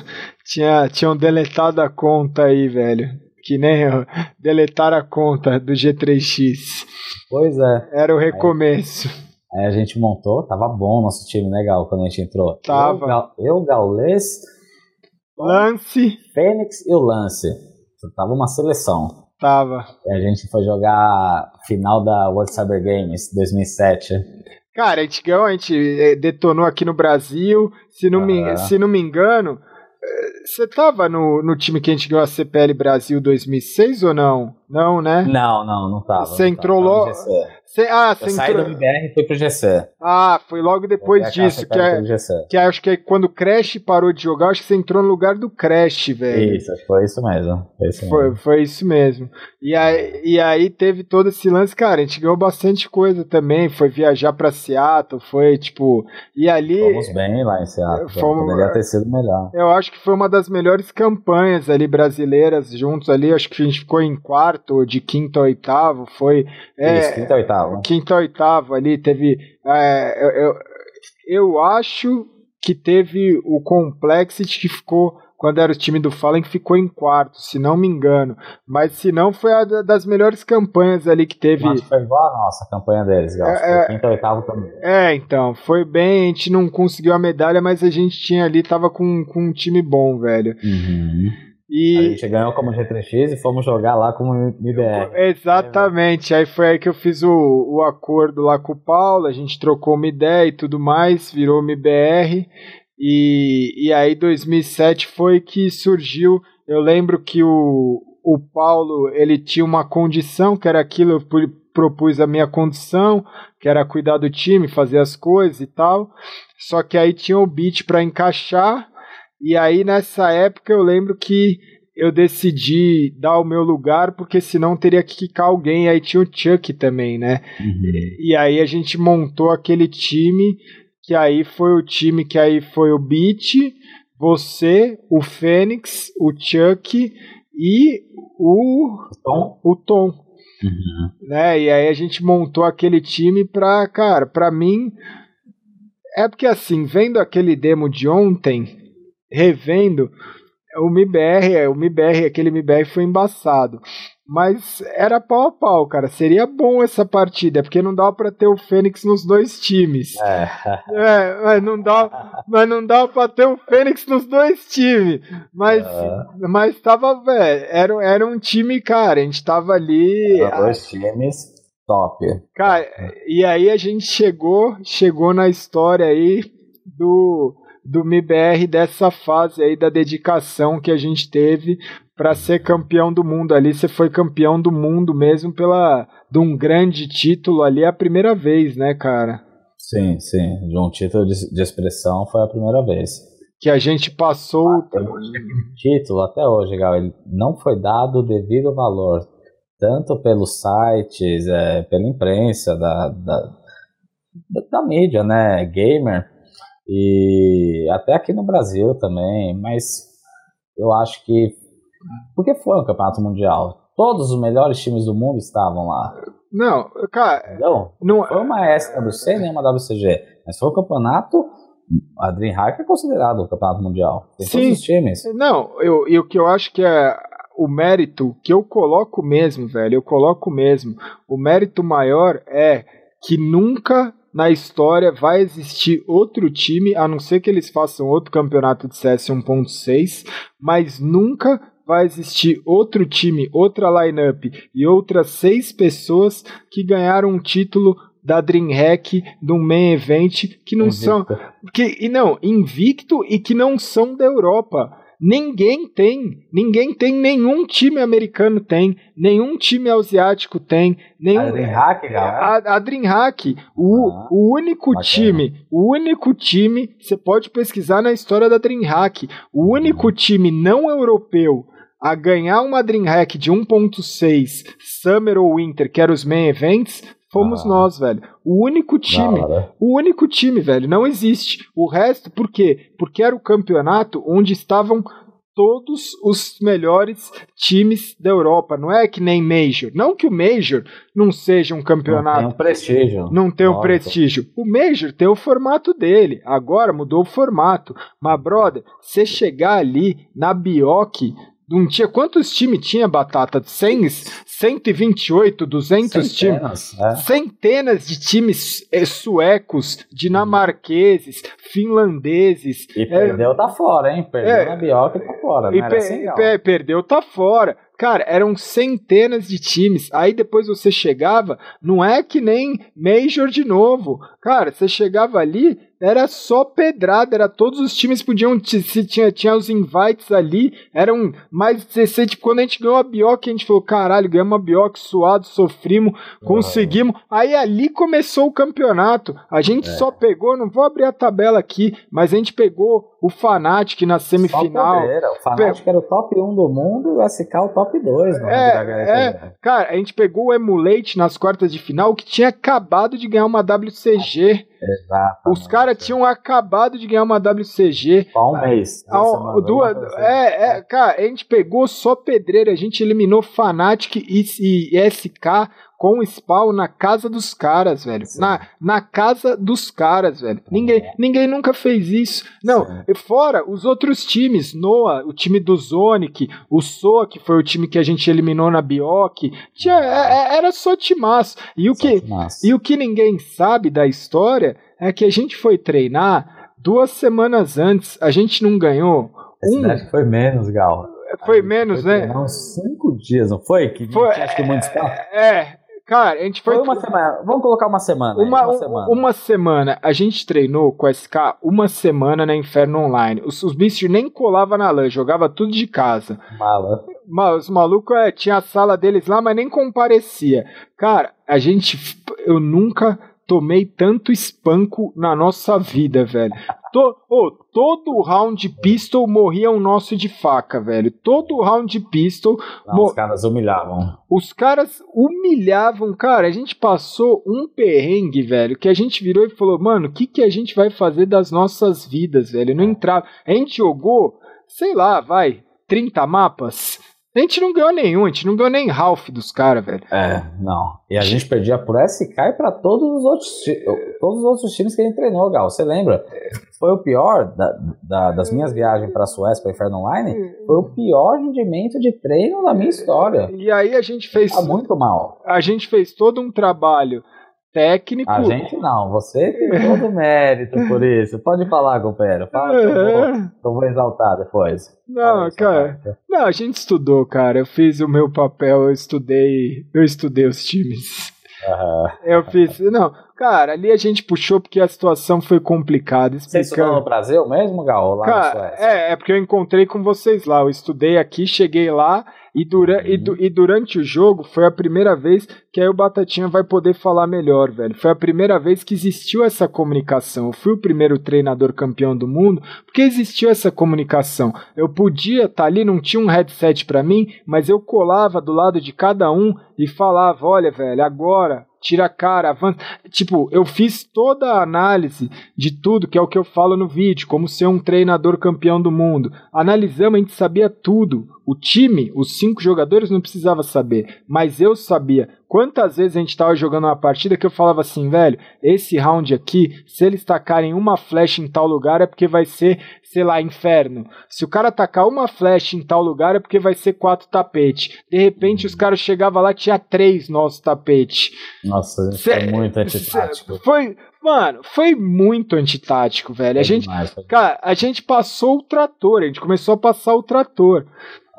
Tinha, tinham deletado a conta aí, velho. Que nem eu. Deletaram a conta do G3X. Pois é. Era o recomeço. Aí, aí a gente montou, tava bom nosso time, legal, quando a gente entrou. Tava. Eu, eu Gaules, Lance. Fênix e o Lance. Tava uma seleção. Tava. E a gente foi jogar final da World Cyber Games 2007. Cara, a gente ganhou, a gente eh, detonou aqui no Brasil. Se não, me, se não me engano, você tava no, no time que a gente ganhou a CPL Brasil 2006 ou não? Não, né? Não, não, não tava. Você entrou logo. Cê, ah, eu saí entrou... do MBR e fui pro GC. Ah, foi logo depois disso. Que, é, que acho que é quando o Crash parou de jogar, acho que você entrou no lugar do Crash, velho. Isso, foi isso mesmo. Foi isso foi, mesmo. Foi isso mesmo. E aí, e aí teve todo esse lance, cara, a gente ganhou bastante coisa também. Foi viajar pra Seattle, foi tipo. E ali. Fomos bem lá em Seattle. Fomos, poderia ter sido melhor. Eu acho que foi uma das melhores campanhas ali brasileiras juntos ali. Acho que a gente ficou em quarto, de quinto a oitavo. Foi. É, isso, quinto a oitavo oitavo. Quinta oitavo ali teve. É, eu, eu, eu, acho que teve o Complexity que ficou. Quando era o time do Fallen, que ficou em quarto, se não me engano. Mas se não, foi a das melhores campanhas ali que teve. Mas foi igual a nossa campanha deles, Gal. É, quinta oitavo também. É, então, foi bem. A gente não conseguiu a medalha, mas a gente tinha ali, tava com, com um time bom, velho. Uhum. E... A gente ganhou como G3X e fomos jogar lá como MBR. Exatamente, aí foi aí que eu fiz o, o acordo lá com o Paulo, a gente trocou uma ideia e tudo mais, virou MBR. E, e aí 2007 foi que surgiu, eu lembro que o, o Paulo, ele tinha uma condição, que era aquilo, eu propus a minha condição, que era cuidar do time, fazer as coisas e tal. Só que aí tinha o beat para encaixar e aí nessa época eu lembro que eu decidi dar o meu lugar, porque senão teria que quicar alguém. Aí tinha o Chuck também, né? Uhum. E aí a gente montou aquele time, que aí foi o time que aí foi o Beat, você, o Fênix, o Chuck e o Tom. O Tom. Uhum. Né? E aí a gente montou aquele time pra, cara, pra mim. É porque assim, vendo aquele demo de ontem, revendo, o MIBR, o MIBR, aquele MIBR foi embaçado. Mas era pau a pau, cara. Seria bom essa partida, porque não dá para ter o Fênix nos dois times. É. é, mas não dá, mas não dá para ter o Fênix nos dois times. Mas, é. mas tava, velho, era, era um time, cara. A gente tava ali. dois times top. Cara, e aí a gente chegou, chegou na história aí do do MIBR dessa fase aí da dedicação que a gente teve para ser campeão do mundo ali. Você foi campeão do mundo mesmo pela de um grande título ali é a primeira vez, né, cara? Sim, sim. De um título de, de expressão foi a primeira vez. Que a gente passou. Até hoje, título, até hoje, Gal, ele não foi dado o devido valor. tanto pelos sites, é, pela imprensa, da, da, da, mídia, né, gamer, e até aqui no Brasil também, mas eu acho que, porque foi um campeonato mundial, todos os melhores times do mundo estavam lá. Não, cara. Não, não foi uma SWC nem uma WCG, mas foi o campeonato. A DreamHack é considerado o campeonato mundial. Tem Sim. todos os times. Não, eu, eu, o que eu acho que é o mérito que eu coloco mesmo, velho, eu coloco mesmo. O mérito maior é que nunca na história vai existir outro time, a não ser que eles façam outro campeonato de CS 1.6, mas nunca vai existir outro time, outra lineup e outras seis pessoas que ganharam um título da DreamHack do main event que não invicto. são que e não invicto e que não são da Europa. Ninguém tem, ninguém tem, nenhum time americano tem, nenhum time asiático tem, nenhum. A DreamHack, galera. A, a DreamHack, o, ah, o único bacana. time, o único time, você pode pesquisar na história da DreamHack, o único uhum. time não europeu a ganhar uma DreamHack de 1.6 Summer ou Winter, que eram os main events, fomos ah. nós, velho. O único time, o único time, velho, não existe. O resto, por quê? Porque era o campeonato onde estavam todos os melhores times da Europa. Não é que nem Major. Não que o Major não seja um campeonato. Não tem um prestígio. Não tem um prestígio. O Major tem o formato dele. Agora mudou o formato. Mas, brother, você chegar ali na Bioc não tinha quantos times tinha Batata? 100, 128, 200 Centenas, times, é. centenas de times é, suecos, dinamarqueses, finlandeses. E é, perdeu tá fora, hein? Perdeu é, na Bioca tá fora, e assim, perdeu tá fora. Cara, eram centenas de times. Aí depois você chegava, não é que nem Major de novo. Cara, você chegava ali, era só pedrada, era todos os times podiam, se tinha, tinha os invites ali, eram mais 16, tipo, quando a gente ganhou a Bioc, a gente falou, caralho, ganhamos a Bioc, suado, sofrimos, conseguimos, aí ali começou o campeonato, a gente é. só pegou, não vou abrir a tabela aqui, mas a gente pegou o Fnatic na semifinal. O Fnatic Pe... era o top 1 do mundo e o SK o top 2. É, é, cara, a gente pegou o Emulate nas quartas de final, que tinha acabado de ganhar uma WCG. Exato. Os caras tinham acabado de ganhar uma WCG. Há um mês. Ao, duas, é, é, cara, a gente pegou só pedreira, a gente eliminou Fnatic e, e SK com spawn na casa dos caras, velho. Na, na casa dos caras, velho. Ninguém, ninguém nunca fez isso. Não, Sim. fora os outros times, Noah, o time do Zonic, o Soa, que foi o time que a gente eliminou na Bioc, tinha, é, é era só timaço. E o, que, e o que ninguém sabe da história é que a gente foi treinar duas semanas antes, a gente não ganhou. Um... Foi menos, Gal. Foi menos, foi né? Uns cinco dias, não foi? Que foi, acho que muito é, é, Cara, a gente foi. foi uma semana. Vamos colocar uma semana. Uma, uma, semana. uma semana. A gente treinou com a SK uma semana na Inferno Online. Os, os bichos nem colavam na LAN, jogava tudo de casa. Mala. Os malucos é, tinha a sala deles lá, mas nem comparecia. Cara, a gente. Eu nunca tomei tanto espanco na nossa vida, velho. To, oh, todo round pistol morria um nosso de faca, velho. Todo round pistol. Não, Os caras humilhavam. Os caras humilhavam, cara. A gente passou um perrengue, velho, que a gente virou e falou, mano, o que, que a gente vai fazer das nossas vidas, velho? Não entrava. A gente jogou, sei lá, vai, 30 mapas. A gente não ganhou nenhum, a gente não ganhou nem Ralph dos caras, velho. É, não. E a gente perdia por SK e pra todos os outros, todos os outros times que a gente treinou, Gal. Você lembra? Foi o pior da, da, das minhas viagens pra Suécia, pra Inferno Online, foi o pior rendimento de treino da minha história. E aí a gente fez. Tá muito mal. A gente fez todo um trabalho técnico. A gente não, você tem todo o mérito por isso. Pode falar, companheiro. Fala que eu vou, é. eu vou exaltar depois. Não, cara. Não, a gente estudou, cara. Eu fiz o meu papel, eu estudei, eu estudei os times. Uhum. Eu fiz. Não, Cara, ali a gente puxou porque a situação foi complicada. Você estudou no Brasil mesmo, Gal? Lá Cara, é, é porque eu encontrei com vocês lá. Eu estudei aqui, cheguei lá e, dura, uhum. e, du, e, durante o jogo foi a primeira vez que aí o Batatinha vai poder falar melhor, velho. Foi a primeira vez que existiu essa comunicação. Eu fui o primeiro treinador campeão do mundo porque existiu essa comunicação. Eu podia estar tá ali, não tinha um headset para mim, mas eu colava do lado de cada um e falava: olha, velho, agora tira a cara, avança. Tipo, eu fiz toda a análise de tudo, que é o que eu falo no vídeo, como ser um treinador campeão do mundo. Analisamos, a gente sabia tudo. O time, os cinco jogadores não precisava saber, mas eu sabia. Quantas vezes a gente estava jogando uma partida que eu falava assim, velho, esse round aqui, se eles tacarem uma flecha em tal lugar é porque vai ser, sei lá, inferno. Se o cara tacar uma flecha em tal lugar é porque vai ser quatro tapetes. De repente os caras chegavam lá tinha três nossos tapetes. Nossa, isso é muito antitático. Foi, Mano, foi muito antitático, velho. a gente, demais, cara, a gente passou o trator, a gente começou a passar o trator.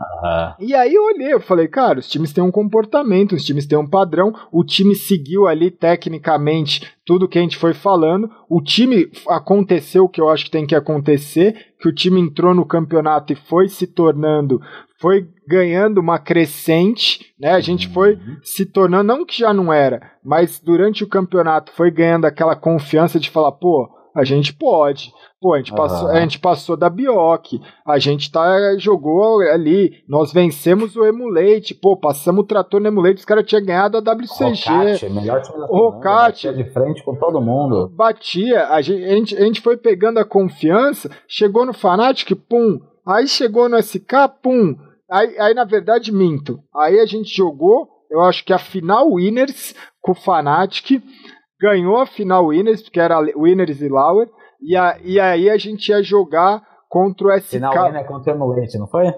Uhum. E aí eu olhei, eu falei, cara, os times têm um comportamento, os times têm um padrão, o time seguiu ali tecnicamente tudo que a gente foi falando, o time aconteceu o que eu acho que tem que acontecer, que o time entrou no campeonato e foi se tornando, foi ganhando uma crescente, né? A gente foi uhum. se tornando, não que já não era, mas durante o campeonato foi ganhando aquela confiança de falar, pô, a gente pode. Pô, a gente, passou, a gente passou da Bioc, a gente tá, jogou ali, nós vencemos o Emulate, pô, passamos o trator no Emulate, os caras tinham ganhado a WCG. Rocate, melhor time da Rocate, batia de frente com todo mundo. Batia, a gente, a gente, foi pegando a confiança, chegou no Fnatic, pum, aí chegou no SK, pum, aí, aí na verdade minto, aí a gente jogou, eu acho que a final Winners com o Fnatic, ganhou a final Winners, porque era Winners e Lauer, e, a, e aí a gente ia jogar contra o SK. Final é contra o Emulate, não foi?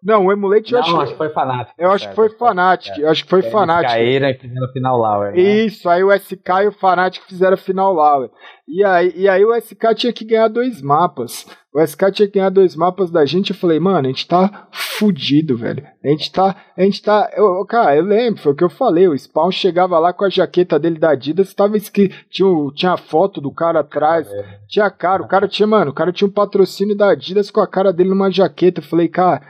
Não, o Emulate eu acho, acho que foi Fnatic. Eu acho que foi Fnatic. Eu acho que foi Fnatic. Caíram e fizeram final Lauer. Né? Isso, aí o SK e o Fnatic fizeram final Lauer. E aí, e aí o SK tinha que ganhar dois mapas. O SK tinha que ganhar dois mapas da gente. Eu falei, mano, a gente tá fudido, velho. A gente tá. A gente tá. Eu, cara, eu lembro, foi o que eu falei. O Spawn chegava lá com a jaqueta dele da Adidas, tava escrito. Tinha, tinha a foto do cara atrás. É. Tinha cara. O cara tinha, mano, o cara tinha um patrocínio da Adidas com a cara dele numa jaqueta. Eu falei, cara,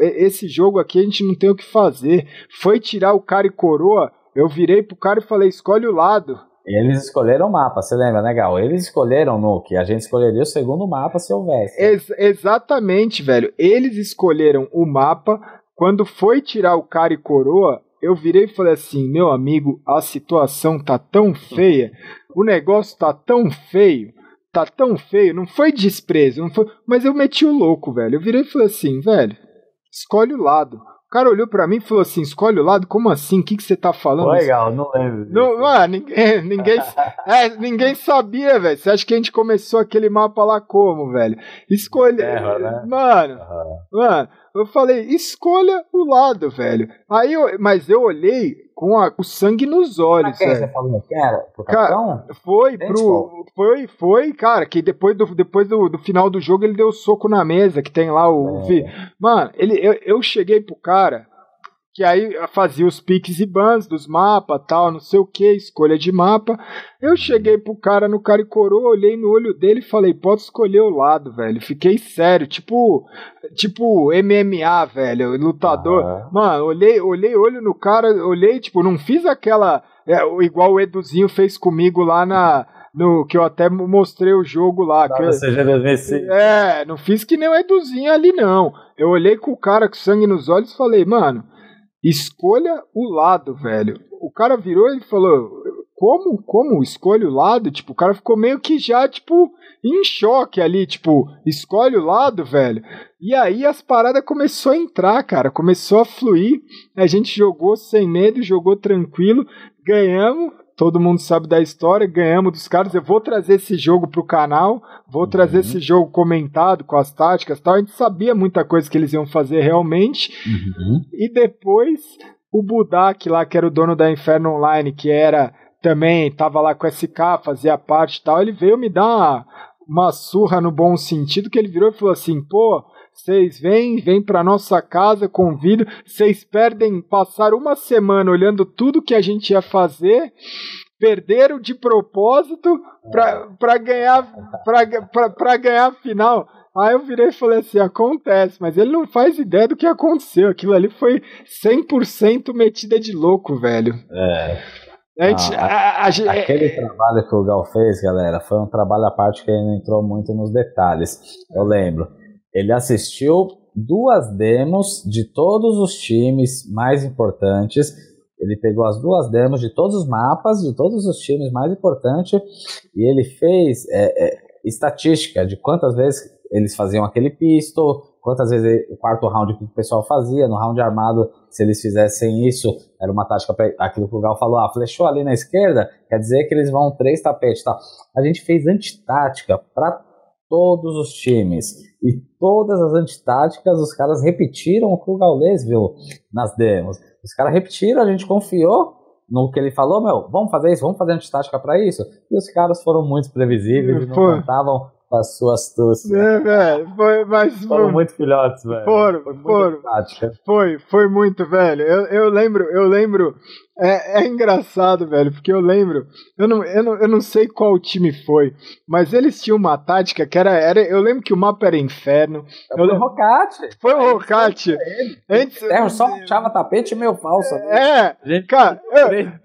esse jogo aqui a gente não tem o que fazer. Foi tirar o cara e coroa. Eu virei pro cara e falei, escolhe o lado. Eles escolheram o mapa, você lembra, né, Gal? Eles escolheram o Nuke, a gente escolheria o segundo mapa se houvesse. Ex exatamente, velho. Eles escolheram o mapa. Quando foi tirar o cara e coroa, eu virei e falei assim: meu amigo, a situação tá tão feia, o negócio tá tão feio, tá tão feio. Não foi desprezo, não foi, mas eu meti o louco, velho. Eu virei e falei assim: velho, escolhe o lado cara olhou para mim e falou assim: escolhe o lado, como assim? O que, que você tá falando? Legal, não lembro. Não, mano, ninguém, ninguém, é, ninguém sabia, velho. Você acha que a gente começou aquele mapa lá como, velho? Escolhe. né? Mano, uhum. mano, eu falei, escolha o lado, velho. Aí eu, mas eu olhei com a, o sangue nos olhos. Quem você falou que era? Pro cara, foi pro. Foi, foi, cara, que depois do, depois do, do final do jogo ele deu soco na mesa, que tem lá o. É. Mano, ele, eu, eu cheguei pro cara que aí fazia os piques e bans dos mapas, tal, não sei o que, escolha de mapa. Eu cheguei pro cara no cara e coroa, olhei no olho dele e falei, pode escolher o lado, velho. Fiquei sério, tipo, tipo MMA, velho, lutador. Ah. Mano, olhei, olhei olho no cara, olhei, tipo, não fiz aquela é, igual o Eduzinho fez comigo lá na no que eu até mostrei o jogo lá. que eu, é, não fiz que nem o Eduzinho ali, não. Eu olhei com o cara com sangue nos olhos e falei, mano, Escolha o lado, velho. O cara virou e falou: Como? Como? Escolhe o lado? Tipo, o cara ficou meio que já, tipo, em choque ali, tipo, escolhe o lado, velho. E aí as paradas começou a entrar, cara, começou a fluir. A gente jogou sem medo, jogou tranquilo, ganhamos todo mundo sabe da história, ganhamos dos caras. Eu vou trazer esse jogo pro canal, vou uhum. trazer esse jogo comentado com as táticas tal. A gente sabia muita coisa que eles iam fazer realmente. Uhum. E depois o Budak lá, que era o dono da Inferno Online, que era também, tava lá com SK, fazia parte e tal, ele veio me dar uma, uma surra no bom sentido, que ele virou e falou assim, pô, vocês vêm, vêm para nossa casa, convido. Vocês perdem passar uma semana olhando tudo que a gente ia fazer perderam de propósito pra, pra ganhar pra ganhar a final. Aí eu virei e falei assim: acontece, mas ele não faz ideia do que aconteceu. Aquilo ali foi 100% metida de louco, velho. É. A gente, Ah, a- a- a- Aquele trabalho que o Gal fez, galera, foi um trabalho à parte que ele não entrou muito nos detalhes. Eu lembro. Ele assistiu duas demos de todos os times mais importantes. Ele pegou as duas demos de todos os mapas, de todos os times mais importantes, e ele fez é, é, estatística de quantas vezes eles faziam aquele pistol, quantas vezes o quarto round que o pessoal fazia, no round armado, se eles fizessem isso, era uma tática aquilo que o Gal falou, ah, flechou ali na esquerda, quer dizer que eles vão três tapetes, tal. A gente fez antitática para todos os times e todas as antitáticas os caras repetiram o que o Gaules viu nas demos. Os caras repetiram, a gente confiou no que ele falou, meu, vamos fazer isso, vamos fazer antitática para isso. E os caras foram muito previsíveis e não contavam com as suas astúcias. É, velho, foi, mas Foram muito filhotes, velho. Foram, Foi foram. foi, foi muito, velho. Eu, eu lembro, eu lembro. É, é engraçado, velho, porque eu lembro. Eu não, eu, não, eu não sei qual time foi, mas eles tinham uma tática que era. era eu lembro que o mapa era inferno. Eu Foi o Rocate. Foi o Rocate. Antes, É, só puxava tapete meio falso. né? é, Gente, cara, eu, três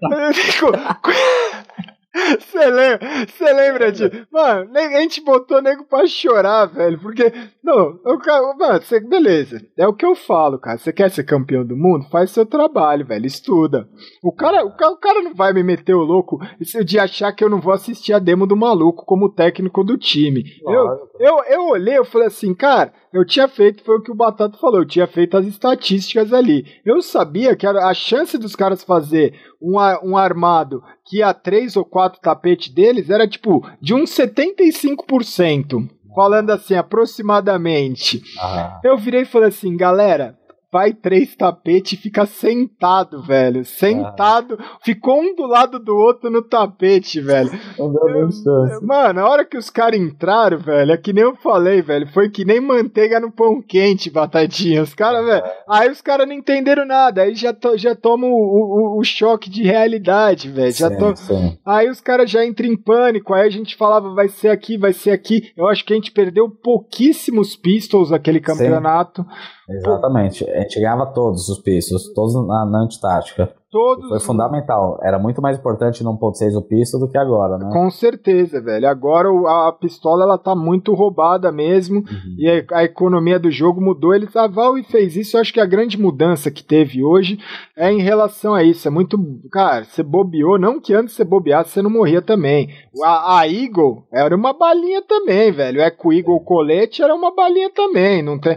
Você lembra, cê lembra de. Mano, a gente botou nego pra chorar, velho. Porque. Não, o cara. Mano, cê, beleza. É o que eu falo, cara. Você quer ser campeão do mundo? Faz seu trabalho, velho. Estuda. O cara, o, ca- o cara não vai me meter o louco de achar que eu não vou assistir a demo do maluco como técnico do time. Eu, Lógico. eu, eu olhei, eu falei assim, cara, eu tinha feito, foi o que o Batata falou, eu tinha feito as estatísticas ali. Eu sabia que era a chance dos caras fazer um, a- um armado que ia três ou quatro tapetes deles era tipo de uns 75%. Falando assim, aproximadamente. Ah, Eu virei e falei assim, galera, vai três tapetes e fica sentado, velho. Sentado. Ficou um do lado do outro no tapete, velho. Mano, a hora que os caras entraram, velho, é que nem eu falei, velho. Foi que nem manteiga no pão quente, batatinha. Os caras, velho. Aí os caras não entenderam nada. Aí já, to, já tomam o, o, o choque de realidade, velho. Já Sim, to... sim. Aí os caras já entram em pânico. Aí a gente falava, vai ser aqui, vai ser aqui. Eu acho que a gente perdeu pouquíssimos pistols naquele campeonato. Exatamente. A gente ganhava todos os pisos, todos na, na antitática. Todos. Foi fundamental. Era muito mais importante no 1.6 o piso do que agora, né? Com certeza, velho. Agora a pistola ela tá muito roubada mesmo. Uhum. E a, a economia do jogo mudou. Eles, a Valve fez isso. Eu acho que a grande mudança que teve hoje é em relação a isso. É muito. Cara, você bobeou. Não que antes você bobeasse, você não morria também. A, a Eagle era uma balinha também, velho. O Eco Eagle colete era uma balinha também. Não tem,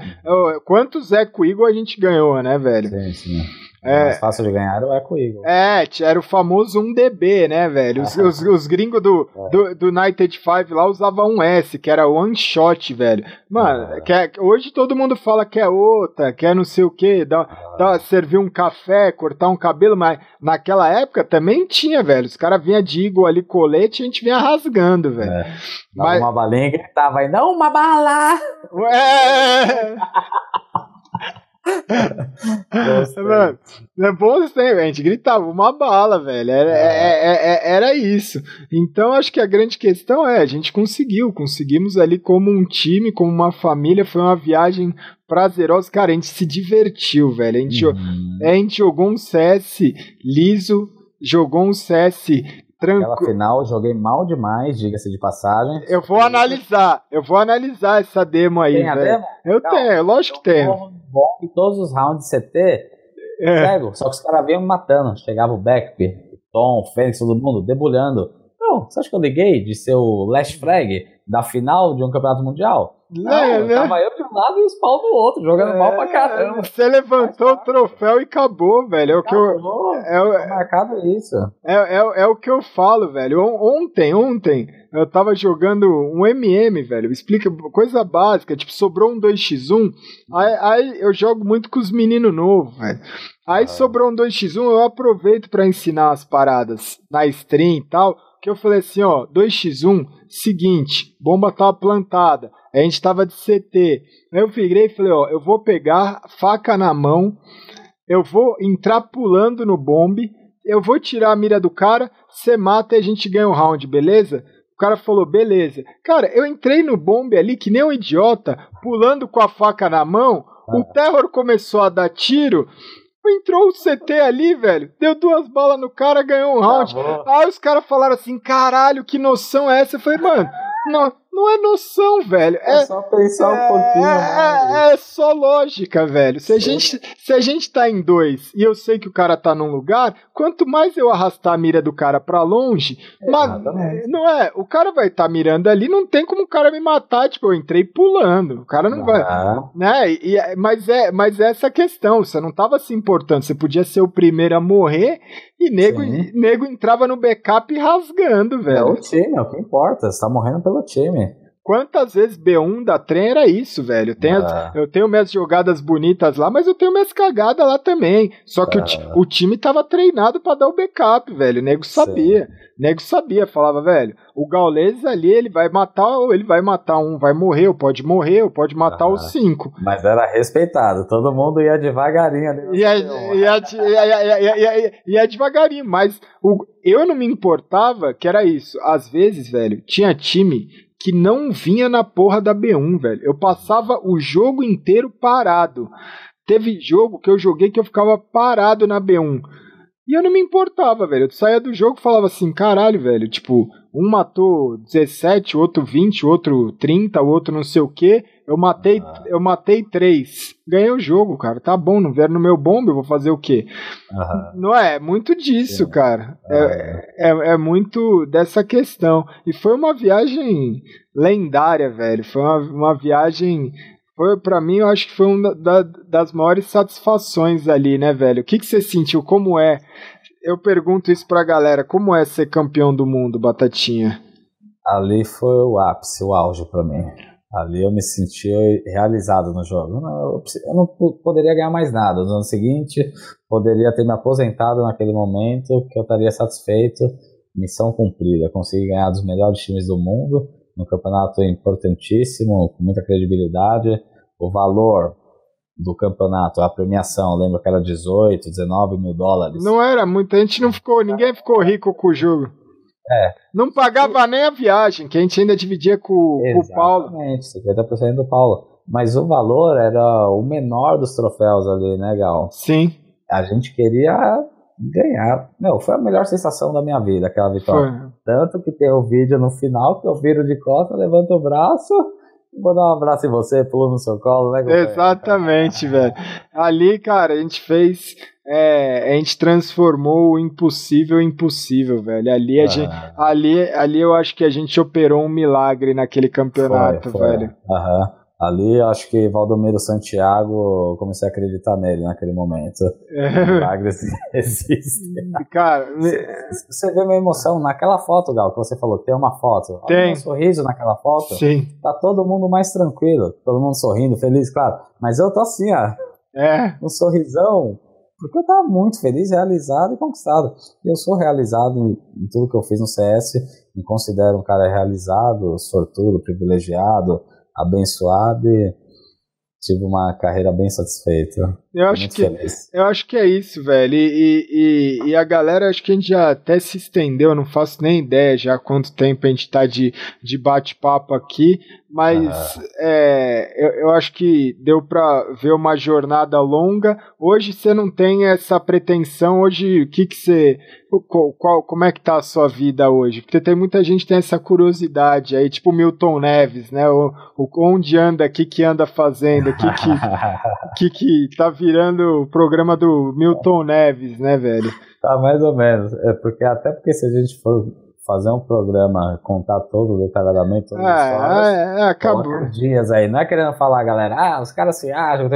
quantos Eco Eagle a gente ganhou, né, velho? Sim, sim. É. O mais fácil de ganhar era o Echo Eagle. É, era o famoso 1DB, né, velho? Os, os, os gringos do, do, do United Five lá usavam um S, que era one shot, velho. Mano, que é- hoje todo mundo fala que é outra, que é não sei o que, dá, dá, servir um café, cortar um cabelo, mas naquela época também tinha, velho. Os caras vinham de Eagle ali, colete, e a gente vinha rasgando, velho. É. Dava Mas- uma balinha e gritava aí, não, uma bala! Ué! Gostei. Mano, é bom tempo, a gente gritava uma bala, velho. Era, é- é- é- era isso. Então, acho que a grande questão é: a gente conseguiu, conseguimos ali como um time, como uma família. Foi uma viagem prazerosa. Cara, a gente se divertiu, velho. A gente, Uhum. a gente jogou um CS liso, jogou um CS Aquela tranquilo. final eu joguei mal demais, diga-se de passagem. Eu vou analisar, eu vou analisar essa demo aí, Tem a demo? Eu Não. tenho, lógico que tenho. Bom, bom em todos os rounds de CT, É. cego. Só que os caras vinham me matando. Chegava o Beckp, o Tom, o Fênix, todo mundo debulhando. Não, você acha que eu liguei de ser o last frag da final de um campeonato mundial? Não, É, eu né? tava eu de um lado e o Spawn do outro, jogando mal pra caramba. É, Você levantou o troféu e acabou, velho. É o que eu, Acabou, é, tá marcado isso. é, é, é o que eu falo, velho. On- Ontem, ontem, eu tava jogando um MM, velho. Explica coisa básica, tipo, sobrou um 2x1. Aí, aí eu jogo muito com os meninos novos, velho. Aí sobrou um 2x1, eu aproveito pra ensinar as paradas na stream e tal. Que eu falei assim, ó, 2x1, seguinte, bomba tava plantada. A gente tava de CT. Aí eu virei e falei, ó, eu vou pegar faca na mão, eu vou entrar pulando no bombe, eu vou tirar a mira do cara, você mata e a gente ganha o um round, beleza? O cara falou, beleza. Cara, eu entrei no bombe ali que nem um idiota, pulando com a faca na mão. Ah. O terror começou a dar tiro. Entrou o CT ali, velho. Deu duas balas no cara, ganhou um round. Tá Aí os caras falaram assim: caralho, que noção é essa? Eu falei, mano, não, não é noção, velho. É, é só pensar é, um pouquinho. É, é, só lógica, velho. Se a, gente, se a gente tá em dois e eu sei que o cara tá num lugar, quanto mais eu arrastar a mira do cara pra longe, mas, não é? O cara vai estar tá mirando ali, não tem como o cara me matar. Tipo, eu entrei pulando. O cara não ah. vai. Né? E, mas, é, mas é essa questão. Você não tava se importando. Você podia ser o primeiro a morrer e nego, nego entrava no backup rasgando, velho. É o time, é o que importa. Você tá morrendo pelo time. Quantas vezes B1 da trem era isso, velho? Eu tenho, ah. as, eu tenho minhas jogadas bonitas lá, mas eu tenho minhas cagadas lá também. Só que ah. o, o, time tava treinado para dar o backup, velho. O nego sabia. Sim. O nego sabia, falava, velho, o Gaules ali, ele vai matar, ou ele vai matar um, vai morrer, ou pode morrer, ou pode matar ah. os cinco. Mas era respeitado, todo mundo ia devagarinho ali. Ia, ia, ia, ia, devagarinho, mas o, eu não me importava que era isso. Às vezes, velho, tinha time que não vinha na porra da B1, velho. Eu passava o jogo inteiro parado. Teve jogo que eu joguei que eu ficava parado na B1. E eu não me importava, velho. Eu saía do jogo e falava assim, caralho, velho. Tipo, um matou 17, o outro 20, o outro 30, o outro não sei o que. Eu matei, ah. eu matei três. Ganhei o jogo, cara. Tá bom, não vieram no meu bombe, eu vou fazer o quê? Não é? É muito disso, cara. É, é, é, muito dessa questão. E foi uma viagem lendária, velho. Foi uma, uma viagem. Foi, para mim, eu acho que foi uma da, das maiores satisfações ali, né, velho? O que, que você sentiu? Como é? Eu pergunto isso pra galera. Como é ser campeão do mundo, Batatinha? Ali foi o ápice, o auge para mim. Ali eu me senti realizado no jogo. Eu não, poderia ganhar mais nada. No ano seguinte, poderia ter me aposentado naquele momento, que eu estaria satisfeito. Missão cumprida. Consegui ganhar dos melhores times do mundo, no campeonato importantíssimo, com muita credibilidade. O valor do campeonato, a premiação, lembro que era 18, 19 mil dólares. Não era, muita gente não ficou, ninguém ficou rico com o jogo. É. Não pagava nem a viagem, que a gente ainda dividia com, com o Paulo. Exatamente, 50% do Paulo. Mas o valor era o menor dos troféus ali, né, Gal? Sim. A gente queria ganhar. Meu, foi a melhor sensação da minha vida, aquela vitória. Foi. Tanto que tem o vídeo no final que eu viro de costa, levanto o braço Vou dar um abraço em você, pulo no seu colo, né? Exatamente, velho. Ali, cara, a gente fez. É, a gente transformou o impossível em possível, velho. Ali, a ah. gente, ali, ali eu acho que a gente operou um milagre naquele campeonato, foi, foi. velho. Aham. Ali acho que Valdomiro Santiago comecei a acreditar nele naquele momento. É. Milagres existem. Cara, você vê minha emoção naquela foto, Gal, que você falou, tem uma foto. Tem. um sorriso naquela foto. Sim. Tá todo mundo mais tranquilo, todo mundo sorrindo, feliz, claro. Mas eu tô assim, ó. É. Um sorrisão. Porque eu tava muito feliz, realizado e conquistado. E eu sou realizado em, em tudo que eu fiz no CS. Me considero um cara realizado, sortudo, privilegiado abençoado e tive uma carreira bem satisfeita. Eu acho que eu acho que é isso, velho. E, e, e, a galera, acho que a gente já até se estendeu, eu não faço nem ideia já quanto tempo a gente tá de, de bate-papo aqui, mas ah. é, eu, eu, acho que deu para ver uma jornada longa. Hoje você não tem essa pretensão. Hoje, o que que você. Qual, qual, como é que tá a sua vida hoje? Porque tem muita gente que tem essa curiosidade aí, tipo Milton Neves, né? O, o onde anda, o que que anda fazendo, o que que, que que tá virando o programa do Milton Neves, né, velho? Tá mais ou menos. É porque até porque se a gente for fazer um programa, contar todo detalhadamente todas as histórias. É, é, acabou. dias aí. Não é querendo falar, galera, ah, os caras se acham.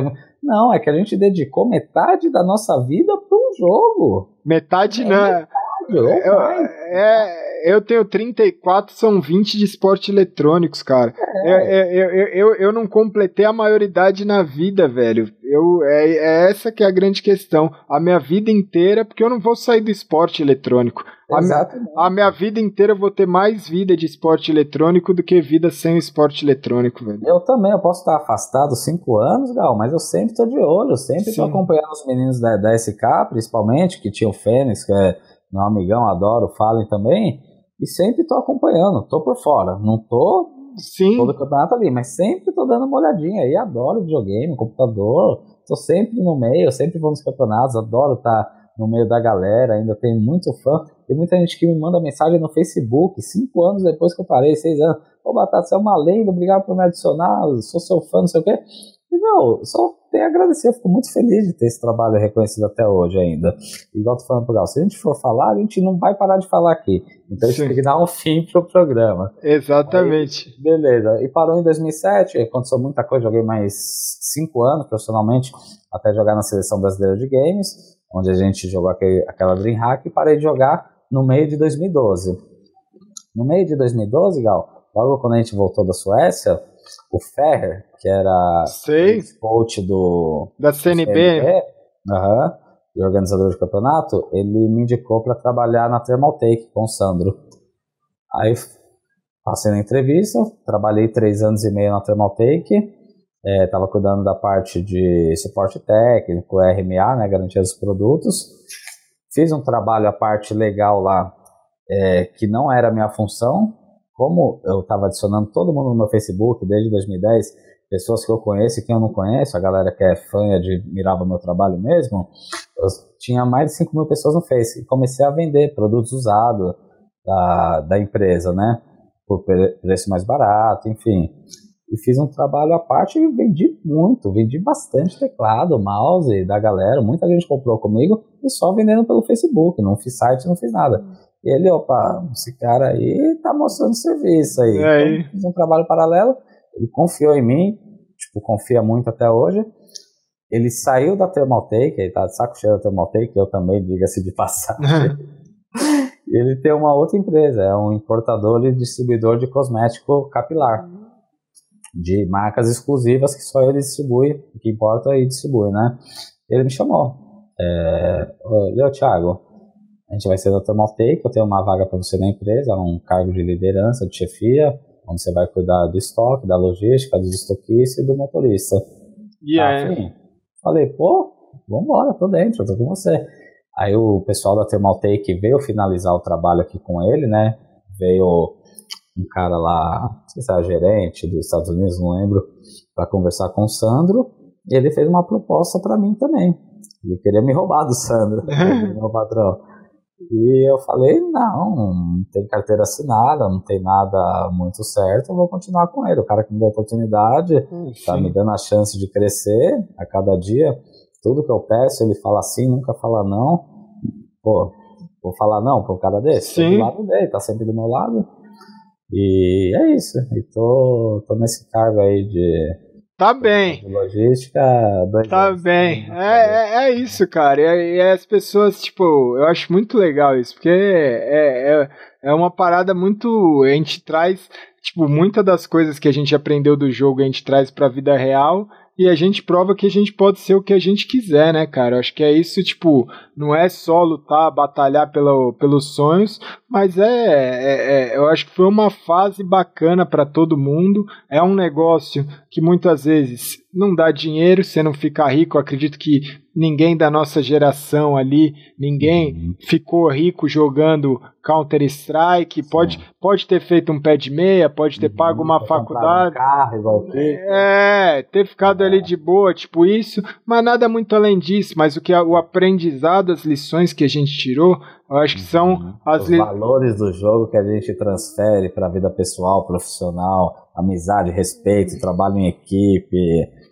Não, é que a gente dedicou metade da nossa vida para um jogo. Metade é, não. Metade, eu, é, eu tenho 34, são 20 de esporte eletrônicos, cara. É. Eu, eu, eu, eu, não completei a maioridade na vida, velho. Eu, é, é, essa que é a grande questão. A minha vida inteira, porque eu não vou sair do esporte eletrônico. A, a minha vida inteira eu vou ter mais vida de esporte eletrônico do que vida sem esporte eletrônico, velho. Eu também, eu posso estar afastado cinco anos, Gal, mas eu sempre tô de olho, eu sempre Sim. tô acompanhando os meninos da, da SK, principalmente, que tinha o Fênix, que é meu amigão, adoro, falem também, e sempre tô acompanhando, tô por fora, não tô Sim. todo o campeonato ali, mas sempre tô dando uma olhadinha aí, adoro videogame, computador, tô sempre no meio, sempre vou nos campeonatos, adoro estar tá no meio da galera, ainda tem muito fã, tem muita gente que me manda mensagem no Facebook, cinco anos depois que eu parei, seis anos, ô Batata, você é uma lenda, obrigado por me adicionar, sou seu fã, não sei o quê, e, meu, só tenho a agradecer, eu fico muito feliz de ter esse trabalho reconhecido até hoje ainda. Igual tô falando pro Gal, se a gente for falar, a gente não vai parar de falar aqui. Então a gente tem que dar um fim pro programa. Exatamente. Aí, beleza. E parou em 2007, aconteceu muita coisa, joguei mais cinco anos profissionalmente, até jogar na Seleção Brasileira de Games, onde a gente jogou aquele, aquela Dreamhack e parei de jogar no meio de 2012. No meio de 2012, Gal, logo quando a gente voltou da Suécia, o Ferrer, que era Sei. coach do da CNB, CNB uhum, e organizador de campeonato, ele me indicou para trabalhar na Thermaltake com o Sandro. Aí passei na entrevista, trabalhei três anos e meio na Thermaltake, estava é, cuidando da parte de suporte técnico, RMA, né, garantia dos produtos. Fiz um trabalho a parte legal lá, é, que não era minha função, como eu estava adicionando todo mundo no meu Facebook desde 2010, pessoas que eu conheço e quem eu não conheço, a galera que é fã e admirava meu trabalho mesmo, eu tinha mais de 5 mil pessoas no Face e comecei a vender produtos usados da, da empresa, né? Por preço mais barato, enfim. E fiz um trabalho à parte e vendi muito, vendi bastante teclado, mouse da galera, muita gente comprou comigo e só vendendo pelo Facebook, não fiz site, não fiz nada. E ele, opa, esse cara aí tá mostrando serviço aí. É então, fiz um trabalho paralelo, ele confiou em mim, tipo, confia muito até hoje. Ele saiu da Thermaltake, ele tá de saco cheio da Thermaltake, eu também, diga-se de passagem. e ele tem uma outra empresa, é um importador e distribuidor de cosmético capilar. De marcas exclusivas que só ele distribui, que importa e distribui, né? Ele me chamou. É, Leo Thiago, a gente vai ser da Thermaltake, eu tenho uma vaga para você na empresa, um cargo de liderança, de chefia, onde você vai cuidar do estoque, da logística, dos estoquistas e do motorista. E yeah. aí? Falei, pô, vambora, tô dentro, tô com você. Aí o pessoal da Thermaltake veio finalizar o trabalho aqui com ele, né? Veio um cara lá, não sei se era gerente dos Estados Unidos, não lembro, para conversar com o Sandro. E ele fez uma proposta para mim também. Ele queria me roubar do Sandro, meu patrão. E eu falei, não, não tem carteira assinada, não tem nada muito certo, eu vou continuar com ele. O cara que me deu a oportunidade, hum, tá me dando a chance de crescer a cada dia. Tudo que eu peço, ele fala sim, nunca fala não. Pô, vou falar não para um cara desse? Sim. Do lado dele, tá sempre do meu lado. E é isso. E tô, tô nesse cargo aí de Tá bem. Logística, dois Tá anos. bem. É, é, é, isso, cara. E, e, as pessoas, tipo, eu acho muito legal isso, porque é, é, é uma parada muito. A gente traz, tipo, muitas das coisas que a gente aprendeu do jogo a gente traz pra vida real e a gente prova que a gente pode ser o que a gente quiser, né, cara? Eu acho que é isso, tipo, não é só lutar, batalhar pelo, pelos sonhos, mas é, é, é eu acho que foi uma fase bacana para todo mundo. É um negócio que muitas vezes não dá dinheiro, você não fica rico. Eu acredito que ninguém da nossa geração ali, ninguém uhum. ficou rico jogando Counter Strike. Pode, pode ter feito um pé de meia, pode ter uhum. pago uma faculdade. Um carro, é, ter ficado é. ali de boa, tipo isso, mas nada muito além disso. Mas o que o aprendizado, as lições que a gente tirou, eu acho que são uhum. as os valores do jogo que a gente transfere para a vida pessoal, profissional, amizade, respeito, trabalho em equipe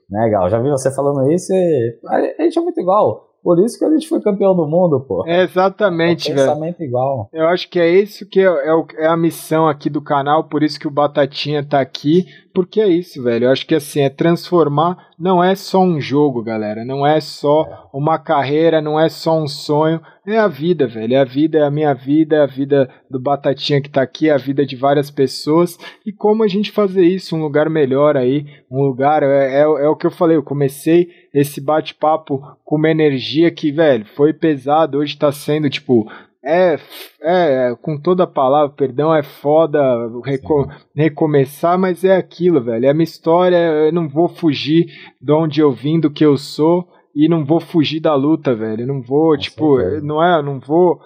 né, Gal? Já vi você falando isso e a gente é muito igual. Por isso que a gente foi campeão do mundo, pô. É exatamente, é um pensamento velho. igual. Eu acho que é isso que é, é, é, a missão aqui do canal, por isso que o Batatinha tá aqui, porque é isso, velho. Eu acho que assim, é transformar não é só um jogo, galera. Não é só uma carreira, não é só um sonho. É a vida, velho. É a vida, é a minha vida, é a vida do Batatinha que tá aqui, é a vida de várias pessoas. E como a gente fazer isso, um lugar melhor aí, um lugar. É, é, é o que eu falei, eu comecei esse bate-papo com uma energia que, velho, foi pesado. Hoje tá sendo, tipo, é, é, com toda a palavra, perdão, é foda reco recomeçar, mas é aquilo, velho. É a minha história, eu não vou fugir de onde eu vim, do que eu sou, e não vou fugir da luta, velho. Não vou, com tipo, certeza. não é, não vou.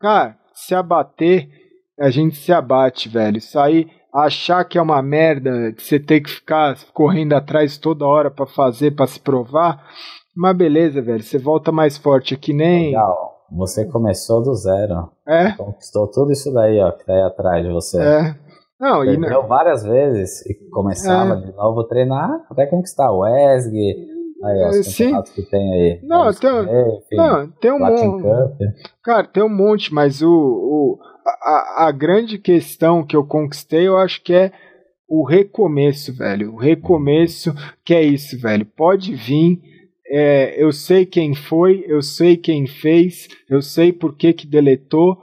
Cara, se abater, a gente se abate, velho. Isso aí, achar que é uma merda, que você tem que ficar correndo atrás toda hora para fazer, para se provar. Mas beleza, velho, você volta mais forte, que nem. Legal você começou do zero. É. Conquistou tudo isso daí, ó, que tá aí atrás de você. É. Não, Perdeu e não... várias vezes e começava é. de novo a treinar até conquistar o ESG. Aí, ó, os Sim. que tem aí. Não, tem, enfim, não, tem um monte. Cara, tem um monte, mas o, o, a, a grande questão que eu conquistei, eu acho que é o recomeço, velho. O recomeço, que é isso, velho. Pode vir é, eu sei quem foi, eu sei quem fez, eu sei por que que deletou.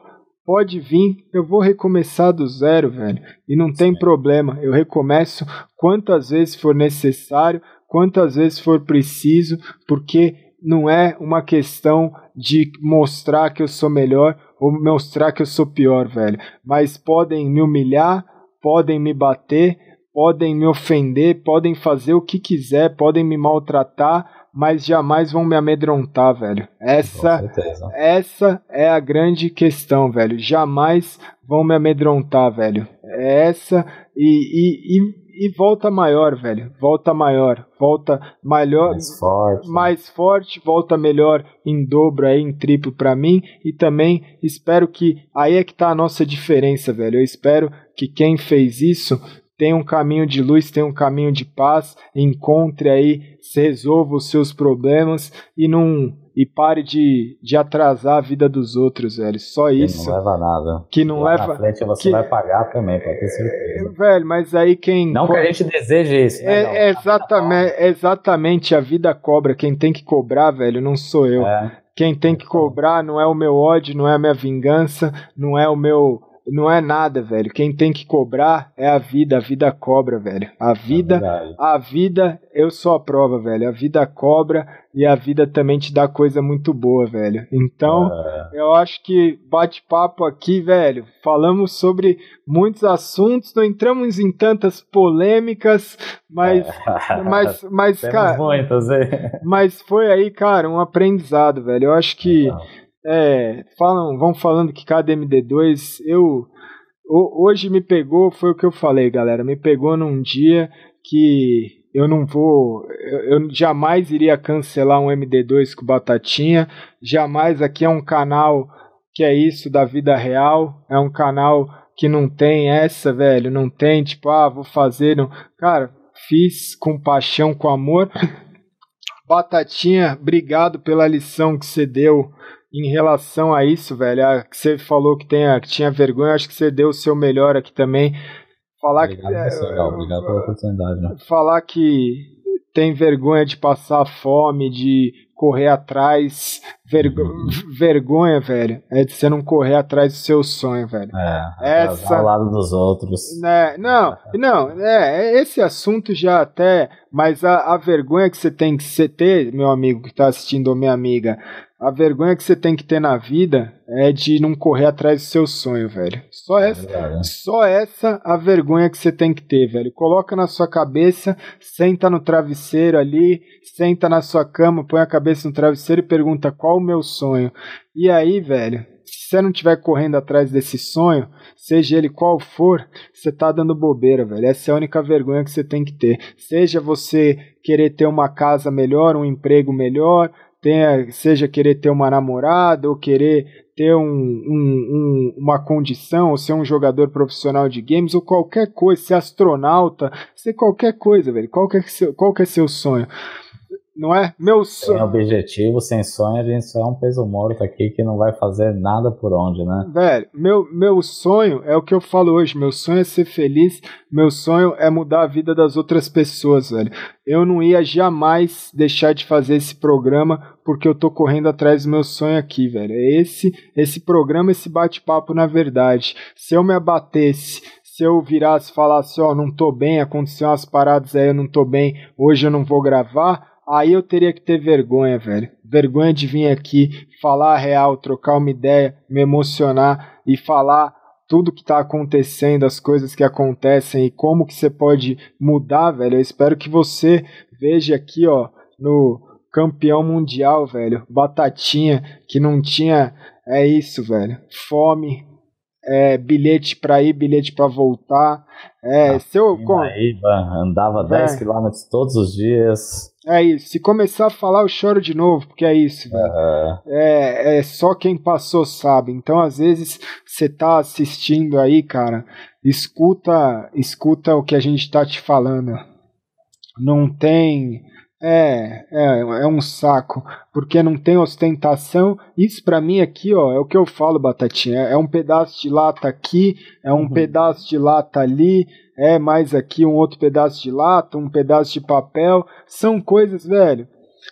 Pode vir, eu vou recomeçar do zero, velho. E não tem Sim. problema, eu recomeço quantas vezes for necessário, quantas vezes for preciso, porque não é uma questão de mostrar que eu sou melhor ou mostrar que eu sou pior, velho. Mas podem me humilhar, podem me bater, podem me ofender, podem fazer o que quiser, podem me maltratar, mas jamais vão me amedrontar, velho. Essa, essa é a grande questão, velho. Jamais vão me amedrontar, velho. É essa e, e, e, e, volta maior, velho. Volta maior, volta maior, mais forte, mais forte, volta melhor em dobro aí, em triplo para mim e também espero que aí é que tá a nossa diferença, velho. Eu espero que quem fez isso tem um caminho de luz, tem um caminho de paz, encontre aí, resolva os seus problemas e não e pare de, de atrasar a vida dos outros, velho. Só isso. Que não leva nada. Que não Lá leva. Na frente você que... vai pagar também, pode ter certeza. Velho, mas aí quem. Não que a gente deseje isso, né? É, exatamente, exatamente, a vida cobra. Quem tem que cobrar, velho, não sou eu. É. Quem tem que cobrar não é o meu ódio, não é a minha vingança, não é o meu não é nada, velho. Quem tem que cobrar é a vida, a vida cobra, velho. A vida, é a vida, eu sou a prova, velho. A vida cobra e a vida também te dá coisa muito boa, velho. Então, é. eu acho que bate-papo aqui, velho. Falamos sobre muitos assuntos, não entramos em tantas polêmicas, mas, é. mas, mas, cara, muitas, mas foi aí, cara, um aprendizado, velho. Eu acho que é, falam, vão falando que cada MD2, eu hoje me pegou, foi o que eu falei, galera, me pegou num dia que eu não vou, eu, jamais iria cancelar um MD2 com batatinha, jamais aqui é um canal que é isso da vida real, é um canal que não tem essa, velho, não tem tipo, ah, vou fazer, não. cara, fiz com paixão, com amor. Batatinha, obrigado pela lição que você deu em relação a isso, velho, a, que você falou que, tem, que tinha vergonha, acho que você deu o seu melhor aqui também. Falar obrigado, que. É, obrigado pela oportunidade. Né? Falar que tem vergonha de passar fome, de correr atrás. Vergo uhum. Vergonha, velho, é de você não correr atrás do seu sonho, velho. É, Essa... ao lado dos outros. Né, não, não, é, esse assunto já até. Mas a, a vergonha que você tem que ter, meu amigo que está assistindo, ou minha amiga, a vergonha que você tem que ter na vida é de não correr atrás do seu sonho, velho. Só é essa, é só essa a vergonha que você tem que ter, velho. Coloca na sua cabeça, senta no travesseiro ali, senta na sua cama, põe a cabeça no travesseiro e pergunta qual o meu sonho. E aí, velho, se você não estiver correndo atrás desse sonho, seja ele qual for, você tá dando bobeira, velho. Essa é a única vergonha que você tem que ter. Seja você querer ter uma casa melhor, um emprego melhor, tenha, seja querer ter uma namorada ou querer ter um, um, um, uma condição, ou ser um jogador profissional de games, ou qualquer coisa, ser astronauta, ser qualquer coisa, velho. Qual que é seu, qual que é seu sonho? Não é? Meu sonho. Sem objetivo, sem sonho, a gente só é um peso morto aqui que não vai fazer nada por onde, né? Velho, meu, meu sonho é o que eu falo hoje. Meu sonho é ser feliz. Meu sonho é mudar a vida das outras pessoas, velho. Eu não ia jamais deixar de fazer esse programa porque eu tô correndo atrás do meu sonho aqui, velho. É esse, esse programa, esse bate-papo na verdade. Se eu me abatesse se eu virasse e falasse, ó, oh, não tô bem, aconteceu umas paradas aí, eu não tô bem, hoje eu não vou gravar, aí eu teria que ter vergonha, velho. Vergonha de vir aqui, falar a real, trocar uma ideia, me emocionar e falar tudo que está acontecendo, as coisas que acontecem e como que você pode mudar, velho. Eu espero que você veja aqui, ó, no campeão mundial, velho, Batatinha, que não tinha, é isso, velho, fome, é, bilhete para ir, bilhete para voltar. É, ah, se eu, com... andava 10 km todos os dias. É isso. Se começar a falar, eu choro de novo, porque é isso, velho. Uhum. É, é só quem passou sabe. Então, às vezes, você tá assistindo aí, cara, escuta, escuta o que a gente tá te falando. Não tem. É, é, é um saco, porque não tem ostentação. Isso para mim aqui, ó, é o que eu falo, Batatinha. É um pedaço de lata aqui, é um uhum. pedaço de lata ali, é mais aqui um outro pedaço de lata, um pedaço de papel. São coisas, velho.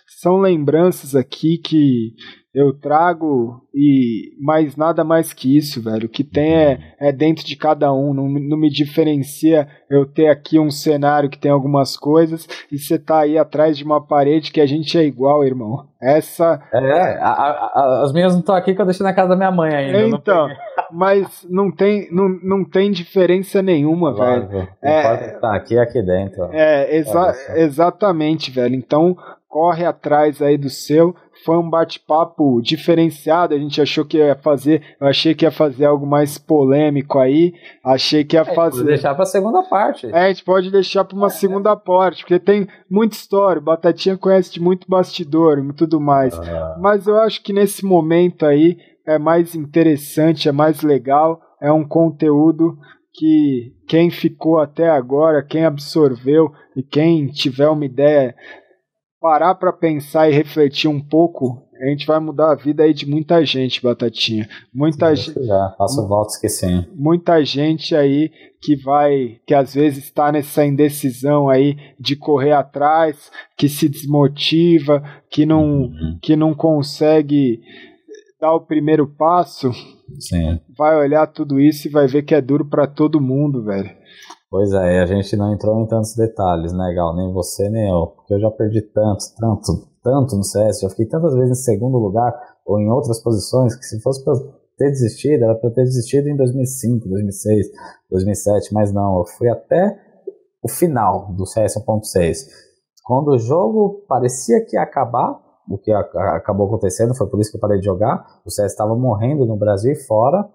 São lembranças aqui que eu trago e mais nada mais que isso, velho. O que tem é, é dentro de cada um. Não, não me diferencia eu ter aqui um cenário que tem algumas coisas e você tá aí atrás de uma parede que a gente é igual, irmão. Essa. É, a, a, as minhas não estão aqui que eu deixei na casa da minha mãe ainda. Então, não mas não tem, não, não tem diferença nenhuma, claro, velho. É, pode estar aqui aqui dentro. É, exa exatamente, velho. Então, corre atrás aí do seu foi um bate-papo diferenciado. A gente achou que ia fazer, eu achei que ia fazer algo mais polêmico aí. Achei que ia é, fazer. deixar para segunda parte. É, a gente pode deixar para uma é, segunda parte, porque tem muita história. Batatinha conhece de muito bastidor e tudo mais. Ah. Mas eu acho que nesse momento aí é mais interessante, é mais legal, é um conteúdo que quem ficou até agora, quem absorveu e quem tiver uma ideia parar para pensar e refletir um pouco, a gente vai mudar a vida aí de muita gente, Batatinha. Muita gente. Já, faço voto esquecendo. Muita gente aí que vai, que às vezes está nessa indecisão aí de correr atrás, que se desmotiva, que não, uhum. que não consegue dar o primeiro passo. Sim. Vai olhar tudo isso e vai ver que é duro para todo mundo, velho. Pois é, a gente não entrou em tantos detalhes, né, Gal? Nem você, nem eu. Porque eu já perdi tanto, tanto, tanto no CS. Já fiquei tantas vezes em segundo lugar ou em outras posições que se fosse pra ter desistido, era pra eu ter desistido em 2005, 2006, 2007. Mas não, eu fui até o final do CS 1.6. Quando o jogo parecia que ia acabar, o que acabou acontecendo, foi por isso que eu parei de jogar. O CS estava morrendo no Brasil e fora.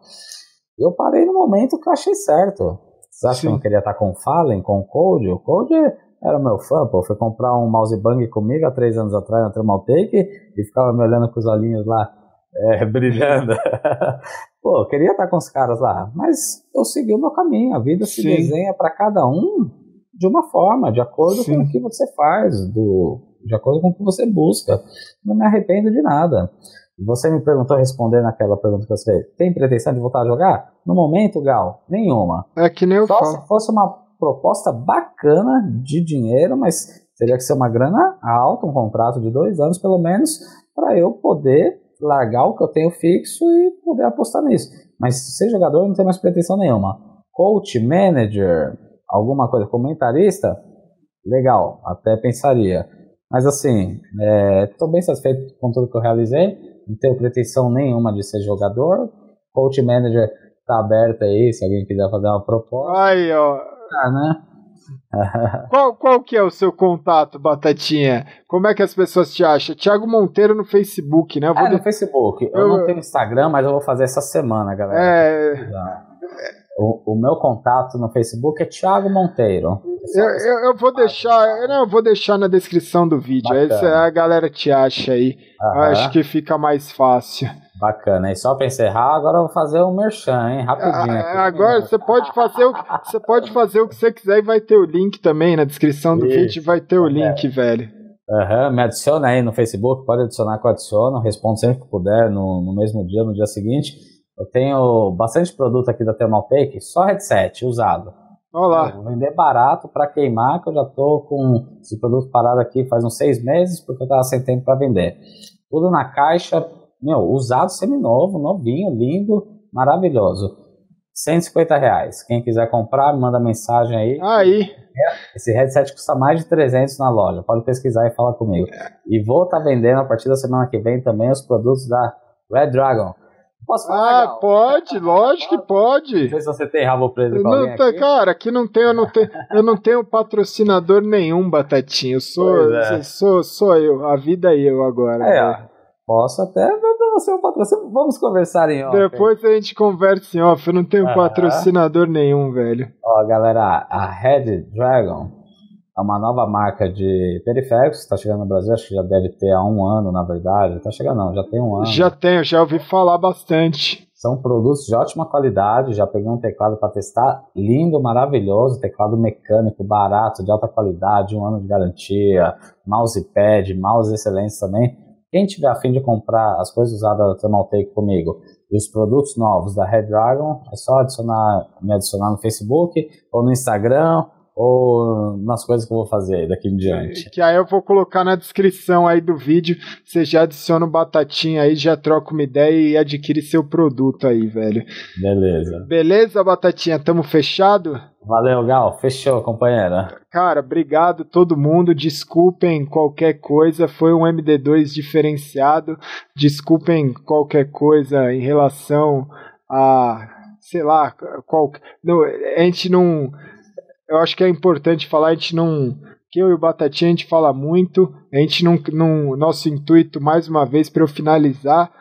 Eu parei no momento que eu achei certo você acha Sim. que eu não queria estar com o Fallen, com o Code? O Code era meu fã, pô. Foi comprar um mouse bang comigo há três anos atrás na Tremaltake e ficava me olhando com os olhinhos lá é, brilhando. pô, queria estar com os caras lá, mas eu segui o meu caminho. A vida se Sim. desenha para cada um de uma forma, de acordo Sim. com o que você faz, do, de acordo com o que você busca. Não me arrependo de nada. Você me perguntou responder naquela pergunta que você fez. Tem pretensão de voltar a jogar? No momento, Gal, nenhuma. É que nem eu Só falo. se fosse uma proposta bacana de dinheiro, mas teria que ser uma grana alta, um contrato de dois anos pelo menos, para eu poder largar o que eu tenho fixo e poder apostar nisso. Mas ser jogador não tem mais pretensão nenhuma. Coach, manager, alguma coisa, comentarista, legal, até pensaria. Mas assim, estou é, bem satisfeito com tudo que eu realizei não tenho pretensão nenhuma de ser jogador. Coach manager tá aberto aí, se alguém quiser fazer uma proposta. Aí, ó. Ah, né? qual, qual que é o seu contato, Batatinha? Como é que as pessoas te acham? Tiago Monteiro no Facebook, né? Eu vou é, no Facebook. Eu, eu, não tenho Instagram, mas eu vou fazer essa semana, galera. É... O, o, meu contato no Facebook é Thiago Monteiro. Eu, eu, eu vou deixar, não, eu vou deixar na descrição do vídeo. Aí a galera te acha aí. Uhum. Acho que fica mais fácil. Bacana. E só para encerrar, agora eu vou fazer o um merchan, hein? Rapidinho. Aqui. Agora você pode fazer o você pode fazer o que você quiser e vai ter o link também na descrição do Isso. vídeo, vai ter o link, é. velho. Uhum, me adiciona aí no Facebook, pode adicionar que eu adiciono, respondo sempre que puder, no, no mesmo dia, no dia seguinte. Eu tenho bastante produto aqui da Thermaltake, só headset usado. Olá. vou vender barato para queimar, que eu já tô com esse produto parado aqui faz uns seis meses, porque eu tava sem tempo para vender. Tudo na caixa, meu, usado seminovo, novinho, lindo, maravilhoso. 150 reais. Quem quiser comprar, manda mensagem aí. Aí. Esse headset custa mais de 300 na loja. Pode pesquisar e falar comigo. E vou estar tá vendendo a partir da semana que vem também os produtos da Red Dragon. Posso falar? Ah, pode, lógico que pode. Não sei se você tem rabo preso com não, tá, aqui. Cara, aqui não tenho, eu não tenho, eu não tenho patrocinador nenhum, Batatinha. Eu sou, é. sou, sou eu. A vida é eu agora. É, ó. Posso até ver pra você um patrocínio. Vamos conversar em off. Depois a gente conversa em off. Eu não tenho patrocinador nenhum, velho. Ó, galera, a Red Dragon é uma nova marca de periféricos. Está chegando no Brasil, acho que já deve ter há um ano, na verdade. Tá chegando, não, já tem um ano. Já tenho, já ouvi falar bastante. São produtos de ótima qualidade. Já peguei um teclado para testar. Lindo, maravilhoso. Teclado mecânico, barato, de alta qualidade, um ano de garantia. Mousepad, mouse excelentes também quem tiver a fim de comprar as coisas usadas da Thermaltake comigo e os produtos novos da Red Dragon, é só adicionar, me adicionar no Facebook ou no Instagram ou nas coisas que eu vou fazer daqui em diante. Que aí eu vou colocar na descrição aí do vídeo. Você já adiciona o Batatinha aí, já troca uma ideia e adquire seu produto aí, velho. Beleza. Beleza, Batatinha? Tamo fechado? Valeu, Gal. Fechou, companheira. Cara, obrigado todo mundo. Desculpem qualquer coisa. Foi um MD2 diferenciado. Desculpem qualquer coisa em relação a. Sei lá, qual, não, a gente não. Eu acho que é importante falar, a gente não. Que eu e o Batatinha a gente fala muito. A gente não. não nosso intuito, mais uma vez, para eu finalizar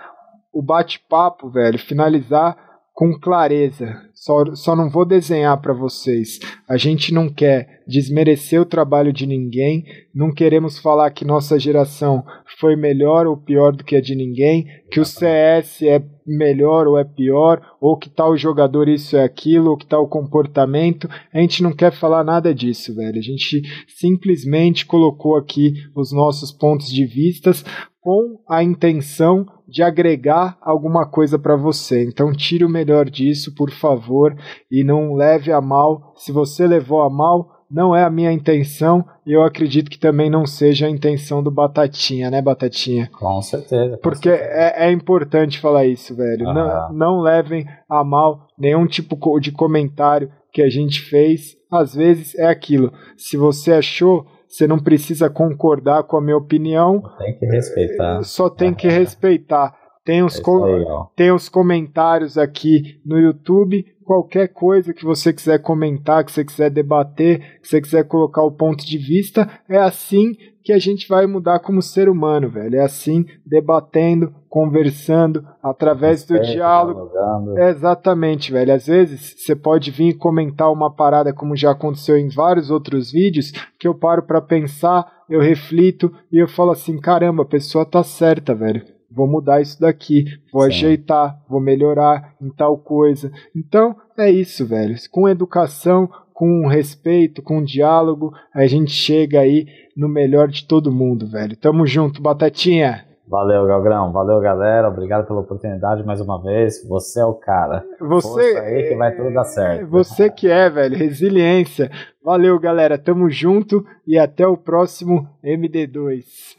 o bate-papo, velho, finalizar com clareza. Só, só não vou desenhar para vocês. A gente não quer desmerecer o trabalho de ninguém, não queremos falar que nossa geração foi melhor ou pior do que a de ninguém, que o CS é melhor ou é pior, ou que tal jogador isso é aquilo, ou que tal comportamento. A gente não quer falar nada disso, velho. A gente simplesmente colocou aqui os nossos pontos de vistas com a intenção de agregar alguma coisa para você. Então tire o melhor disso, por favor, e não leve a mal. Se você levou a mal, não é a minha intenção e eu acredito que também não seja a intenção do Batatinha, né, Batatinha? Com certeza. Com Porque certeza. É, é, importante falar isso, velho. Não, não levem a mal nenhum tipo de comentário que a gente fez. Às vezes é aquilo. Se você achou você não precisa concordar com a minha opinião. Tem que respeitar. Só tem que respeitar. Tem os, aí, tem os comentários aqui no YouTube. Qualquer coisa que você quiser comentar, que você quiser debater, que você quiser colocar o ponto de vista, é assim que a gente vai mudar como ser humano, velho. É assim, debatendo, conversando, através do diálogo. É exatamente, velho. Às vezes você pode vir e comentar uma parada, como já aconteceu em vários outros vídeos, que eu paro para pensar, eu reflito e eu falo assim: caramba, a pessoa tá certa, velho vou mudar isso daqui, vou Sim. ajeitar, vou melhorar em tal coisa. Então, é isso, velho. Com educação, com respeito, com diálogo, a gente chega aí no melhor de todo mundo, velho. Tamo junto, Batatinha. Valeu, Galgrão. Valeu, galera. Obrigado pela oportunidade mais uma vez. Você é o cara. Você Força aí que vai tudo dar certo. Você que é, velho. Resiliência. Valeu, galera. Tamo junto e até o próximo MD2.